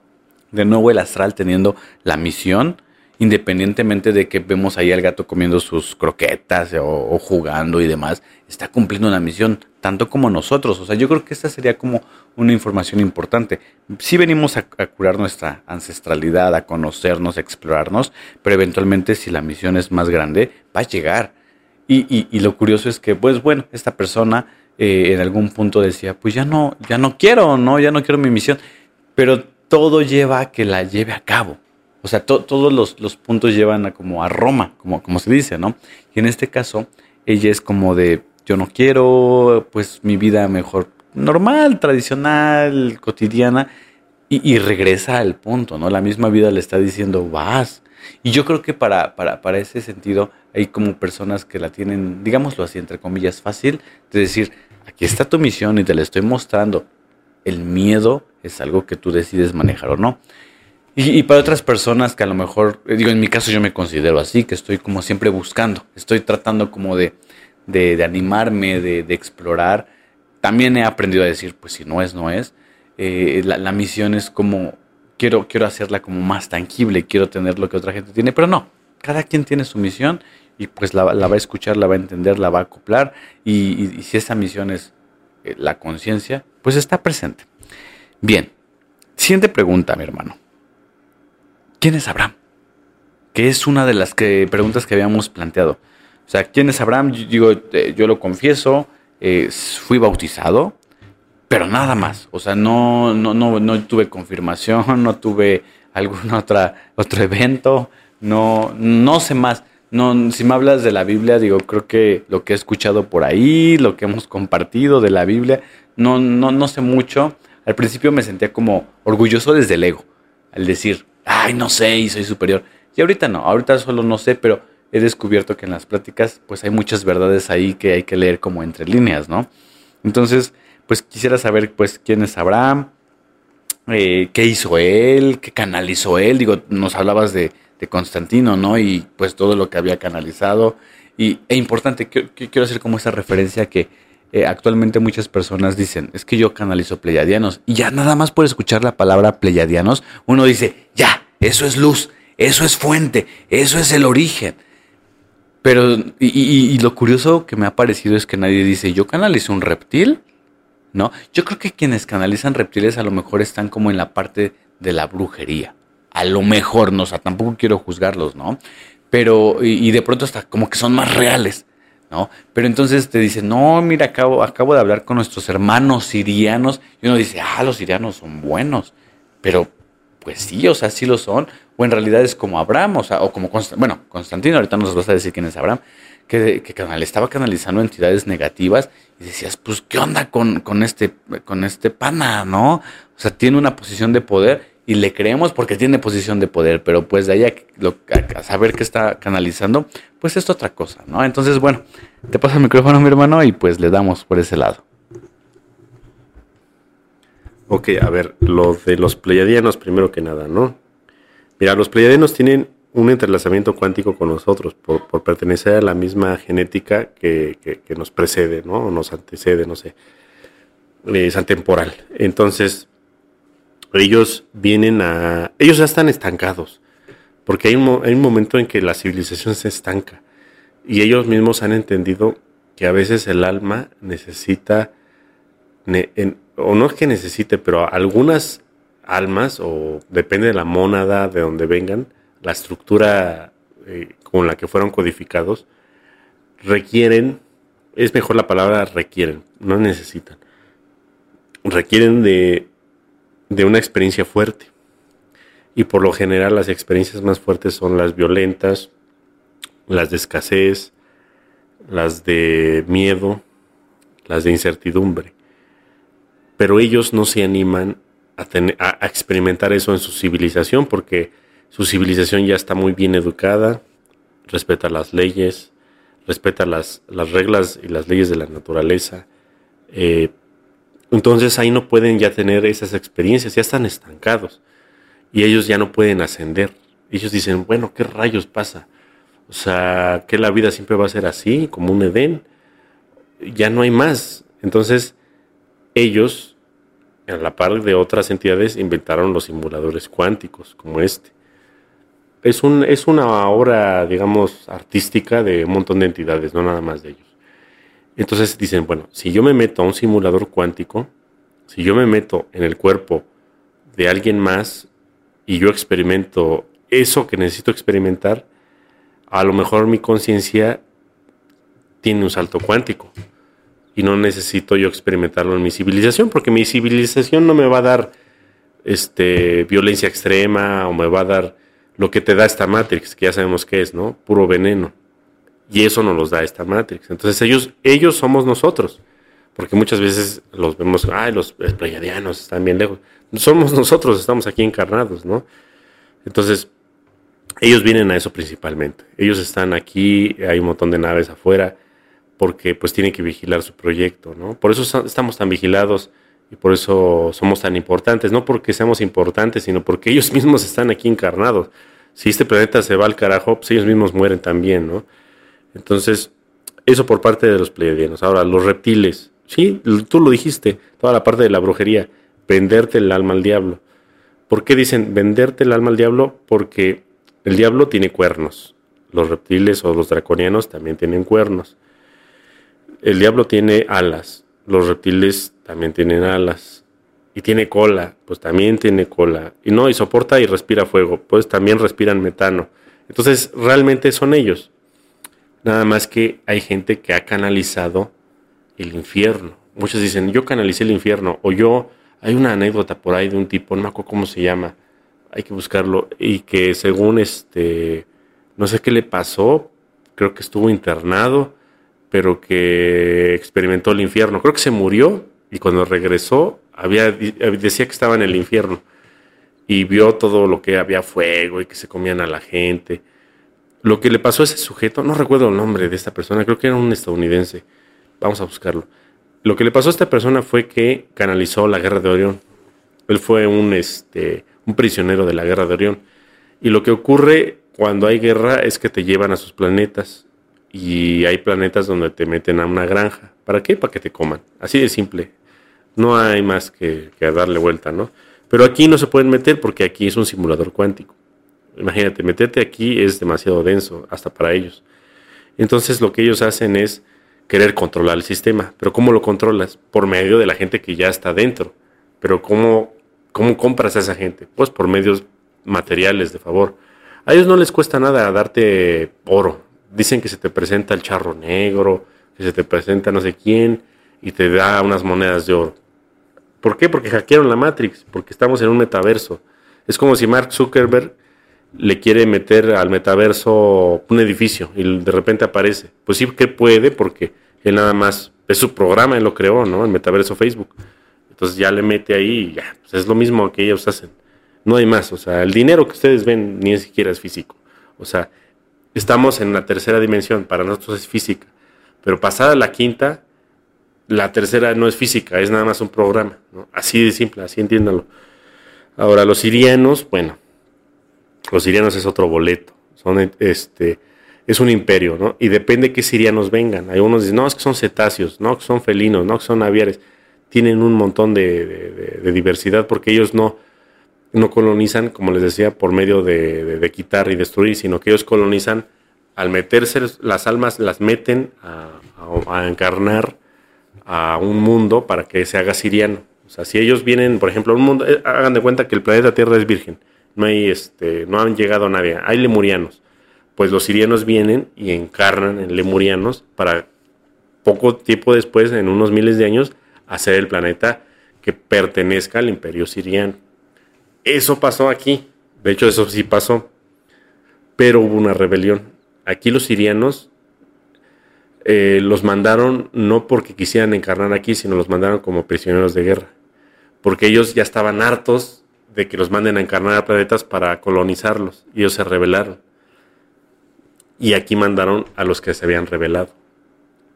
De nuevo el astral teniendo la misión independientemente de que vemos ahí al gato comiendo sus croquetas o, jugando y demás, está cumpliendo una misión, tanto como nosotros. O sea, yo creo que esta sería como una información importante. Sí venimos a, curar nuestra ancestralidad, a conocernos, a explorarnos, pero eventualmente si la misión es más grande, va a llegar. Y, lo curioso es que, pues bueno, esta persona eh, en algún punto decía, pues ya no, ya no quiero, no, ya no quiero mi misión. Pero todo lleva a que la lleve a cabo. O sea, todos los, puntos llevan a como a Roma, como, se dice, ¿no? Y en este caso, ella es como de, yo no quiero, pues mi vida mejor normal, tradicional, cotidiana, y, regresa al punto, ¿no? La misma vida le está diciendo, vas. Y yo creo que para, para, para ese sentido hay como personas que la tienen, digámoslo así, entre comillas, fácil, de decir, aquí está tu misión y te la estoy mostrando. El miedo es algo que tú decides manejar o no. Y, para otras personas que a lo mejor, eh, digo, en mi caso yo me considero así, que estoy como siempre buscando, estoy tratando como de, de, animarme, de, explorar. También he aprendido a decir, pues si no es, no es. Eh, la, la, misión es como, quiero, quiero hacerla como más tangible, quiero tener lo que otra gente tiene, pero no, cada quien tiene su misión y pues la, va a escuchar, la va a entender, la va a acoplar y, si esa misión es eh, la conciencia, pues está presente. Bien, siguiente pregunta, mi hermano. ¿Quién es Abraham? Que es una de las preguntas que habíamos planteado. O sea, ¿quién es Abraham? Yo, digo, eh, yo lo confieso, fui bautizado, pero nada más. O sea, no, no, no, no tuve confirmación, no tuve algún otra, otro evento, no, no sé más. No, si me hablas de la Biblia, digo, creo que lo que he escuchado por ahí, lo que hemos compartido de la Biblia, no, no, no sé mucho. Al principio me sentía como orgulloso desde el ego, al decir, ay, no sé y soy superior. Y ahorita no, ahorita solo no sé, pero he descubierto que en las pláticas pues hay muchas verdades ahí que hay que leer como entre líneas, ¿no? Entonces, pues quisiera saber pues quién es Abraham, eh, qué hizo él, qué canalizó él. Digo, nos hablabas de, Constantino, ¿no? Y pues todo lo que había canalizado. Y e importante, quiero hacer como esa referencia que eh, actualmente muchas personas dicen, es que yo canalizo pleyadianos. Y ya nada más por escuchar la palabra pleyadianos, uno dice, ya, eso es luz, eso es fuente, eso es el origen. Pero, y, lo curioso que me ha parecido es que nadie dice, yo canalizo un reptil, ¿no? Yo creo que quienes canalizan reptiles a lo mejor están como en la parte de la brujería a lo mejor, no, o sea, tampoco quiero juzgarlos, ¿no? Pero, y, de pronto hasta como que son más reales, ¿no? Pero entonces te dicen, no, mira, acabo, acabo de hablar con nuestros hermanos sirianos, y uno dice, ah, los sirianos son buenos, pero pues sí, o sea, sí lo son, o en realidad es como Abraham, o sea, o como, bueno, Constantino, ahorita nos vas a decir quién es Abraham, que, que canal, estaba canalizando entidades negativas y decías, pues, ¿qué onda con, con, este, con este pana, no? O sea, tiene una posición de poder y le creemos porque tiene posición de poder, pero pues de ahí a, saber qué está canalizando, pues es otra cosa, ¿no? Entonces, bueno, te paso el micrófono, mi hermano, y pues le damos por ese lado. Ok, a ver, lo de los pleiadianos, primero que nada, ¿no? Mira, los pleiadianos tienen un entrelazamiento cuántico con nosotros por, pertenecer a la misma genética que, que, nos precede, ¿no? O nos antecede, no sé. Es atemporal. Entonces, ellos vienen a... Ellos ya están estancados, porque hay un, hay un momento en que la civilización se estanca y ellos mismos han entendido que a veces el alma necesita, o no es que necesite, pero algunas almas, o depende de la mónada, de donde vengan, la estructura eh, con la que fueron codificados, requieren, es mejor la palabra requieren, no necesitan, requieren de de una experiencia fuerte. Y por lo general las experiencias más fuertes son las violentas, las de escasez, las de miedo, las de incertidumbre. Pero ellos no se animan a, experimentar eso en su civilización porque su civilización ya está muy bien educada, respeta las leyes, respeta las, las reglas y las leyes de la naturaleza, eh, entonces ahí no pueden ya tener esas experiencias, ya están estancados y ellos ya no pueden ascender. Ellos dicen, bueno, ¿qué rayos pasa? O sea, que la vida siempre va a ser así, como un Edén. Ya no hay más. Entonces, ellos, a la par de otras entidades, inventaron los simuladores cuánticos, como este. Es, un, es una obra, digamos, artística de un montón de entidades, no nada más de ellos. Entonces dicen, bueno, si yo me meto a un simulador cuántico, si yo me meto en el cuerpo de alguien más y yo experimento eso que necesito experimentar, a lo mejor mi conciencia tiene un salto cuántico y no necesito yo experimentarlo en mi civilización, porque mi civilización no me va a dar este, violencia extrema o me va a dar lo que te da esta Matrix, que ya sabemos qué es, ¿no? Puro veneno. Y eso nos los da esta Matrix. Entonces ellos, ellos somos nosotros. porque muchas veces los vemos, ay, los pleiadianos están bien lejos. Somos nosotros, estamos aquí encarnados, ¿no? Entonces, ellos vienen a eso principalmente. Ellos están aquí, hay un montón de naves afuera, porque pues tienen que vigilar su proyecto, ¿no? Por eso estamos tan vigilados y por eso somos tan importantes, no porque seamos importantes, sino porque ellos mismos están aquí encarnados. Si este planeta se va al carajo, pues ellos mismos mueren también, ¿no? Entonces, eso por parte de los pleiadianos. Ahora, los reptiles, sí, tú lo dijiste, toda la parte de la brujería, venderte el alma al diablo. ¿Por qué dicen venderte el alma al diablo? Porque el diablo tiene cuernos. Los reptiles o los draconianos también tienen cuernos. El diablo tiene alas. Los reptiles también tienen alas. Y tiene cola, pues también tiene cola. Y no, y soporta y respira fuego, pues también respiran metano. Entonces, realmente son ellos. Nada más que hay gente que ha canalizado el infierno. Muchos dicen, yo canalicé el infierno. O yo, hay una anécdota por ahí de un tipo, no me acuerdo cómo se llama, hay que buscarlo. Y que según este, no sé qué le pasó, creo que estuvo internado, pero que experimentó el infierno. Creo que se murió y cuando regresó había, decía que estaba en el infierno y vio todo lo que había fuego y que se comían a la gente lo que le pasó a ese sujeto, no recuerdo el nombre de esta persona, creo que era un estadounidense. Vamos a buscarlo. Lo que le pasó a esta persona fue que canalizó la guerra de Orión. Él fue un, este, un prisionero de la guerra de Orión. Y lo que ocurre cuando hay guerra es que te llevan a sus planetas. Y hay planetas donde te meten a una granja. ¿Para qué? Para que te coman. Así de simple. No hay más que, que darle vuelta, ¿no? Pero aquí no se pueden meter porque aquí es un simulador cuántico. Imagínate, meterte aquí es demasiado denso, hasta para ellos. Entonces lo que ellos hacen es querer controlar el sistema. Pero ¿cómo lo controlas? Por medio de la gente que ya está dentro. Pero ¿cómo, cómo compras a esa gente? Pues por medios materiales, de favor. A ellos no les cuesta nada darte oro. Dicen que se te presenta el charro negro, que se te presenta no sé quién y te da unas monedas de oro. ¿Por qué? Porque hackearon la Matrix, porque estamos en un metaverso. Es como si Mark Zuckerberg le quiere meter al metaverso un edificio y de repente aparece. Pues sí que puede porque él nada más es su programa, él lo creó, ¿no? El metaverso Facebook. Entonces ya le mete ahí y ya, pues es lo mismo que ellos hacen. No hay más, o sea, el dinero que ustedes ven ni siquiera es físico. O sea, estamos en la tercera dimensión, para nosotros es física. Pero pasada la quinta, la tercera no es física, es nada más un programa. Así de simple, así entiéndanlo. Ahora, los sirianos, bueno, los sirianos es otro boleto. Son este es un imperio, ¿no? Y depende qué sirianos vengan. Hay unos dicen, no, es que son cetáceos, no, que son felinos, no, que son aviares. Tienen un montón de, diversidad porque ellos no, no colonizan, como les decía, por medio de, quitar y destruir, sino que ellos colonizan al meterse las almas, las meten a, encarnar a un mundo para que se haga siriano. O sea, si ellos vienen, por ejemplo, un mundo, eh, hagan de cuenta que el planeta Tierra es virgen no hay este, no han llegado a nadie, hay lemurianos. Pues los sirianos vienen y encarnan en lemurianos para poco tiempo después, en unos miles de años, hacer el planeta que pertenezca al imperio siriano. Eso pasó aquí, de hecho eso sí pasó, pero hubo una rebelión. Aquí los sirianos eh, los mandaron no porque quisieran encarnar aquí, sino los mandaron como prisioneros de guerra, porque ellos ya estaban hartos de que los manden a encarnar a planetas para colonizarlos. Y ellos se rebelaron. Y aquí mandaron a los que se habían rebelado.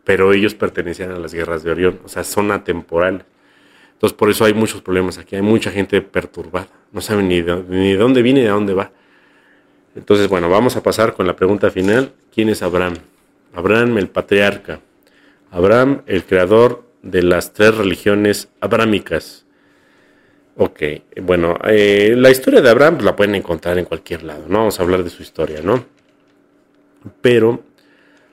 Pero ellos pertenecían a las guerras de Orión, o sea, son atemporales. Entonces, por eso hay muchos problemas aquí. Hay mucha gente perturbada. No saben ni de, ni de dónde viene ni de dónde va. Entonces, bueno, vamos a pasar con la pregunta final. ¿Quién es Abraham? Abraham, el patriarca. Abraham, el creador de las tres religiones abrámicas Ok, bueno, eh, la historia de Abraham pues, la pueden encontrar en cualquier lado, no vamos a hablar de su historia, ¿no? Pero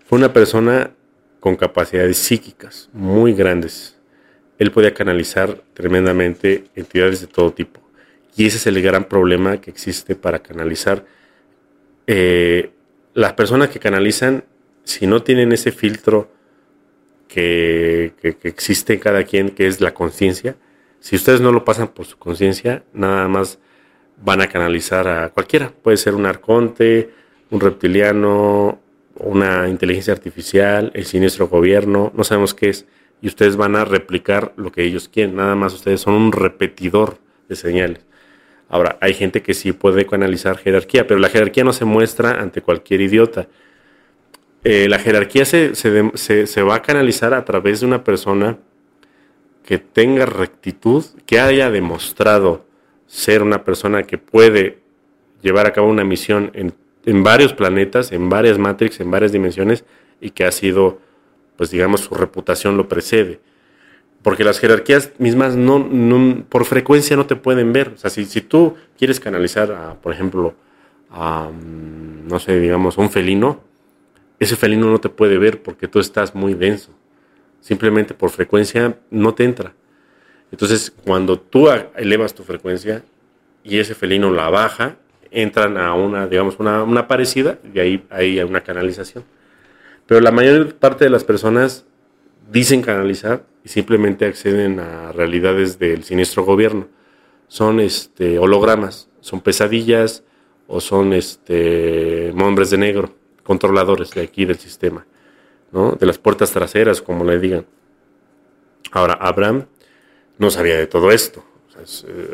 fue una persona con capacidades psíquicas muy grandes. Él podía canalizar tremendamente entidades de todo tipo. Y ese es el gran problema que existe para canalizar. Eh, las personas que canalizan, si no tienen ese filtro que, que existe en cada quien, que es la conciencia, si ustedes no lo pasan por su conciencia, nada más van a canalizar a cualquiera. Puede ser un arconte, un reptiliano, una inteligencia artificial, el siniestro gobierno, no sabemos qué es, y ustedes van a replicar lo que ellos quieren. Nada más ustedes son un repetidor de señales. Ahora, hay gente que sí puede canalizar jerarquía, pero la jerarquía no se muestra ante cualquier idiota. Eh, la jerarquía se, se, va a canalizar a través de una persona que tenga rectitud, que haya demostrado ser una persona que puede llevar a cabo una misión en, en varios planetas, en varias matrix, en varias dimensiones, y que ha sido, pues digamos, su reputación lo precede. Porque las jerarquías mismas no, por frecuencia no te pueden ver. O sea, si, si tú quieres canalizar, a, por ejemplo, a, mm, no sé, digamos, un felino, ese felino no te puede ver porque tú estás muy denso. Simplemente por frecuencia no te entra. Entonces, cuando tú elevas tu frecuencia y ese felino la baja, entran a una, digamos, una, parecida y ahí hay una canalización. Pero la mayor parte de las personas dicen canalizar y simplemente acceden a realidades del siniestro gobierno. Son este, hologramas, son pesadillas o son este, hombres de negro controladores de aquí del sistema, de las puertas traseras, como le digan. Ahora, Abraham no sabía de todo esto.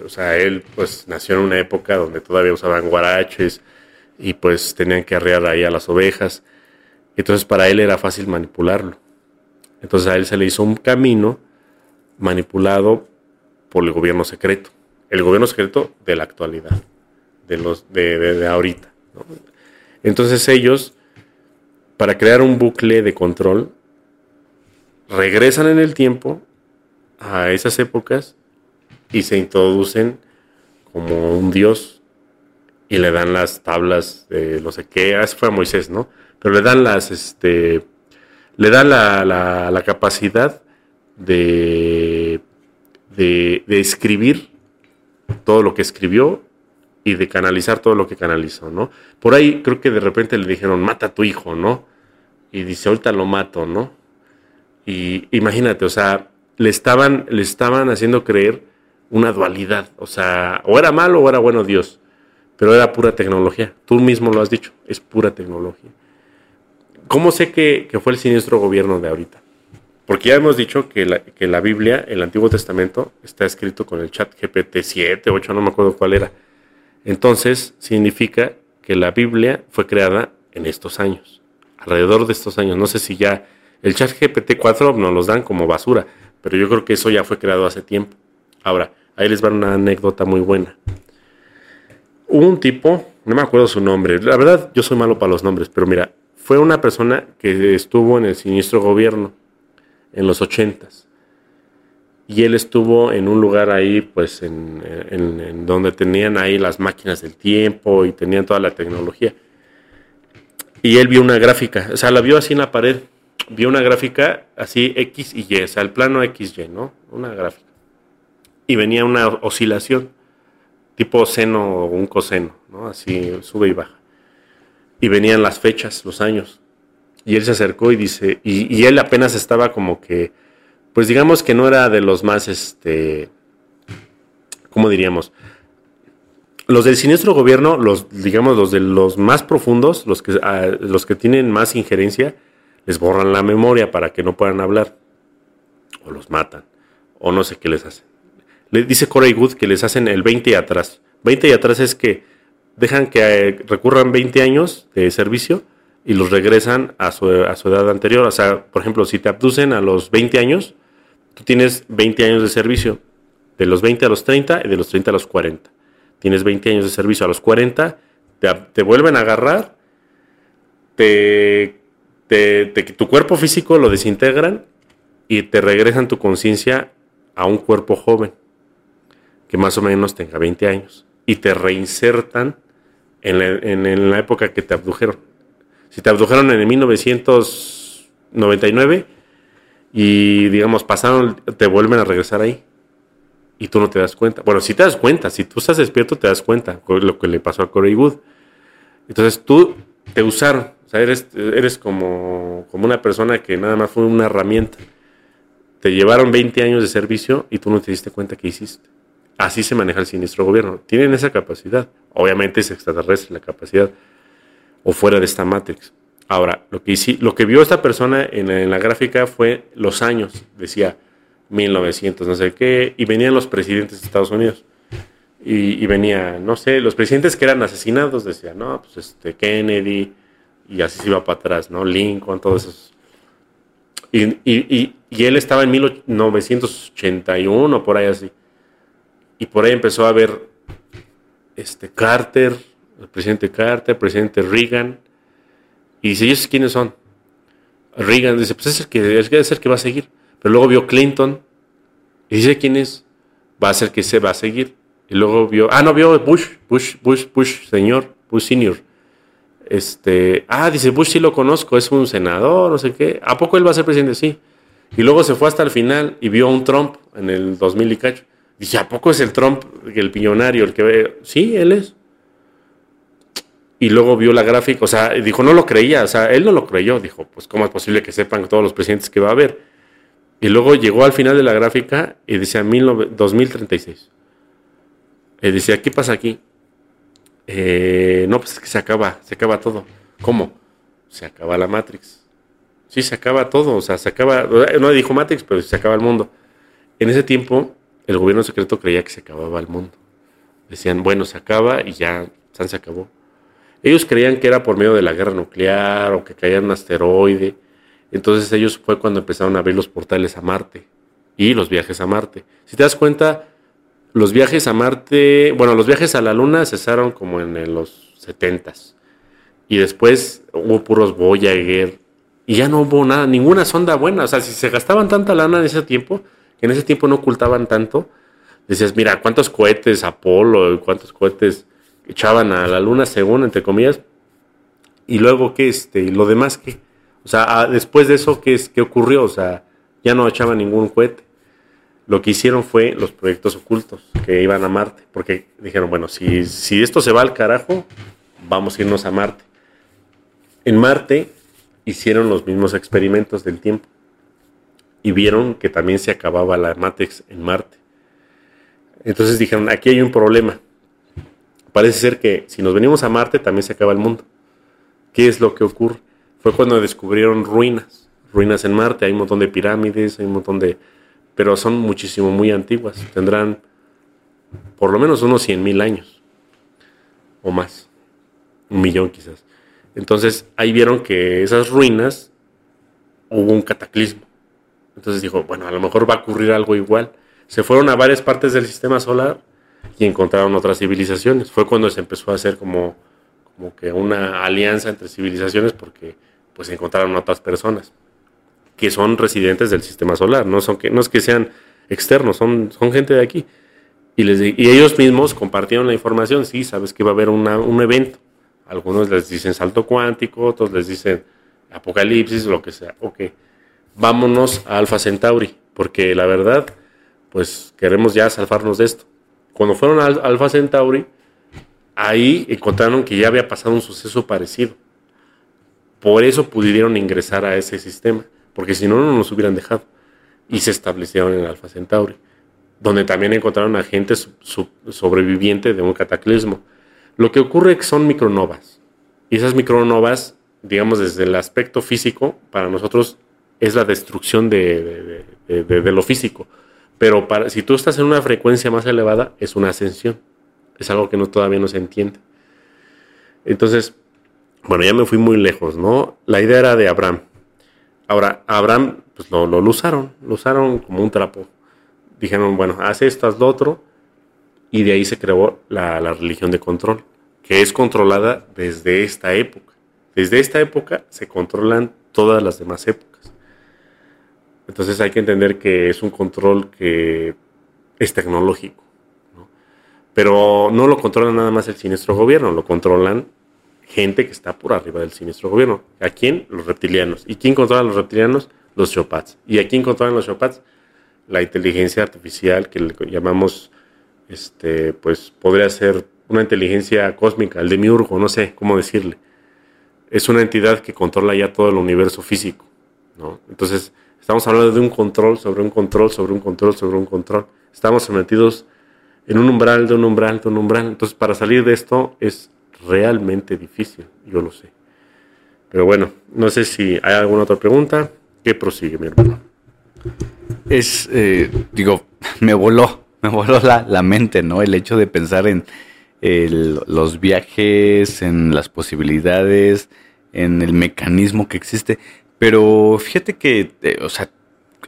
O sea, él pues nació en una época donde todavía usaban guaraches y pues tenían que arrear ahí a las ovejas. Entonces para él era fácil manipularlo. Entonces a él se le hizo un camino manipulado por el gobierno secreto. El gobierno secreto de la actualidad, de los de, ahorita. Entonces ellos para crear un bucle de control, regresan en el tiempo a esas épocas y se introducen como un dios y le dan las tablas de no sé qué, ah, fue a Moisés, ¿no? Pero le dan las, este, le dan la, la, capacidad de, de, de, escribir todo lo que escribió y de canalizar todo lo que canalizó, ¿no? Por ahí creo que de repente le dijeron, mata a tu hijo, ¿no? y dice, ahorita lo mato, ¿no? Y imagínate, o sea, le estaban, le estaban haciendo creer una dualidad, o sea, o era malo o era bueno Dios, pero era pura tecnología. Tú mismo lo has dicho, es pura tecnología. ¿Cómo sé que, fue el siniestro gobierno de ahorita? Porque ya hemos dicho que la, que la Biblia, el Antiguo Testamento, está escrito con el chat GPT 7, 8, no me acuerdo cuál era. Entonces, significa que la Biblia fue creada en estos años alrededor de estos años. No sé si ya el chat GPT-4 nos los dan como basura, pero yo creo que eso ya fue creado hace tiempo. Ahora, ahí les va una anécdota muy buena. Hubo un tipo, no me acuerdo su nombre, la verdad yo soy malo para los nombres, pero mira, fue una persona que estuvo en el siniestro gobierno en los ochentas. Y él estuvo en un lugar ahí, pues, en, en donde tenían ahí las máquinas del tiempo y tenían toda la tecnología. Y él vio una gráfica, o sea, la vio así en la pared, vio una gráfica así X y Y, o sea, el plano XY, ¿no? Una gráfica. Y venía una oscilación, tipo seno o un coseno, ¿no? Así sube y baja. Y venían las fechas, los años. Y él se acercó y dice, y, y él apenas estaba como que, pues digamos que no era de los más, este, ¿cómo diríamos? los del siniestro gobierno, los, digamos, los de los más profundos, los que, ah, los que tienen más injerencia, les borran la memoria para que no puedan hablar. O los matan. O no sé qué les hacen. Le dice Corey Good que les hacen el 20 y atrás. 20 y atrás es que dejan que eh, recurran 20 años de servicio y los regresan a su, a su edad anterior. O sea, por ejemplo, si te abducen a los 20 años, tú tienes 20 años de servicio. De los 20 a los 30 y de los 30 a los 40 tienes 20 años de servicio, a los 40 te, vuelven a agarrar, te, tu cuerpo físico lo desintegran y te regresan tu conciencia a un cuerpo joven, que más o menos tenga 20 años, y te reinsertan en la, época que te abdujeron. Si te abdujeron en el 1999 y digamos pasaron, te vuelven a regresar ahí y tú no te das cuenta. Bueno, si te das cuenta, si tú estás despierto, te das cuenta lo que le pasó a Corey Wood. Entonces tú te usaron, o sea, eres, eres como, como una persona que nada más fue una herramienta. Te llevaron 20 años de servicio y tú no te diste cuenta que hiciste. Así se maneja el siniestro gobierno. Tienen esa capacidad. Obviamente es extraterrestre la capacidad o fuera de esta Matrix. Ahora, lo que, que vio esta persona en la, gráfica fue los años, decía 1900, no sé qué, y venían los presidentes de Estados Unidos. Y, venía, no sé, los presidentes que eran asesinados, decía, no, pues este, Kennedy, y así se iba para atrás, ¿no? Lincoln, todos esos. Y, él estaba en 1981, por ahí así. Y por ahí empezó a ver este, Carter, el presidente Carter, el presidente Reagan, y dice, ¿y esos quiénes son? Reagan dice, pues es el que, debe ser que va a seguir. Pero luego vio Clinton y dice, ¿quién es? Va a ser que se va a seguir. Y luego vio, ah, no, vio Bush, Bush, Bush, Bush, señor, Bush senior. Este, ah, dice, Bush sí lo conozco, es un senador, no sé qué. ¿A poco él va a ser presidente? Sí. Y luego se fue hasta el final y vio a un Trump en el 2000 y cacho. Dice, ¿a poco es el Trump, el piñonario, el que ve? Sí, él es y luego vio la gráfica, o sea, dijo, no lo creía, o sea, él no lo creyó, dijo, pues cómo es posible que sepan todos los presidentes que va a haber. Y luego llegó al final de la gráfica y decía 2036. Y decía, ¿qué pasa aquí? Eh, no, pues es que se acaba, se acaba todo. ¿Cómo? Se acaba la Matrix. Sí, se acaba todo, o sea, se acaba, no dijo Matrix, pero se acaba el mundo. En ese tiempo, el gobierno secreto creía que se acababa el mundo. Decían, bueno, se acaba y ya, se acabó. Ellos creían que era por medio de la guerra nuclear o que caía un asteroide. Entonces ellos fue cuando empezaron a abrir los portales a Marte y los viajes a Marte. Si te das cuenta, los viajes a Marte, bueno, los viajes a la Luna cesaron como en los 70 y después hubo puros Voyager y ya no hubo nada, ninguna sonda buena. O sea, si se gastaban tanta lana en ese tiempo, que en ese tiempo no ocultaban tanto, decías, mira, cuántos cohetes Apolo, cuántos cohetes echaban a la luna según, entre comillas, y luego qué, este, y lo demás qué, o sea, después de eso, ¿qué, es, ¿qué ocurrió? O sea, ya no echaban ningún cohete. Lo que hicieron fue los proyectos ocultos que iban a Marte, porque dijeron, bueno, si, si esto se va al carajo, vamos a irnos a Marte. En Marte hicieron los mismos experimentos del tiempo y vieron que también se acababa la Matrix en Marte. Entonces dijeron, aquí hay un problema parece ser que si nos venimos a Marte también se acaba el mundo. ¿Qué es lo que ocurre? Fue cuando descubrieron ruinas, ruinas en Marte, hay un montón de pirámides, hay un montón de... pero son muchísimo, muy antiguas, tendrán por lo menos unos 100 mil años o más, un millón quizás. Entonces ahí vieron que esas ruinas hubo un cataclismo. Entonces dijo, bueno, a lo mejor va a ocurrir algo igual. Se fueron a varias partes del sistema solar y encontraron otras civilizaciones. Fue cuando se empezó a hacer como, como que una alianza entre civilizaciones porque pues encontraron otras personas que son residentes del sistema solar, no, son que, no es que sean externos, son, son gente de aquí. Y, les, y ellos mismos compartieron la información, sí, sabes que va a haber un evento. Algunos les dicen salto cuántico, otros les dicen apocalipsis, lo que sea. Ok, vámonos a Alpha Centauri, porque la verdad, pues queremos ya salvarnos de esto. Cuando fueron al Alpha Centauri, ahí encontraron que ya había pasado un suceso parecido. Por eso pudieron ingresar a ese sistema, porque si no, no nos hubieran dejado. Y se establecieron en Alpha Centauri, donde también encontraron a gente sobreviviente de un cataclismo. Lo que ocurre es que son micronovas. Y esas micronovas, digamos, desde el aspecto físico, para nosotros es la destrucción de lo físico. Pero para, si tú estás en una frecuencia más elevada, es una ascensión. Es algo que no, todavía no se entiende. Entonces, bueno, ya me fui muy lejos, ¿no? La idea era de Abraham. Ahora, Abraham, pues lo, lo, usaron, lo usaron como un trapo. Dijeron, bueno, haz esto, haz lo otro. Y de ahí se creó la, la religión de control, que es controlada desde esta época. Desde esta época se controlan todas las demás épocas. Entonces hay que entender que es un control que es tecnológico. Pero no lo controla nada más el siniestro gobierno, lo controlan gente que está por arriba del siniestro gobierno. ¿A quién? Los reptilianos. ¿Y quién controla a los reptilianos? Los Chopats. ¿Y a quién controlan los Chopats? La inteligencia artificial que le llamamos, este, pues podría ser una inteligencia cósmica, el demiurgo, no sé cómo decirle. Es una entidad que controla ya todo el universo físico. ¿no? Entonces, Estamos hablando de un control sobre un control sobre un control sobre un control. Estamos sometidos en un umbral de un umbral de un umbral. Entonces, para salir de esto es realmente difícil, yo lo sé. Pero bueno, no sé si hay alguna otra pregunta. ¿Qué prosigue, mi hermano? Es, eh, digo, me voló, me voló la, la, mente, ¿no? El hecho de pensar en los viajes, en las posibilidades, en el mecanismo que existe. Pero fíjate que, eh, o sea,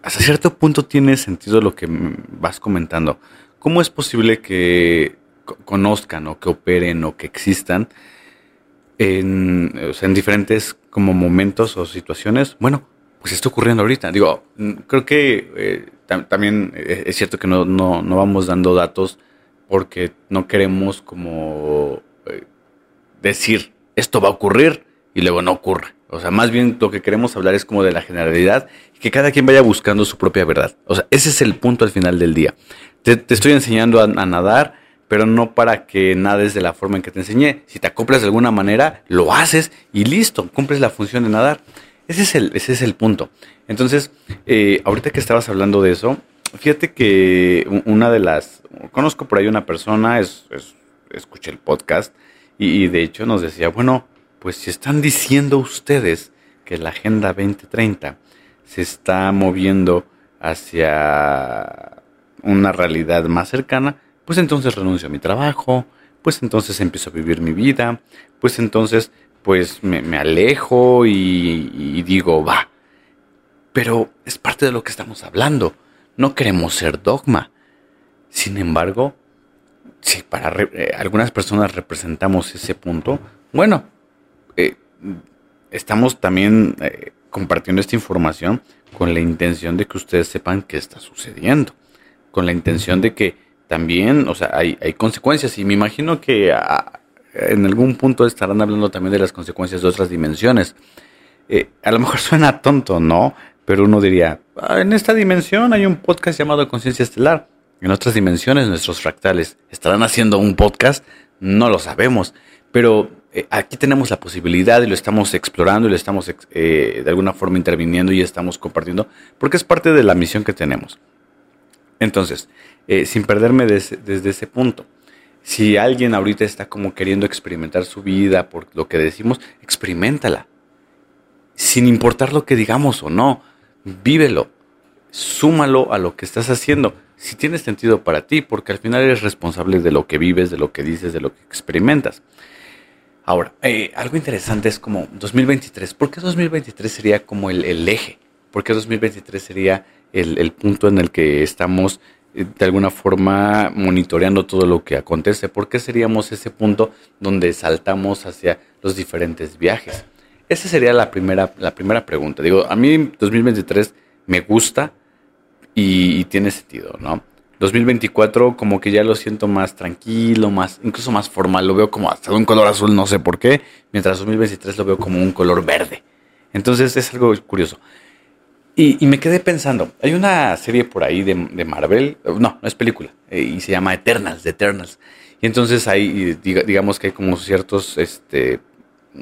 hasta cierto punto tiene sentido lo que vas comentando. ¿Cómo es posible que conozcan o que operen o que existan en, en diferentes como momentos o situaciones? Bueno, pues está ocurriendo ahorita. Digo, creo que eh, también eh, es cierto que no, no, no, vamos dando datos porque no queremos como eh, decir esto va a ocurrir y luego no ocurre. O sea, más bien lo que queremos hablar es como de la generalidad que cada quien vaya buscando su propia verdad. O sea, ese es el punto al final del día. Te, estoy enseñando a, a, nadar, pero no para que nades de la forma en que te enseñé. Si te acoplas de alguna manera, lo haces y listo, cumples la función de nadar. Ese es el, ese es el punto. Entonces, eh, ahorita que estabas hablando de eso, fíjate que una de las, conozco por ahí una persona, es, escuché el podcast y, de hecho nos decía, bueno, pues si están diciendo ustedes que la Agenda 2030 se está moviendo hacia una realidad más cercana, pues entonces renuncio a mi trabajo, pues entonces empiezo a vivir mi vida, pues entonces pues me, alejo y, digo, va. Pero es parte de lo que estamos hablando. No queremos ser dogma. Sin embargo, si para eh, algunas personas representamos ese punto, bueno, estamos también eh, compartiendo esta información con la intención de que ustedes sepan qué está sucediendo, con la intención de que también, o sea, hay, hay consecuencias y me imagino que a, en algún punto estarán hablando también de las consecuencias de otras dimensiones. Eh, a lo mejor suena tonto, ¿no? Pero uno diría, ah, en esta dimensión hay un podcast llamado Conciencia Estelar. En otras dimensiones, nuestros fractales estarán haciendo un podcast, no lo sabemos. Pero eh, aquí tenemos la posibilidad y lo estamos explorando y lo estamos eh, de alguna forma interviniendo y estamos compartiendo, porque es parte de la misión que tenemos. Entonces, sin perderme desde ese punto, si alguien ahorita está como queriendo experimentar su vida por lo que decimos, experimentala. Sin importar lo que digamos o no, vívelo. Súmalo a lo que estás haciendo. Si tiene sentido para ti, porque al final eres responsable de lo que vives, de lo que dices, de lo que experimentas. Ahora, eh, algo interesante es como 2023. ¿Por qué 2023 sería como el, eje? ¿Por qué 2023 sería el, punto en el que estamos eh, de alguna forma monitoreando todo lo que acontece. ¿Por qué seríamos ese punto donde saltamos hacia los diferentes viajes? Esa sería la primera, la primera pregunta. Digo, a mí 2023 me gusta y, tiene sentido, ¿no? 2024 como que ya lo siento más tranquilo, más incluso más formal, lo veo como hasta de un color azul, no sé por qué, mientras 2023 lo veo como un color verde. Entonces es algo curioso. Y, me quedé pensando, hay una serie por ahí de, Marvel, no, no es película, eh, y se llama Eternals, The Eternals. Y entonces hay, digamos que hay como ciertos este,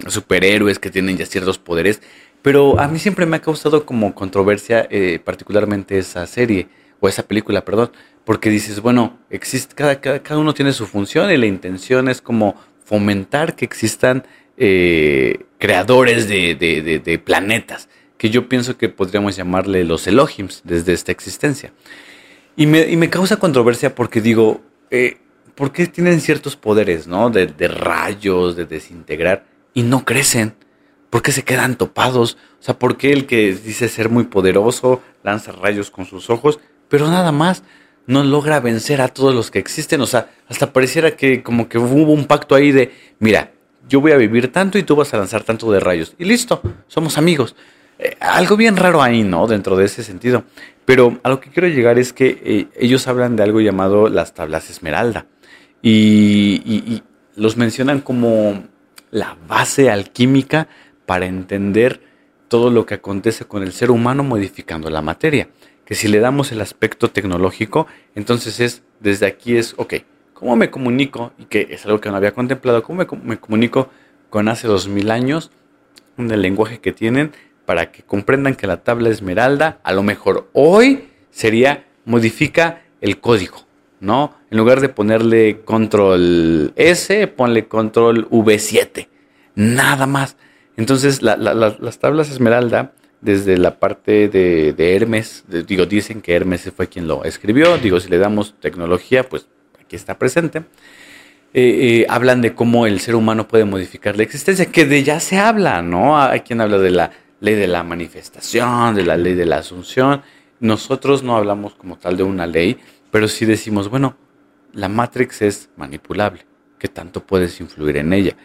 superhéroes que tienen ya ciertos poderes, pero a mí siempre me ha causado como controversia eh, particularmente esa serie, o esa película, perdón, porque dices, bueno, existe, cada, cada, uno tiene su función y la intención es como fomentar que existan eh, creadores de, de, de planetas que yo pienso que podríamos llamarle los Elohims desde esta existencia. Y me, causa controversia porque digo, eh, ¿por qué tienen ciertos poderes, ¿no? De, rayos, de desintegrar, y no crecen? ¿Por qué se quedan topados? O sea, ¿por qué el que dice ser muy poderoso lanza rayos con sus ojos, pero nada más no logra vencer a todos los que existen? O sea, hasta pareciera que como que hubo un pacto ahí de, mira, yo voy a vivir tanto y tú vas a lanzar tanto de rayos. Y listo, somos amigos. Eh, algo bien raro ahí, ¿no? Dentro de ese sentido. Pero a lo que quiero llegar es que eh, ellos hablan de algo llamado las tablas esmeralda. Y, los mencionan como la base alquímica para entender todo lo que acontece con el ser humano modificando la materia. Que si le damos el aspecto tecnológico, entonces es, desde aquí es, ok, ¿cómo me comunico? Y que es algo que no había contemplado, ¿cómo me, comunico con hace dos mil años? En el lenguaje que tienen, para que comprendan que la tabla esmeralda, a lo mejor hoy sería modifica el código, ¿no? En lugar de ponerle control S, ponle control V7. Nada más. Entonces, las tablas Esmeralda, desde la parte de, Hermes, digo, dicen que Hermes fue quien lo escribió, digo, si le damos tecnología, pues aquí está presente. Eh, eh, hablan de cómo el ser humano puede modificar la existencia, que de ya se habla, ¿no? Hay quien habla de la ley de la manifestación, de la ley de la asunción. Nosotros no hablamos como tal de una ley, pero sí decimos, bueno, la Matrix es manipulable, ¿qué tanto puedes influir en ella?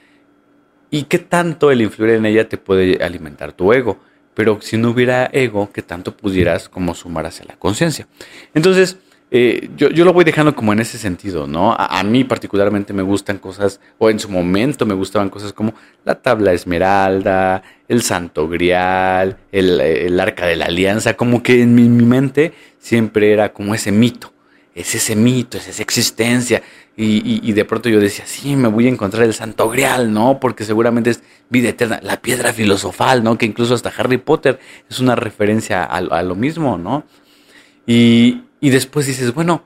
¿Y qué tanto el influir en ella te puede alimentar tu ego? Pero si no hubiera ego, ¿qué tanto pudieras como sumar hacia la conciencia? Entonces, eh, yo, lo voy dejando como en ese sentido, ¿no? A, mí particularmente me gustan cosas, o en su momento me gustaban cosas como la tabla esmeralda, el santo grial, el, arca de la alianza, como que en mi, mente siempre era como ese mito, es ese mito, es esa existencia. Y, de pronto yo decía, sí, me voy a encontrar el santo grial, ¿no? Porque seguramente es vida eterna, la piedra filosofal, ¿no? Que incluso hasta Harry Potter es una referencia a, a lo mismo, ¿no? Y, y después dices, bueno,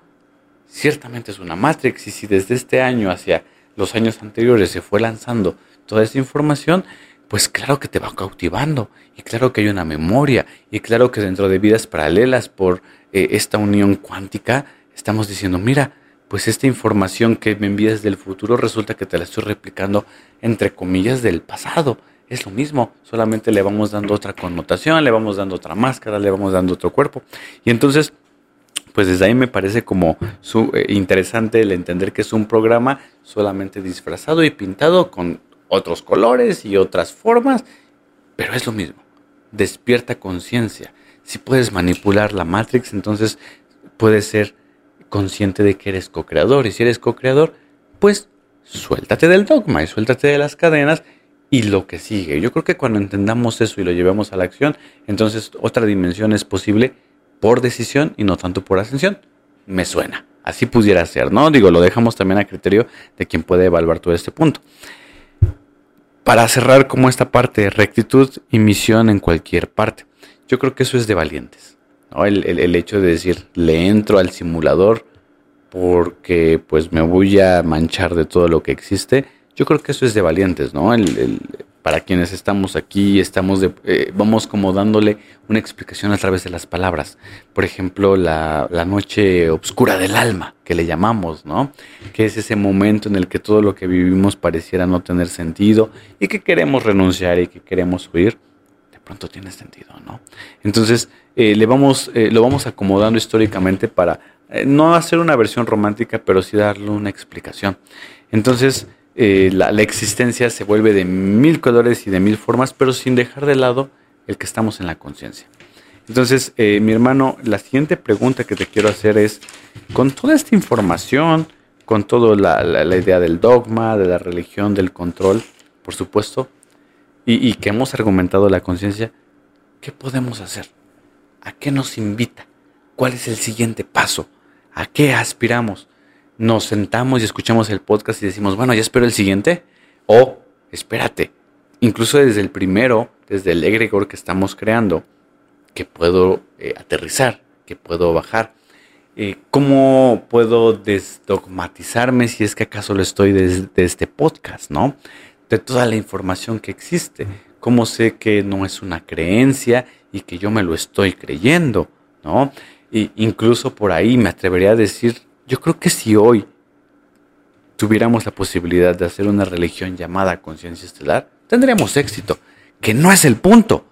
ciertamente es una Matrix y si desde este año hacia los años anteriores se fue lanzando toda esa información, pues claro que te va cautivando y claro que hay una memoria y claro que dentro de vidas paralelas por eh, esta unión cuántica estamos diciendo, mira, pues esta información que me envías del futuro resulta que te la estoy replicando entre comillas del pasado. Es lo mismo, solamente le vamos dando otra connotación, le vamos dando otra máscara, le vamos dando otro cuerpo. Y entonces pues desde ahí me parece como eh, interesante el entender que es un programa solamente disfrazado y pintado con otros colores y otras formas, pero es lo mismo. Despierta conciencia. Si puedes manipular la Matrix, entonces puedes ser consciente de que eres co-creador. Y si eres co-creador, pues suéltate del dogma y suéltate de las cadenas y lo que sigue. Yo creo que cuando entendamos eso y lo llevemos a la acción, entonces otra dimensión es posible por decisión y no tanto por ascensión. Me suena. Así pudiera ser, ¿no? Digo, lo dejamos también a criterio de quien puede evaluar todo este punto. Para cerrar como esta parte rectitud y misión en cualquier parte. Yo creo que eso es de valientes. ¿No? El, el, hecho de decir, le entro al simulador porque pues me voy a manchar de todo lo que existe. Yo creo que eso es de valientes, ¿no? El, para quienes estamos aquí, estamos de, eh, vamos como dándole una explicación a través de las palabras. Por ejemplo, la, la, noche oscura del alma, que le llamamos, ¿no? Que es ese momento en el que todo lo que vivimos pareciera no tener sentido y que queremos renunciar y que queremos huir. Pronto tiene sentido, ¿no? Entonces, eh, le vamos, eh, lo vamos acomodando históricamente para no hacer una versión romántica, pero sí darle una explicación. Entonces, eh, la, existencia se vuelve de mil colores y de mil formas, pero sin dejar de lado el que estamos en la conciencia. Entonces, eh, mi hermano, la siguiente pregunta que te quiero hacer es, con toda esta información, con toda la, idea del dogma, de la religión, del control, por supuesto, y, que hemos argumentado la conciencia, ¿qué podemos hacer? ¿A qué nos invita? ¿Cuál es el siguiente paso? ¿A qué aspiramos? nos sentamos y escuchamos el podcast y decimos, bueno, ya espero el siguiente. O, espérate, incluso desde el primero, desde el egregor que estamos creando, que puedo eh, aterrizar, que puedo bajar. Eh, ¿Cómo puedo desdogmatizarme si es que acaso lo estoy desde este podcast, no? De toda la información que existe. ¿Cómo sé que no es una creencia y que yo me lo estoy creyendo, no? Y incluso por ahí me atrevería a decir yo creo que si hoy tuviéramos la posibilidad de hacer una religión llamada conciencia estelar, tendríamos éxito, que no es el punto.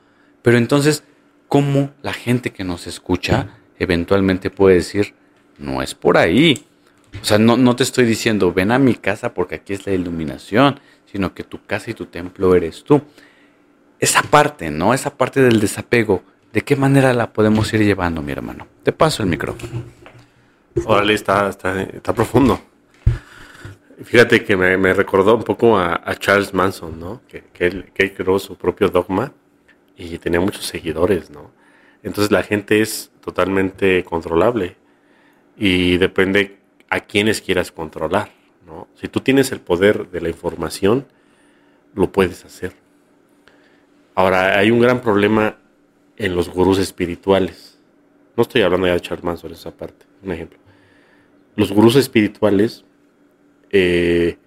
Pero entonces, ¿cómo la gente que nos escucha eventualmente puede decir, no es por ahí? O sea, no, no te estoy diciendo, ven a mi casa porque aquí es la iluminación, sino que tu casa y tu templo eres tú. Esa parte, ¿no? Esa parte del desapego, ¿de qué manera la podemos ir llevando, mi hermano? Te paso el micrófono. Órale, está, está, profundo. Fíjate que me, recordó un poco a, Charles Manson, ¿no? Que, él, creó su propio dogma y tenía muchos seguidores, ¿no? Entonces la gente es totalmente controlable y depende a quienes quieras controlar, ¿no? Si tú tienes el poder de la información, lo puedes hacer. Ahora, hay un gran problema en los gurús espirituales. No estoy hablando ya de Charles Manson, esa parte, un ejemplo los gurús espirituales, eh,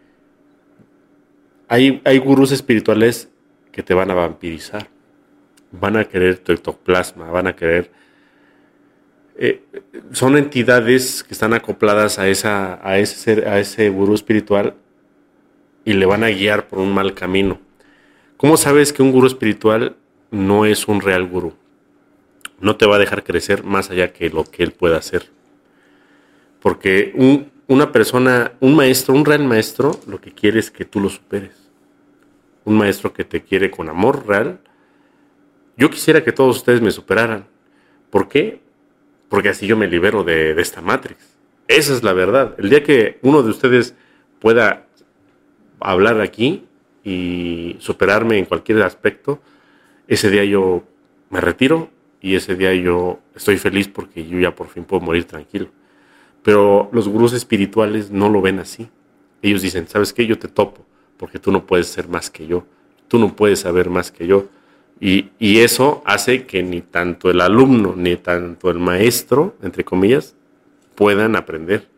hay, hay gurús espirituales que te van a vampirizar. Van a querer tu ectoplasma, van a querer... Eh, son entidades que están acopladas a, esa, a, ese, a ese gurú espiritual y le van a guiar por un mal camino. ¿Cómo sabes que un gurú espiritual no es un real gurú? No te va a dejar crecer más allá que lo que él pueda hacer. Porque un, una persona, un maestro, un real maestro, lo que quiere es que tú lo superes. Un maestro que te quiere con amor real. Yo quisiera que todos ustedes me superaran. ¿Por qué? Porque así yo me libero de, esta Matrix. Esa es la verdad. El día que uno de ustedes pueda hablar aquí y superarme en cualquier aspecto, ese día yo me retiro y ese día yo estoy feliz porque yo ya por fin puedo morir tranquilo. Pero los gurús espirituales no lo ven así. Ellos dicen, ¿sabes qué? Yo te topo porque tú no puedes ser más que yo. Tú no puedes saber más que yo. Y, eso hace que ni tanto el alumno ni tanto el maestro, entre comillas, puedan aprender.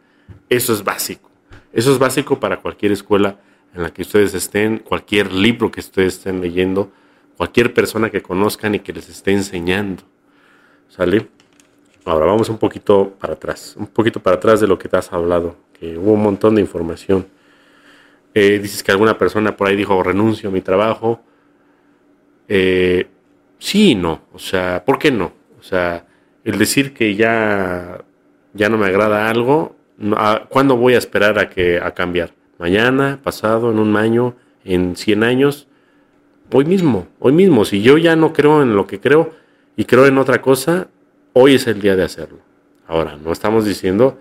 Eso es básico. Eso es básico para cualquier escuela en la que ustedes estén, cualquier libro que ustedes estén leyendo, cualquier persona que conozcan y que les esté enseñando. ¿Sale? Ahora vamos un poquito para atrás, un poquito para atrás de lo que te has hablado, que hubo un montón de información. Eh, dices que alguna persona por ahí dijo renuncio a mi trabajo. Eh, sí y no, o sea, ¿por qué no? O sea, el decir que ya, ya no me agrada algo, ¿cuándo voy a esperar a, que, a cambiar? mañana, pasado, en un año, en 100 años, hoy mismo, hoy mismo. Si yo ya no creo en lo que creo y creo en otra cosa, hoy es el día de hacerlo. Ahora, no estamos diciendo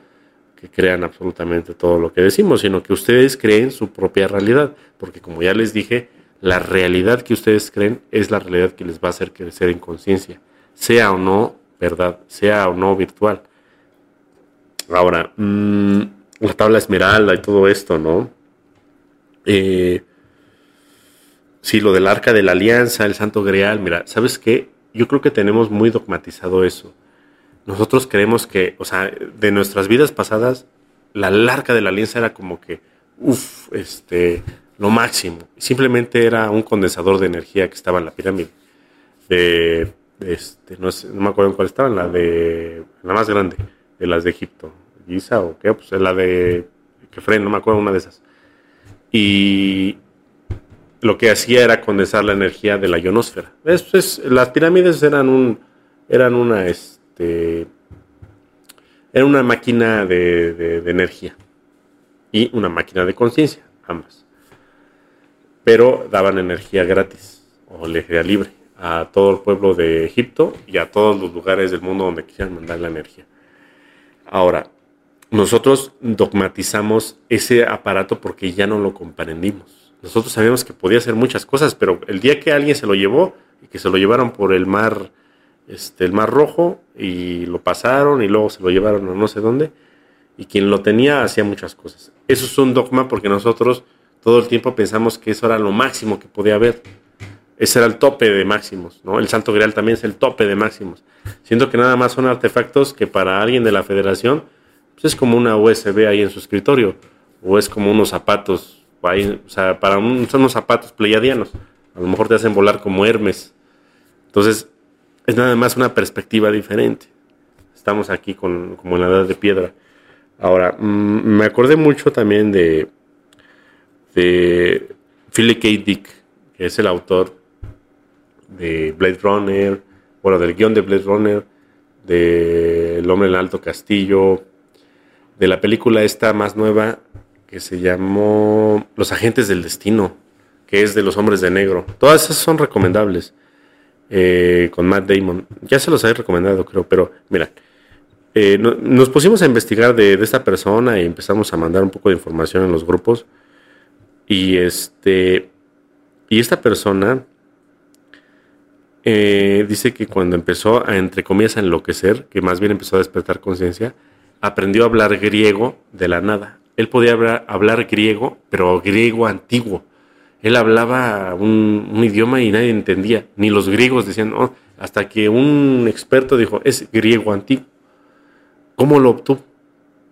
que crean absolutamente todo lo que decimos, sino que ustedes creen su propia realidad, porque como ya les dije, la realidad que ustedes creen es la realidad que les va a hacer crecer en conciencia, sea o no verdad, sea o no virtual. Ahora, mmm, la tabla esmeralda y todo esto, ¿no? Eh, sí, lo del arca de la alianza, el santo grial, mira, ¿sabes qué? Yo creo que tenemos muy dogmatizado eso. Nosotros creemos que, o sea, de nuestras vidas pasadas, la arca de la alianza era como que, uff, este, lo máximo. Simplemente era un condensador de energía que estaba en la pirámide. De, este, no, no me acuerdo en cuál estaba, en la de, la más grande, de las de Egipto. Giza o qué, pues la de Kefren, no me acuerdo, una de esas. Y lo que hacía era condensar la energía de la ionosfera. Es, las pirámides eran un, eran una, este, era una máquina de, de, energía y una máquina de conciencia, ambas. Pero daban energía gratis o energía libre a todo el pueblo de Egipto y a todos los lugares del mundo donde quisieran mandar la energía. Ahora, nosotros dogmatizamos ese aparato porque ya no lo comprendimos. Nosotros sabíamos que podía hacer muchas cosas, pero el día que alguien se lo llevó y que se lo llevaron por el mar, este, el mar rojo y lo pasaron y luego se lo llevaron a no sé dónde y quien lo tenía hacía muchas cosas. Eso es un dogma porque nosotros todo el tiempo pensamos que eso era lo máximo que podía haber. Ese era el tope de máximos, ¿no? El Santo Grial también es el tope de máximos. Siento que nada más son artefactos que para alguien de la federación pues es como una USB ahí en su escritorio, o es como unos zapatos, o sea, para un, son unos zapatos pleiadianos, a lo mejor te hacen volar como Hermes. Entonces, es nada más una perspectiva diferente. Estamos aquí con, como en la edad de piedra. Ahora, mm, me acordé mucho también de, de Philip K. Dick, que es el autor de Blade Runner, bueno, del guion de Blade Runner, de El hombre en el alto castillo, de la película esta más nueva que se llamó Los agentes del destino, que es de los hombres de negro. Todas esas son recomendables eh, con Matt Damon. Ya se los he recomendado, creo, pero mira, eh, nos pusimos a investigar de, esta persona y empezamos a mandar un poco de información en los grupos. Y este, y esta persona eh, dice que cuando empezó a, entre comillas, a enloquecer, que más bien empezó a despertar conciencia, aprendió a hablar griego de la nada. Él podía hablar, griego, pero griego antiguo. Él hablaba un, idioma y nadie entendía. Ni los griegos decían, oh", hasta que un experto dijo, es griego antiguo. ¿Cómo lo obtuvo?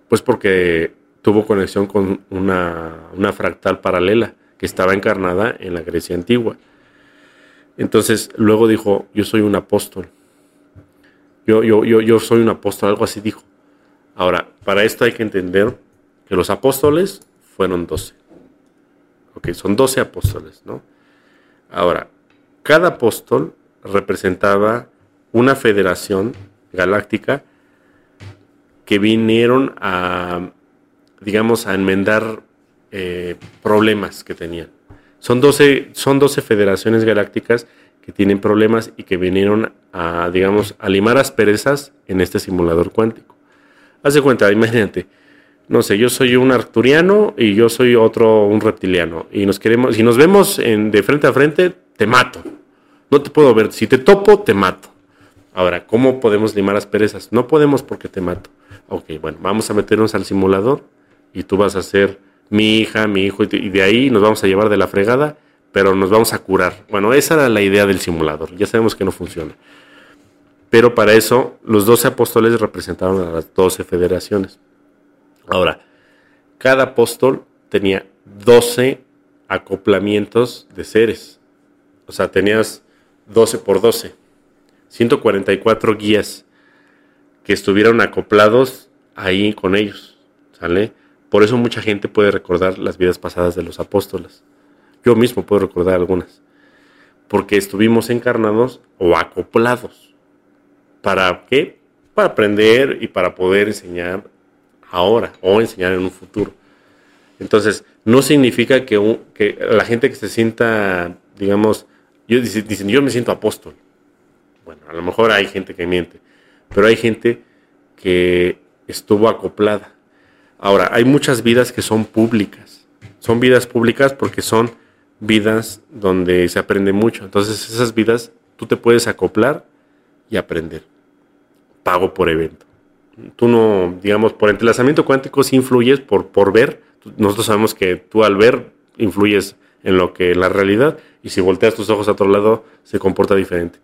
Pues porque tuvo conexión con una, una fractal paralela que estaba encarnada en la Grecia antigua. Entonces, luego dijo, yo soy un apóstol. Yo, yo, yo, yo soy un apóstol, algo así dijo. Ahora, para esto hay que entender que los apóstoles fueron 12. Ok, son 12 apóstoles, ¿no? Ahora, cada apóstol representaba una federación galáctica que vinieron a, digamos, a enmendar eh, problemas que tenían. Son 12, son 12 federaciones galácticas que tienen problemas y que vinieron a, digamos, a limar asperezas en este simulador cuántico. Haz de cuenta, imagínate, no sé, yo soy un arcturiano y yo soy otro, un reptiliano. Y nos queremos, si nos vemos en, de frente a frente, te mato. No te puedo ver. Si te topo, te mato. Ahora, ¿cómo podemos limar asperezas? No podemos porque te mato. Ok, bueno, vamos a meternos al simulador y tú vas a ser mi hija, mi hijo, y de ahí nos vamos a llevar de la fregada, pero nos vamos a curar. Bueno, esa era la idea del simulador. Ya sabemos que no funciona. Pero para eso, los 12 apóstoles representaron a las 12 federaciones. Ahora, cada apóstol tenía 12 acoplamientos de seres. O sea, tenías 12 por 12. 144 guías que estuvieron acoplados ahí con ellos. ¿Sale? Por eso mucha gente puede recordar las vidas pasadas de los apóstoles. Yo mismo puedo recordar algunas. Porque estuvimos encarnados o acoplados. ¿Para qué? Para aprender y para poder enseñar ahora o enseñar en un futuro. Entonces, no significa que, que la gente que se sienta, digamos, yo, dicen, yo me siento apóstol. Bueno, a lo mejor hay gente que miente, pero hay gente que estuvo acoplada Ahora, hay muchas vidas que son públicas. Son vidas públicas porque son vidas donde se aprende mucho. Entonces, esas vidas tú te puedes acoplar y aprender. Pago por evento. Tú no, digamos, por entrelazamiento cuántico sí influyes por, por ver. Nosotros sabemos que tú al ver influyes en lo que la realidad y si volteas tus ojos a otro lado se comporta diferente.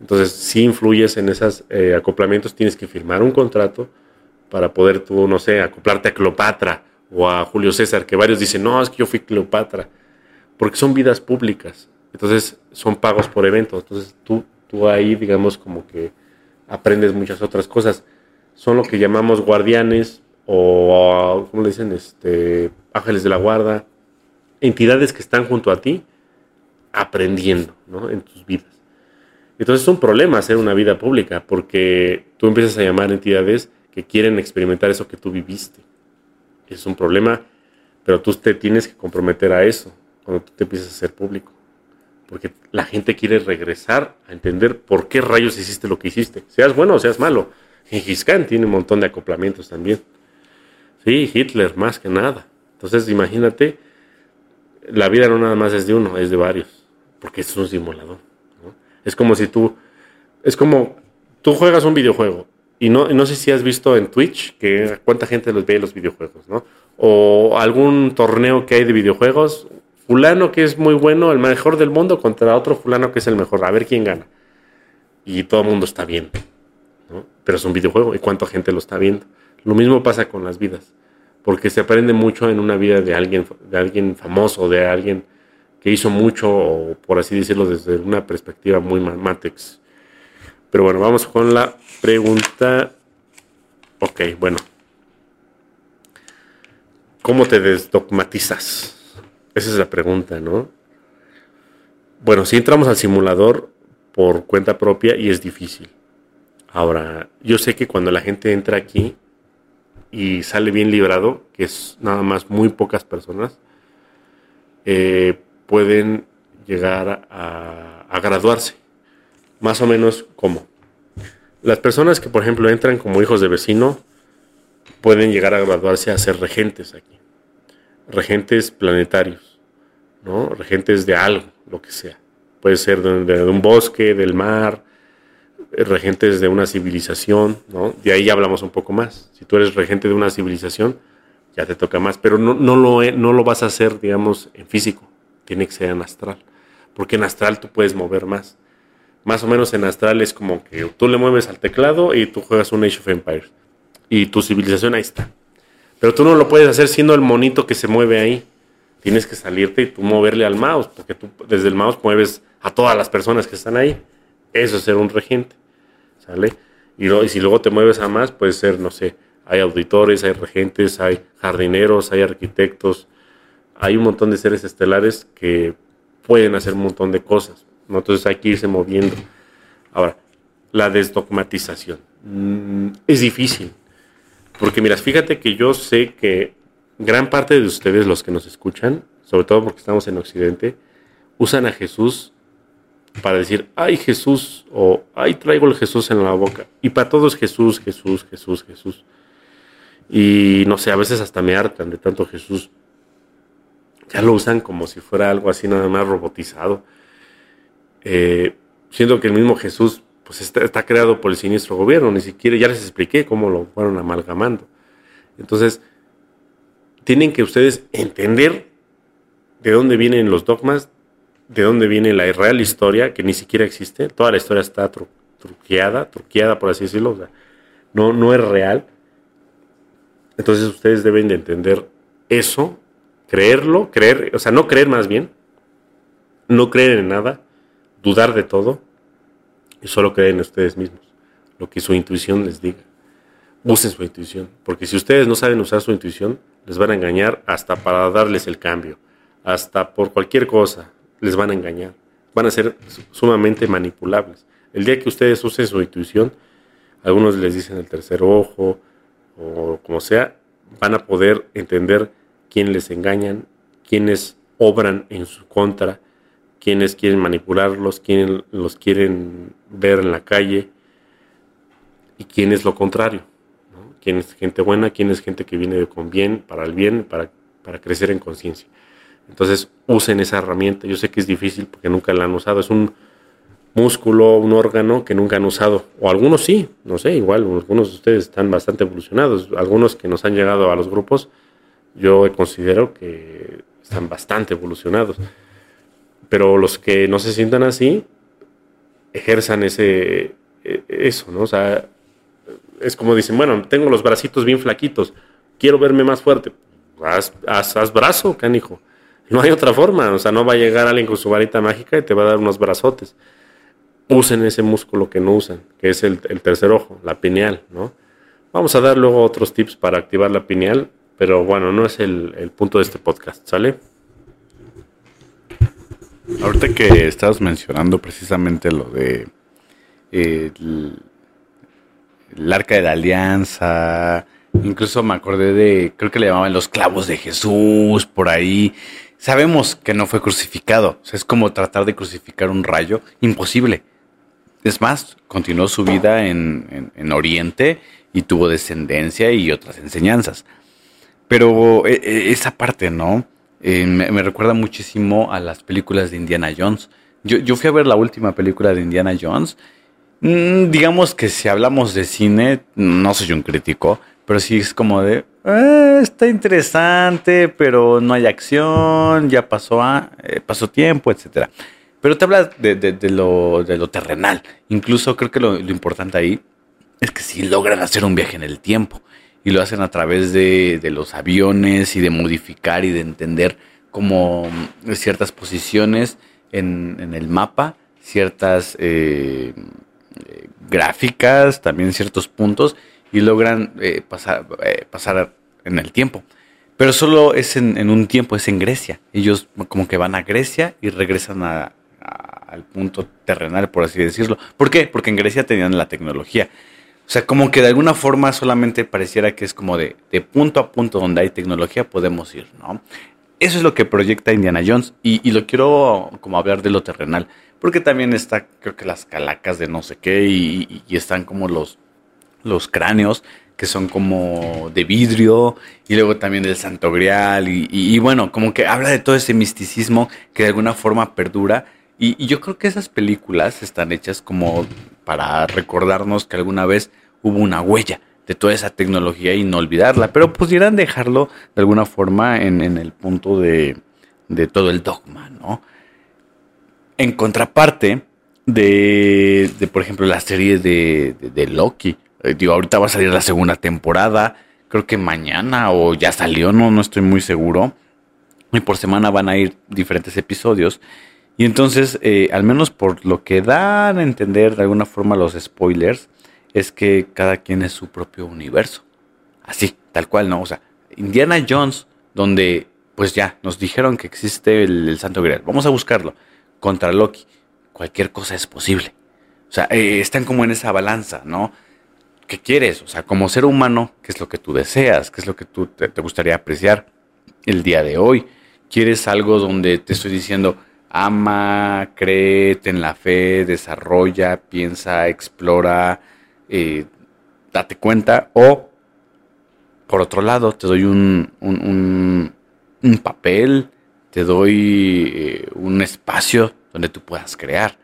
Entonces, si influyes en esos eh, acoplamientos, tienes que firmar un contrato para poder tú, no sé, acoplarte a Cleopatra o a Julio César, que varios dicen, no, es que yo fui Cleopatra, porque son vidas públicas, entonces son pagos por eventos, entonces tú, tú ahí, digamos, como que aprendes muchas otras cosas. Son lo que llamamos guardianes o, ¿cómo le dicen? Este, ángeles de la guarda, entidades que están junto a ti aprendiendo ¿no? en tus vidas. Entonces es un problema hacer una vida pública porque tú empiezas a llamar entidades que quieren experimentar eso que tú viviste. Es un problema, pero tú te tienes que comprometer a eso cuando tú te empiezas a ser público. Porque la gente quiere regresar a entender por qué rayos hiciste lo que hiciste. Seas bueno o seas malo. Gengis Khan tiene un montón de acoplamientos también. Sí, Hitler más que nada. Entonces imagínate, la vida no nada más es de uno, es de varios. Porque es un simulador. Es como si tú, es como, tú juegas un videojuego y no, no sé si has visto en Twitch que cuánta gente los ve los videojuegos, ¿no? O algún torneo que hay de videojuegos, fulano que es muy bueno, el mejor del mundo, contra otro fulano que es el mejor, a ver quién gana. Y todo el mundo está viendo, ¿no? Pero es un videojuego y cuánta gente lo está viendo. Lo mismo pasa con las vidas, porque se aprende mucho en una vida de alguien, de alguien famoso, de alguien que hizo mucho, o por así decirlo, desde una perspectiva muy matrix. Pero bueno, vamos con la pregunta. Ok, bueno. ¿Cómo te desdogmatizas? Esa es la pregunta, ¿no? Bueno, si entramos al simulador por cuenta propia y es difícil. Ahora, yo sé que cuando la gente entra aquí y sale bien librado, que es nada más muy pocas personas, eh, pueden llegar a, a graduarse. Más o menos como. Las personas que, por ejemplo, entran como hijos de vecino pueden llegar a graduarse a ser regentes aquí. Regentes planetarios, ¿no? Regentes de algo, lo que sea. Puede ser de, un bosque, del mar, regentes de una civilización, ¿no? De ahí ya hablamos un poco más. Si tú eres regente de una civilización, ya te toca más, pero no, no, lo, no lo vas a hacer, digamos, en físico, tiene que ser en astral, porque en astral tú puedes mover más más o menos en astral es como que tú le mueves al teclado y tú juegas un Age of Empires. Y tu civilización ahí está. Pero tú no lo puedes hacer siendo el monito que se mueve ahí. Tienes que salirte y tú moverle al mouse, porque tú desde el mouse mueves a todas las personas que están ahí. Eso es ser un regente, ¿sale? Y, y si luego te mueves a más, puede ser, no sé, hay auditores, hay regentes, hay jardineros, hay arquitectos, hay un montón de seres estelares que pueden hacer un montón de cosas. ¿No? Entonces hay que irse moviendo. Ahora, la desdogmatización. Mm, es difícil. Porque miras, fíjate que yo sé que gran parte de ustedes, los que nos escuchan, sobre todo porque estamos en Occidente, usan a Jesús para decir, ay Jesús, o ay traigo el Jesús en la boca. Y para todos Jesús, Jesús, Jesús, Jesús. Y no sé, a veces hasta me hartan de tanto Jesús. Ya lo usan como si fuera algo así nada más robotizado. Eh, siendo que el mismo Jesús pues está, creado por el siniestro gobierno, ni siquiera, ya les expliqué cómo lo fueron amalgamando. Entonces, tienen que ustedes entender de dónde vienen los dogmas, de dónde viene la real historia, que ni siquiera existe, toda la historia está truqueada, truqueada por así decirlo, no, no es real. Entonces ustedes deben de entender eso, creerlo, creer, o sea, no creer más bien, no creer en nada, dudar de todo y solo creer en ustedes mismos, lo que su intuición les diga. Usen su intuición, porque si ustedes no saben usar su intuición, les van a engañar hasta para darles el cambio, hasta por cualquier cosa les van a engañar, van a ser sumamente manipulables. El día que ustedes usen su intuición, algunos les dicen el tercer ojo, o como sea, van a poder entender quién les engañan, quiénes obran en su contra, quiénes quieren manipularlos, quiénes los quieren ver en la calle y quién es lo contrario. Quién es gente buena, quién es gente que viene con bien, para el bien, para, para crecer en conciencia. Entonces usen esa herramienta. Yo sé que es difícil porque nunca la han usado. Es un, músculo, un órgano que nunca han usado. O algunos sí, no sé, igual, algunos de ustedes están bastante evolucionados. Algunos que nos han llegado a los grupos, yo considero que están bastante evolucionados. Pero los que no se sientan así, ejerzan ese, e, eso, ¿no? O sea, es como dicen, bueno, tengo los bracitos bien flaquitos, quiero verme más fuerte. Haz, haz, haz brazo, canijo. No hay otra forma, o sea, no va a llegar alguien con su varita mágica y te va a dar unos brazotes usen ese músculo que no usan, que es el, tercer ojo, la pineal, ¿no? Vamos a dar luego otros tips para activar la pineal, pero bueno, no es el, punto de este podcast, ¿sale? Ahorita que estabas mencionando precisamente lo de eh, el, arca de la alianza, incluso me acordé de, creo que le llamaban los clavos de Jesús por ahí. Sabemos que no fue crucificado, es como tratar de crucificar un rayo, imposible es más, continuó su vida en, Oriente y tuvo descendencia y otras enseñanzas. Pero e, e, esa parte, ¿no? Eh, me, recuerda muchísimo a las películas de Indiana Jones. Yo, fui a ver la última película de Indiana Jones. Mm, digamos que si hablamos de cine, no soy un crítico, pero sí es como de, ah, está interesante, pero no hay acción, ya pasó, a, eh, pasó tiempo, etcétera. Pero te hablas de, de, lo, de lo terrenal. Incluso creo que lo, importante ahí es que si logran hacer un viaje en el tiempo y lo hacen a través de, los aviones y de modificar y de entender como ciertas posiciones en, el mapa, ciertas eh, gráficas, también ciertos puntos y logran eh, pasar, eh, pasar en el tiempo. Pero solo es en, en, un tiempo, es en Grecia. Ellos como que van a Grecia y regresan a, al punto terrenal, por así decirlo. ¿Por qué? Porque en Grecia tenían la tecnología. O sea, como que de alguna forma solamente pareciera que es como de, de punto a punto donde hay tecnología podemos ir, ¿no? Eso es lo que proyecta Indiana Jones y, lo quiero como hablar de lo terrenal, porque también está, creo que las calacas de no sé qué y, están como los, los cráneos que son como de vidrio y luego también del Santo Grial y, y, bueno, como que habla de todo ese misticismo que de alguna forma perdura y, yo creo que esas películas están hechas como para recordarnos que alguna vez hubo una huella de toda esa tecnología y no olvidarla, pero pudieran dejarlo de alguna forma en, el punto de, todo el dogma, ¿no? En contraparte de, por ejemplo, la serie de, de, Loki, eh, digo, ahorita va a salir la segunda temporada, creo que mañana o ya salió, no, no estoy muy seguro, y por semana van a ir diferentes episodios. Y entonces, eh, al menos por lo que dan a entender de alguna forma los spoilers, es que cada quien es su propio universo. Así, tal cual, ¿no? O sea, Indiana Jones, donde pues ya nos dijeron que existe el, Santo Grial. Vamos a buscarlo. Contra Loki. Cualquier cosa es posible. O sea, eh, están como en esa balanza, ¿no? ¿Qué quieres? O sea, como ser humano, ¿qué es lo que tú deseas? ¿Qué es lo que tú te, te gustaría apreciar el día de hoy? ¿Quieres algo donde te estoy diciendo, ama, créete en la fe, desarrolla, piensa, explora, eh, date cuenta. O, por otro lado, te doy un, un, un, papel, te doy eh, un espacio donde tú puedas crear.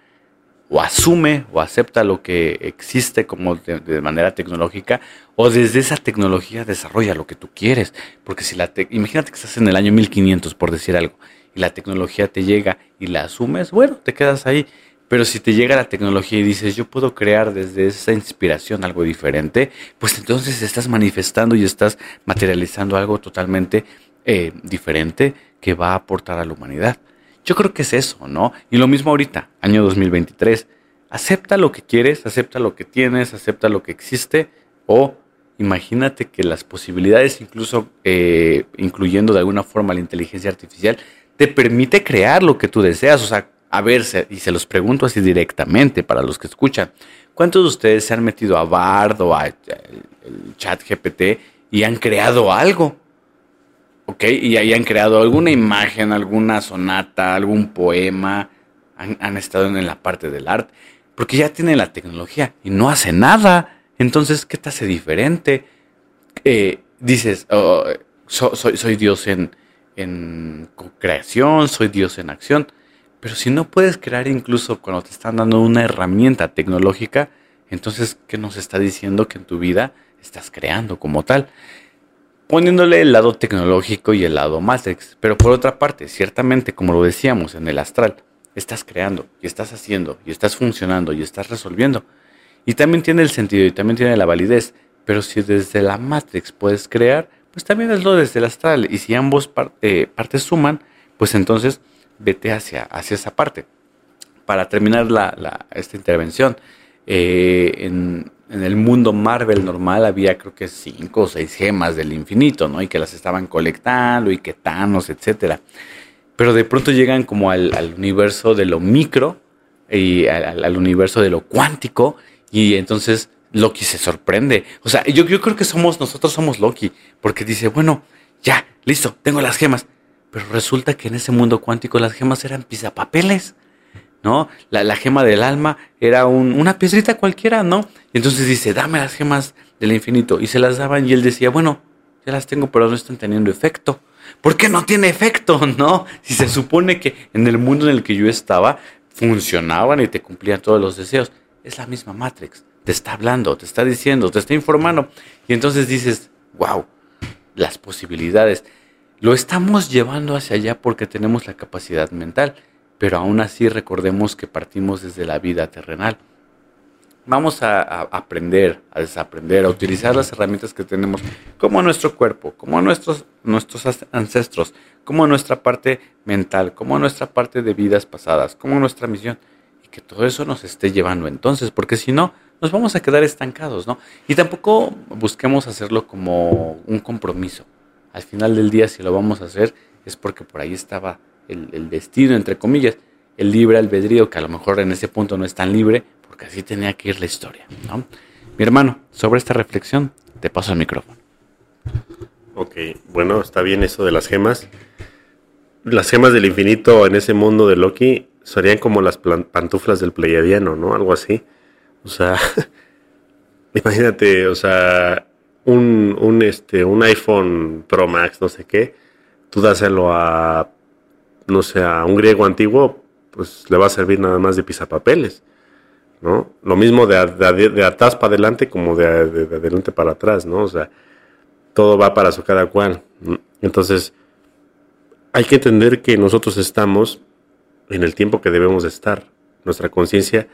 O asume o acepta lo que existe como de, manera tecnológica, o desde esa tecnología desarrolla lo que tú quieres. Porque si la imagínate que estás en el año 1500, por decir algo, y la tecnología te llega y la asumes, bueno, te quedas ahí. Pero si te llega la tecnología y dices, yo puedo crear desde esa inspiración algo diferente, pues entonces estás manifestando y estás materializando algo totalmente eh, diferente que va a aportar a la humanidad. Yo creo que es eso, ¿no? Y lo mismo ahorita, año 2023. Acepta lo que quieres, acepta lo que tienes, acepta lo que existe o imagínate que las posibilidades, incluso eh, incluyendo de alguna forma la inteligencia artificial, te permite crear lo que tú deseas. O sea, a ver, y se los pregunto así directamente para los que escuchan, ¿cuántos de ustedes se han metido a Bard o a el chat GPT y han creado algo? ¿Ok? Y ahí han creado alguna imagen, alguna sonata, algún poema, han, estado en la parte del arte, porque ya tienen la tecnología y no hace nada. Entonces, ¿qué te hace diferente? Eh, dices, oh, soy, soy Dios en, en creación, soy Dios en acción. Pero si no puedes crear incluso cuando te están dando una herramienta tecnológica, entonces, ¿qué nos está diciendo que en tu vida estás creando como tal? Poniéndole el lado tecnológico y el lado Matrix. Pero por otra parte, ciertamente, como lo decíamos en el astral, estás creando y estás haciendo y estás funcionando y estás resolviendo. Y también tiene el sentido y también tiene la validez. Pero si desde la Matrix puedes crear, pues también es lo desde el astral. Y si ambos eh, partes suman, pues entonces vete hacia, hacia esa parte. Para terminar la, esta intervención, eh, en, el mundo Marvel normal había creo que cinco o seis gemas del infinito, ¿no? Y que las estaban colectando y que Thanos, etcétera. Pero de pronto llegan como al, universo de lo micro y al, universo de lo cuántico y entonces Loki se sorprende. O sea, yo, yo creo que somos, nosotros somos Loki, porque dice, bueno, ya, listo, tengo las gemas. Pero resulta que en ese mundo cuántico las gemas eran pisapapeles, ¿no? La, gema del alma era una piedrita cualquiera, ¿no? Y entonces dice, dame las gemas del infinito. Y se las daban y él decía, bueno, ya las tengo, pero no están teniendo efecto. ¿Por qué no tiene efecto, no? Si se supone que en el mundo en el que yo estaba funcionaban y te cumplían todos los deseos. Es la misma Matrix. Te está hablando, te está diciendo, te está informando. Y entonces dices, wow, las posibilidades. Lo estamos llevando hacia allá porque tenemos la capacidad mental, pero aún así recordemos que partimos desde la vida terrenal. Vamos a, aprender, a desaprender, a utilizar las herramientas que tenemos, como nuestro cuerpo, como nuestros, nuestros ancestros, como nuestra parte mental, como nuestra parte de vidas pasadas, como nuestra misión, y que todo eso nos esté llevando entonces, porque si no, nos vamos a quedar estancados, ¿no? Y tampoco busquemos hacerlo como un compromiso al final del día, si lo vamos a hacer, es porque por ahí estaba el, destino, entre comillas, el libre albedrío, que a lo mejor en ese punto no es tan libre, porque así tenía que ir la historia. ¿no? Mi hermano, sobre esta reflexión, te paso el micrófono. Ok, bueno, está bien eso de las gemas. Las gemas del infinito en ese mundo de Loki serían como las pantuflas del Pleiadiano, ¿no? Algo así. O sea, imagínate, o sea, un, un, este, un iPhone Pro Max, no sé qué, tú dáselo a, no sé, a un griego antiguo, pues le va a servir nada más de pisapapeles, ¿no? Lo mismo de, de, atrás para adelante como de, adelante para atrás, ¿no? O sea, todo va para su cada cual. Entonces, hay que entender que nosotros estamos en el tiempo que debemos de estar. Nuestra conciencia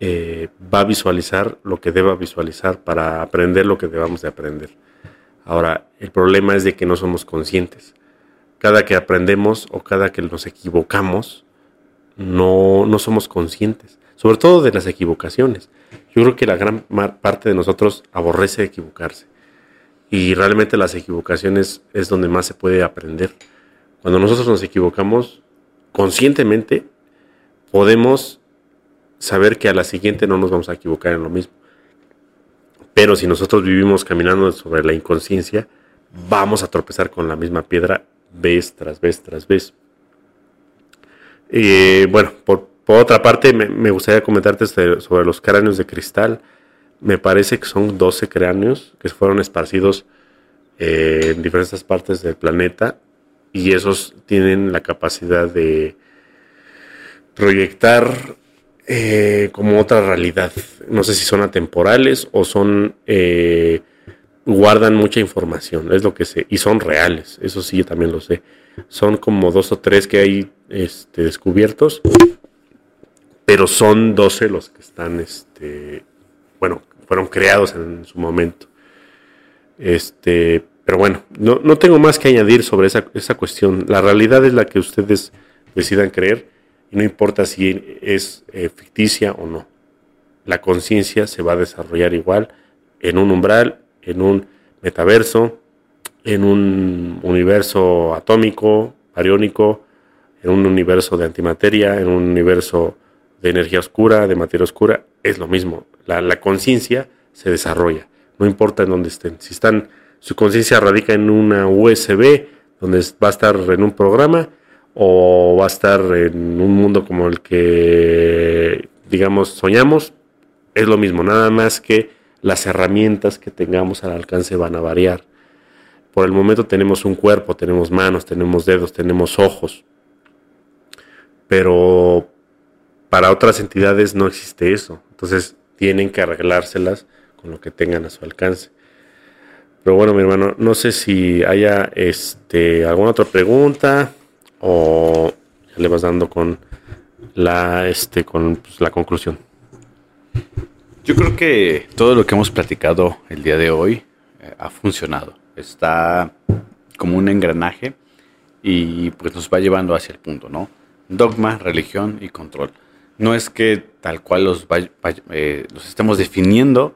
eh, va a visualizar lo que deba visualizar para aprender lo que debamos de aprender. Ahora, el problema es de que no somos conscientes. Cada que aprendemos o cada que nos equivocamos, no, no somos conscientes, sobre todo de las equivocaciones. Yo creo que la gran parte de nosotros aborrece equivocarse y realmente las equivocaciones es donde más se puede aprender. Cuando nosotros nos equivocamos conscientemente, podemos saber que a la siguiente no nos vamos a equivocar en lo mismo. Pero si nosotros vivimos caminando sobre la inconsciencia, vamos a tropezar con la misma piedra vez tras vez tras vez. Eh, bueno, por, otra parte, me, gustaría comentarte este, sobre los cráneos de cristal. Me parece que son 12 cráneos que fueron esparcidos eh, en diferentes partes del planeta y esos tienen la capacidad de proyectar eh, como otra realidad. No sé si son atemporales o son guardan mucha información, es lo que sé, y son reales, eso sí, yo también lo sé. Son como dos o tres que hay este, descubiertos, pero son doce los que están, este, bueno, fueron creados en su momento. Este, pero bueno, no, no tengo más que añadir sobre esa, esa cuestión. La realidad es la que ustedes decidan creer y no importa si es eh, ficticia o no. La conciencia se va a desarrollar igual en un umbral en un metaverso, en un universo atómico, bariónico, en un universo de antimateria, en un universo de energía oscura, de materia oscura, es lo mismo. La, conciencia se desarrolla, no importa en dónde estén. Si están, su conciencia radica en una USB, donde va a estar en un programa, o va a estar en un mundo como el que, digamos, soñamos, es lo mismo, nada más que las herramientas que tengamos al alcance van a variar. Por el momento tenemos un cuerpo, tenemos manos, tenemos dedos, tenemos ojos, pero para otras entidades no existe eso. Entonces tienen que arreglárselas con lo que tengan a su alcance. Pero bueno, mi hermano, no sé si haya este, alguna otra pregunta o le vas dando con la, este, con pues, la conclusión. Yo creo que todo lo que hemos platicado el día de hoy eh, ha funcionado. Está como un engranaje y pues nos va llevando hacia el punto, ¿no? Dogma, religión y control. No es que tal cual los, eh, los estemos definiendo,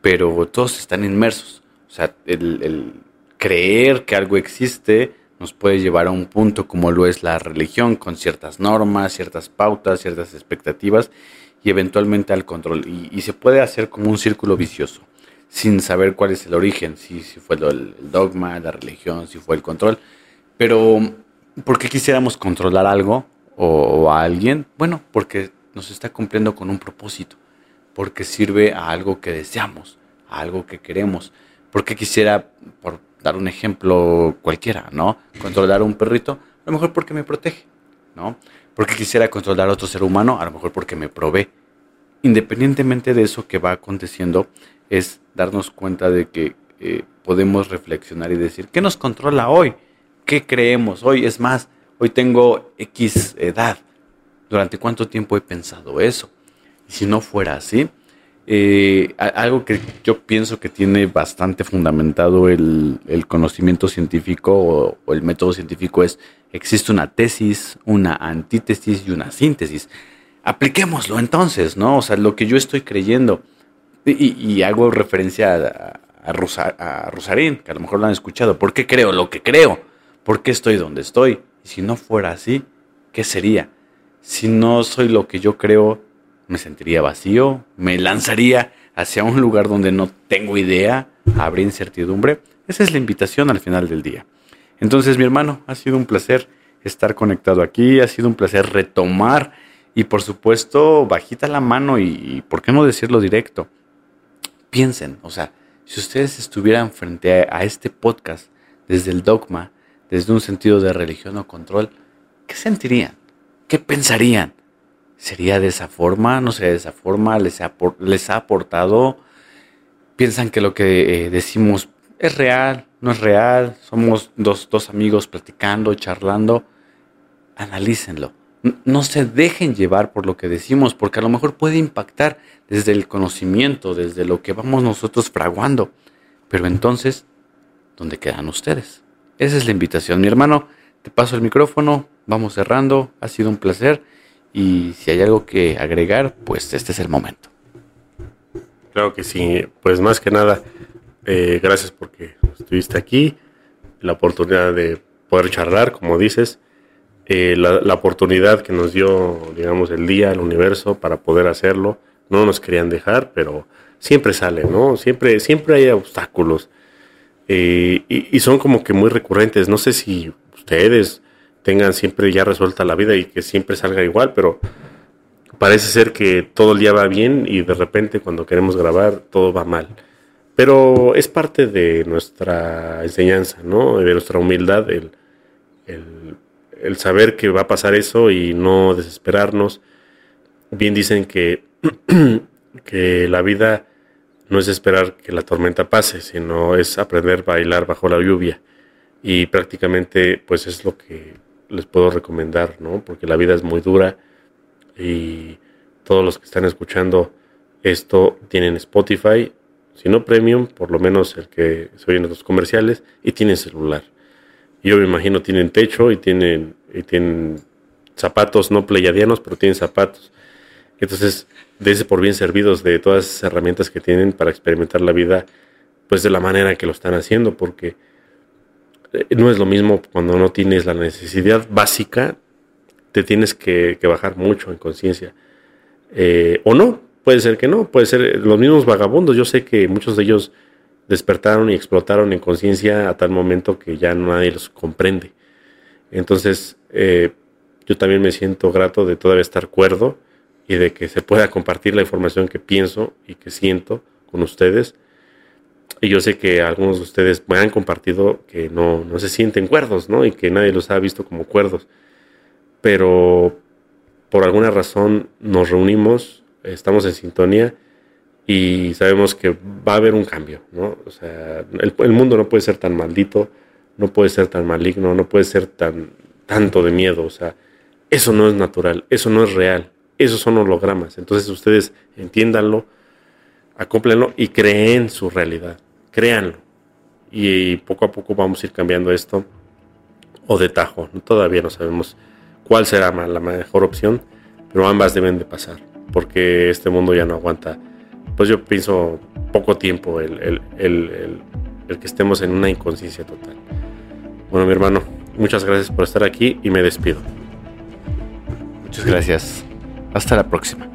pero todos están inmersos. O sea, el, el creer que algo existe nos puede llevar a un punto como lo es la religión, con ciertas normas, ciertas pautas, ciertas expectativas y eventualmente al control. Y, se puede hacer como un círculo vicioso, sin saber cuál es el origen, si, si fue el, dogma, la religión, si fue el control. Pero, ¿por qué quisiéramos controlar algo o, a alguien? Bueno, porque nos está cumpliendo con un propósito, porque sirve a algo que deseamos, a algo que queremos. Porque quisiera, por dar un ejemplo cualquiera, ¿no? Controlar a un perrito, a lo mejor porque me protege, ¿no? porque quisiera controlar a otro ser humano, a lo mejor porque me provee. Independientemente de eso que va aconteciendo, es darnos cuenta de que eh, podemos reflexionar y decir, ¿qué nos controla hoy? ¿Qué creemos hoy? Es más, hoy tengo X edad. ¿Durante cuánto tiempo he pensado eso? Y si no fuera así, eh, algo que yo pienso que tiene bastante fundamentado el, conocimiento científico o, el método científico es, existe una tesis, una antítesis y una síntesis. Apliquémoslo entonces, ¿no? O sea, lo que yo estoy creyendo. Y, hago referencia a, a, a Rosarín, que a lo mejor lo han escuchado. ¿Por qué creo lo que creo? ¿Por qué estoy donde estoy? Y si no fuera así, ¿qué sería? Si no soy lo que yo creo, me sentiría vacío, me lanzaría hacia un lugar donde no tengo idea, habría incertidumbre. Esa es la invitación al final del día. Entonces, mi hermano, ha sido un placer estar conectado aquí, ha sido un placer retomar y por supuesto, bajita la mano y, ¿por qué no decirlo directo? Piensen, o sea, si ustedes estuvieran frente a este podcast desde el dogma, desde un sentido de religión o control, ¿qué sentirían? ¿Qué pensarían? ¿Sería de esa forma? ¿No sería de esa forma? ¿Les ha, les ha aportado? ¿Piensan que lo que eh, decimos es real? ¿No es real? ¿Somos dos, dos amigos platicando, charlando? Analícenlo. No se dejen llevar por lo que decimos, porque a lo mejor puede impactar desde el conocimiento, desde lo que vamos nosotros fraguando. Pero entonces, ¿dónde quedan ustedes? Esa es la invitación, mi hermano. Te paso el micrófono, vamos cerrando, ha sido un placer Y si hay algo que agregar, pues este es el momento. Claro que sí, pues más que nada, eh, gracias porque estuviste aquí, la oportunidad de poder charlar, como dices, eh, la, oportunidad que nos dio, digamos, el día, el universo para poder hacerlo. No nos querían dejar, pero siempre sale, ¿no? Siempre, siempre hay obstáculos. Eh, y, son como que muy recurrentes. No sé si ustedes tengan siempre ya resuelta la vida y que siempre salga igual, pero parece ser que todo el día va bien y de repente cuando queremos grabar todo va mal. Pero es parte de nuestra enseñanza, ¿no? De nuestra humildad, el, el, saber que va a pasar eso y no desesperarnos. Bien dicen que, que la vida no es esperar que la tormenta pase, sino es aprender a bailar bajo la lluvia. Y prácticamente pues es lo que les puedo recomendar, ¿no? Porque la vida es muy dura y todos los que están escuchando esto tienen Spotify, si no premium, por lo menos el que se oyen los comerciales, y tienen celular. Yo me imagino tienen techo y tienen, zapatos no pleiadianos, pero tienen zapatos. Entonces, ese por bien servidos de todas esas herramientas que tienen para experimentar la vida, pues de la manera que lo están haciendo, porque no es lo mismo cuando no tienes la necesidad básica, te tienes que, bajar mucho en conciencia. Eh, o no, puede ser que no, puede ser los mismos vagabundos. Yo sé que muchos de ellos despertaron y explotaron en conciencia a tal momento que ya nadie los comprende. Entonces, eh, yo también me siento grato de todavía estar cuerdo y de que se pueda compartir la información que pienso y que siento con ustedes. Y yo sé que algunos de ustedes me han compartido que no, no se sienten cuerdos, ¿no? Y que nadie los ha visto como cuerdos. Pero por alguna razón nos reunimos, estamos en sintonía y sabemos que va a haber un cambio, ¿no? O sea, el, el, mundo no puede ser tan maldito, no puede ser tan maligno, no puede ser tan tanto de miedo, o sea, eso no es natural, eso no es real, esos son hologramas. Entonces ustedes entiéndanlo, acómplenlo y creen su realidad, créanlo. Y poco a poco vamos a ir cambiando esto o de tajo, todavía no sabemos cuál será la mejor opción, pero ambas deben de pasar, porque este mundo ya no aguanta pues yo pienso poco tiempo el, el, el, el, que estemos en una inconsciencia total. Bueno, mi hermano, muchas gracias por estar aquí y me despido. Muchas gracias. Hasta la próxima.